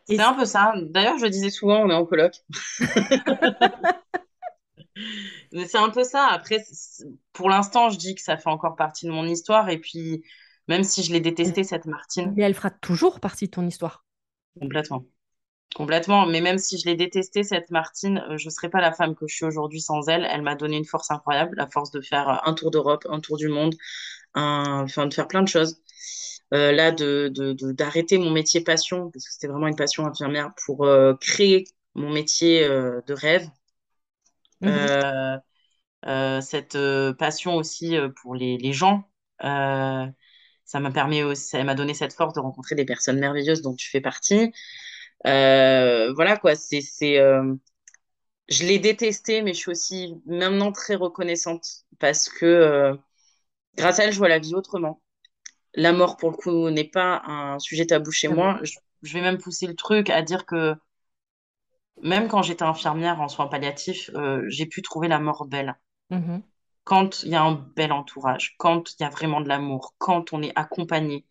C'est un peu ça. D'ailleurs, je le disais souvent, on est en coloc. C'est un peu ça. Après, pour l'instant, je dis que ça fait encore partie de mon histoire. Et puis, même si je l'ai détestée, cette Martine,
mais elle fera toujours partie de ton histoire.
complètement. Complètement. Mais même si je l'ai détestée, cette Martine, euh, je ne serais pas la femme que je suis aujourd'hui sans elle. Elle m'a donné une force incroyable, la force de faire euh, un tour d'Europe, un tour du monde, un... enfin, de faire plein de choses. Euh, là, de, de, de- d'arrêter mon métier passion, parce que c'était vraiment une passion infirmière, pour euh, créer mon métier euh, de rêve.
Mhm.
Euh, euh, cette euh, passion aussi pour les, les gens. Ça m'a permis aussi, ça m'a donné cette force de rencontrer des personnes merveilleuses dont tu fais partie. Voilà quoi, c'est, c'est, je l'ai détesté, mais je suis aussi maintenant très reconnaissante parce que euh, grâce à elle, je vois la vie autrement. La mort, pour le coup, n'est pas un sujet tabou chez
Ah
moi. Je, je vais même pousser le truc à dire que même quand j'étais infirmière en soins palliatifs, euh, j'ai pu trouver la mort belle.
Mhm.
quand il y a un bel entourage, quand il y a vraiment de l'amour, quand on est accompagné,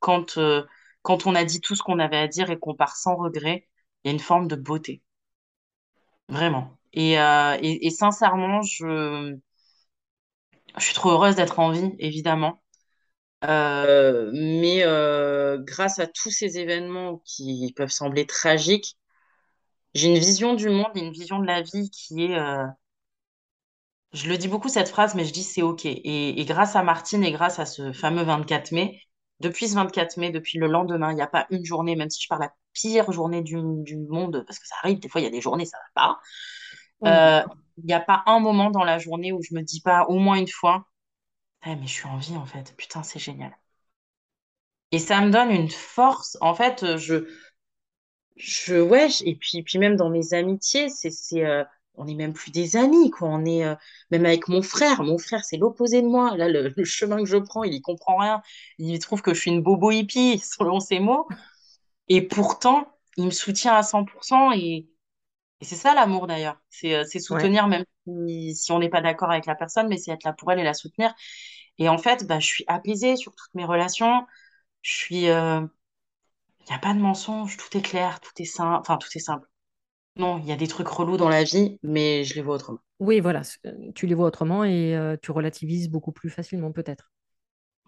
quand, euh, quand on a dit tout ce qu'on avait à dire et qu'on part sans regret, il y a une forme de beauté, vraiment. Et, euh, et, et sincèrement, je, je suis trop heureuse d'être en vie, évidemment. mais grâce à tous ces événements qui peuvent sembler tragiques, j'ai une vision du monde et une vision de la vie qui est je le dis beaucoup cette phrase, mais je dis c'est OK. Et, grâce à Martine et grâce à ce fameux 24 mai, depuis ce 24 mai, depuis le lendemain, il n'y a pas une journée, même si je parle la pire journée du, monde, parce que ça arrive, des fois il y a des journées, ça va pas. Euh, il n'y a pas un moment dans la journée où je me dis pas au moins une fois, eh, mais je suis en vie en fait, putain, c'est génial. Et ça me donne une force. En fait, je, je, ouais, et puis, puis même dans mes amitiés, c'est, c'est, euh, on n'est même plus des amis, quoi. On est euh, même avec mon frère. Mon frère, c'est l'opposé de moi. Là, le, chemin que je prends, il y comprend rien. Il trouve que je suis une bobo hippie, selon ses mots. Et pourtant, il me soutient à 100%. Et, c'est ça l'amour, d'ailleurs. C'est euh, soutenir, même si, on n'est pas d'accord avec la personne, mais c'est être là pour elle et la soutenir. Et en fait, bah, je suis apaisée sur toutes mes relations. Je suis. Euh, il n'y a pas de mensonge, tout est clair, tout est simple. Enfin, tout est simple non, il y a des trucs relous dans la vie, mais je les vois autrement.
Oui, voilà, euh, tu les vois autrement et euh, tu relativises beaucoup plus facilement peut-être.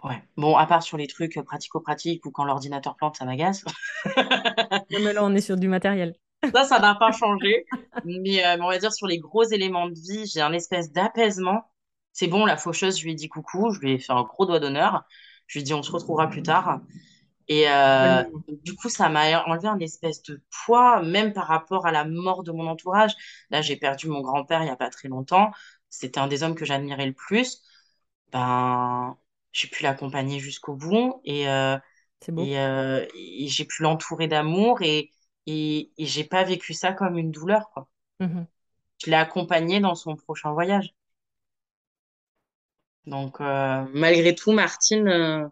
Ouais. Bon, à part sur les trucs pratico-pratiques ou quand l'ordinateur plante, ça m'agace.
mais là, on est sur du matériel.
Ça, ça n'a pas changé. Mais euh, on va dire sur les gros éléments de vie, j'ai un espèce d'apaisement. C'est bon, la faucheuse, je lui ai dit coucou, je lui ai fait un gros doigt d'honneur. Je lui ai dit on se retrouvera plus tard. Et euh, du coup, ça m'a enlevé un espèce de poids, même par rapport à la mort de mon entourage. Là, j'ai perdu mon grand-père il n'y a pas très longtemps. C'était un des hommes que j'admirais le plus. Ben, j'ai pu l'accompagner jusqu'au bout et, euh, euh, et, j'ai pu l'entourer d'amour et, et, et j'ai pas vécu ça comme une douleur, quoi. Mmh Je l'ai accompagné dans son prochain voyage. Donc, malgré tout, Martine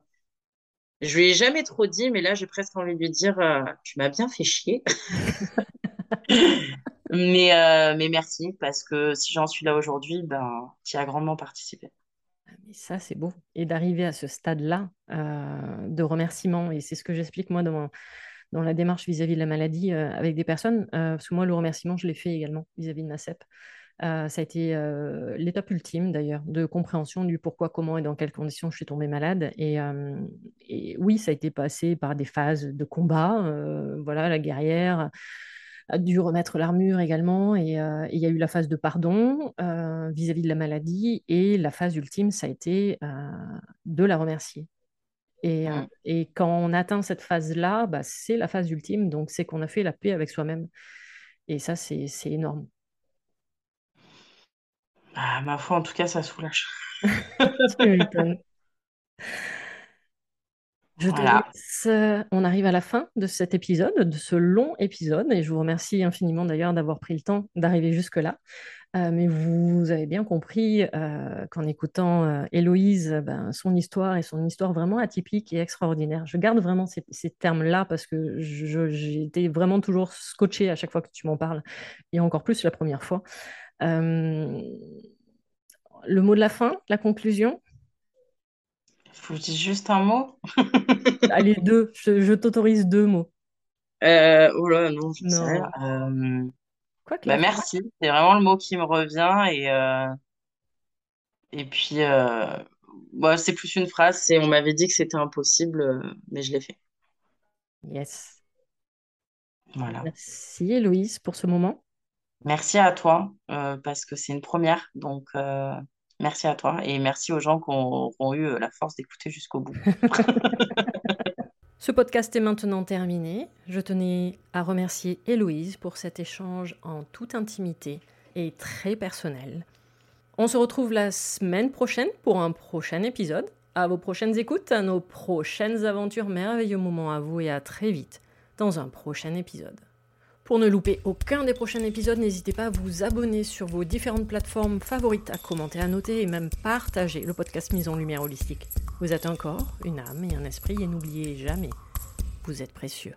je lui ai jamais trop dit, mais là, j'ai presque envie de lui dire euh, Tu m'as bien fait chier. mais, euh, mais merci, parce que si j'en suis là aujourd'hui, ben, tu as grandement participé.
Ah, mais ça, c'est beau. Et d'arriver à ce stade-là euh, de remerciement, et c'est ce que j'explique moi dans, dans la démarche vis-à-vis de la maladie avec des personnes, parce que moi, le remerciement, je l'ai fait également vis-à-vis de ma CEP. Euh, ça a été euh, l'étape ultime d'ailleurs de compréhension du pourquoi, comment et dans quelles conditions je suis tombée malade. Et, euh, oui, ça a été passé par des phases de combat. voilà, la guerrière a dû remettre l'armure également. Et il y a eu la phase de pardon vis-à-vis de la maladie. Et la phase ultime, ça a été de la remercier. Et, mmh. et, quand on atteint cette phase-là, bah, c'est la phase ultime. Donc, c'est qu'on a fait la paix avec soi-même. Et ça, c'est énorme.
Ah, ma foi, en tout cas, ça soulage.
Je te laisse. Euh, on arrive à la fin de cet épisode, de ce long épisode, et je vous remercie infiniment d'ailleurs d'avoir pris le temps d'arriver jusque-là. Euh, mais vous avez bien compris euh, qu'en écoutant Héloïse, ben, son histoire est son histoire vraiment atypique et extraordinaire. Je garde vraiment ces, ces termes-là parce que j'ai été vraiment toujours scotché à chaque fois que tu m'en parles, et encore plus la première fois. Euh, le mot de la fin, la conclusion?
Faut juste un mot.
Allez, deux. Je, t'autorise deux mots.
Euh, oh là, non, je sais. Euh, Quoi que bah, merci, c'est vraiment le mot qui me revient. Et, et puis, bah, c'est plus une phrase. C'est on m'avait dit que c'était impossible, mais je l'ai fait.
Yes.
Voilà.
Merci Héloïse pour ce moment.
Merci à toi, euh, parce que c'est une première. Donc, euh, merci à toi et merci aux gens qui ont, eu euh, la force d'écouter jusqu'au bout.
Ce podcast est maintenant terminé. Je tenais à remercier Héloïse pour cet échange en toute intimité et très personnel. On se retrouve la semaine prochaine pour un prochain épisode. À vos prochaines écoutes, à nos prochaines aventures, merveilleux moments à vous et à très vite dans un prochain épisode. Pour ne louper aucun des prochains épisodes, n'hésitez pas à vous abonner sur vos différentes plateformes favorites, à commenter, à noter et même partager le podcast Mise en Lumière Holistique. Vous êtes un corps, une âme et un esprit et n'oubliez jamais, vous êtes précieux.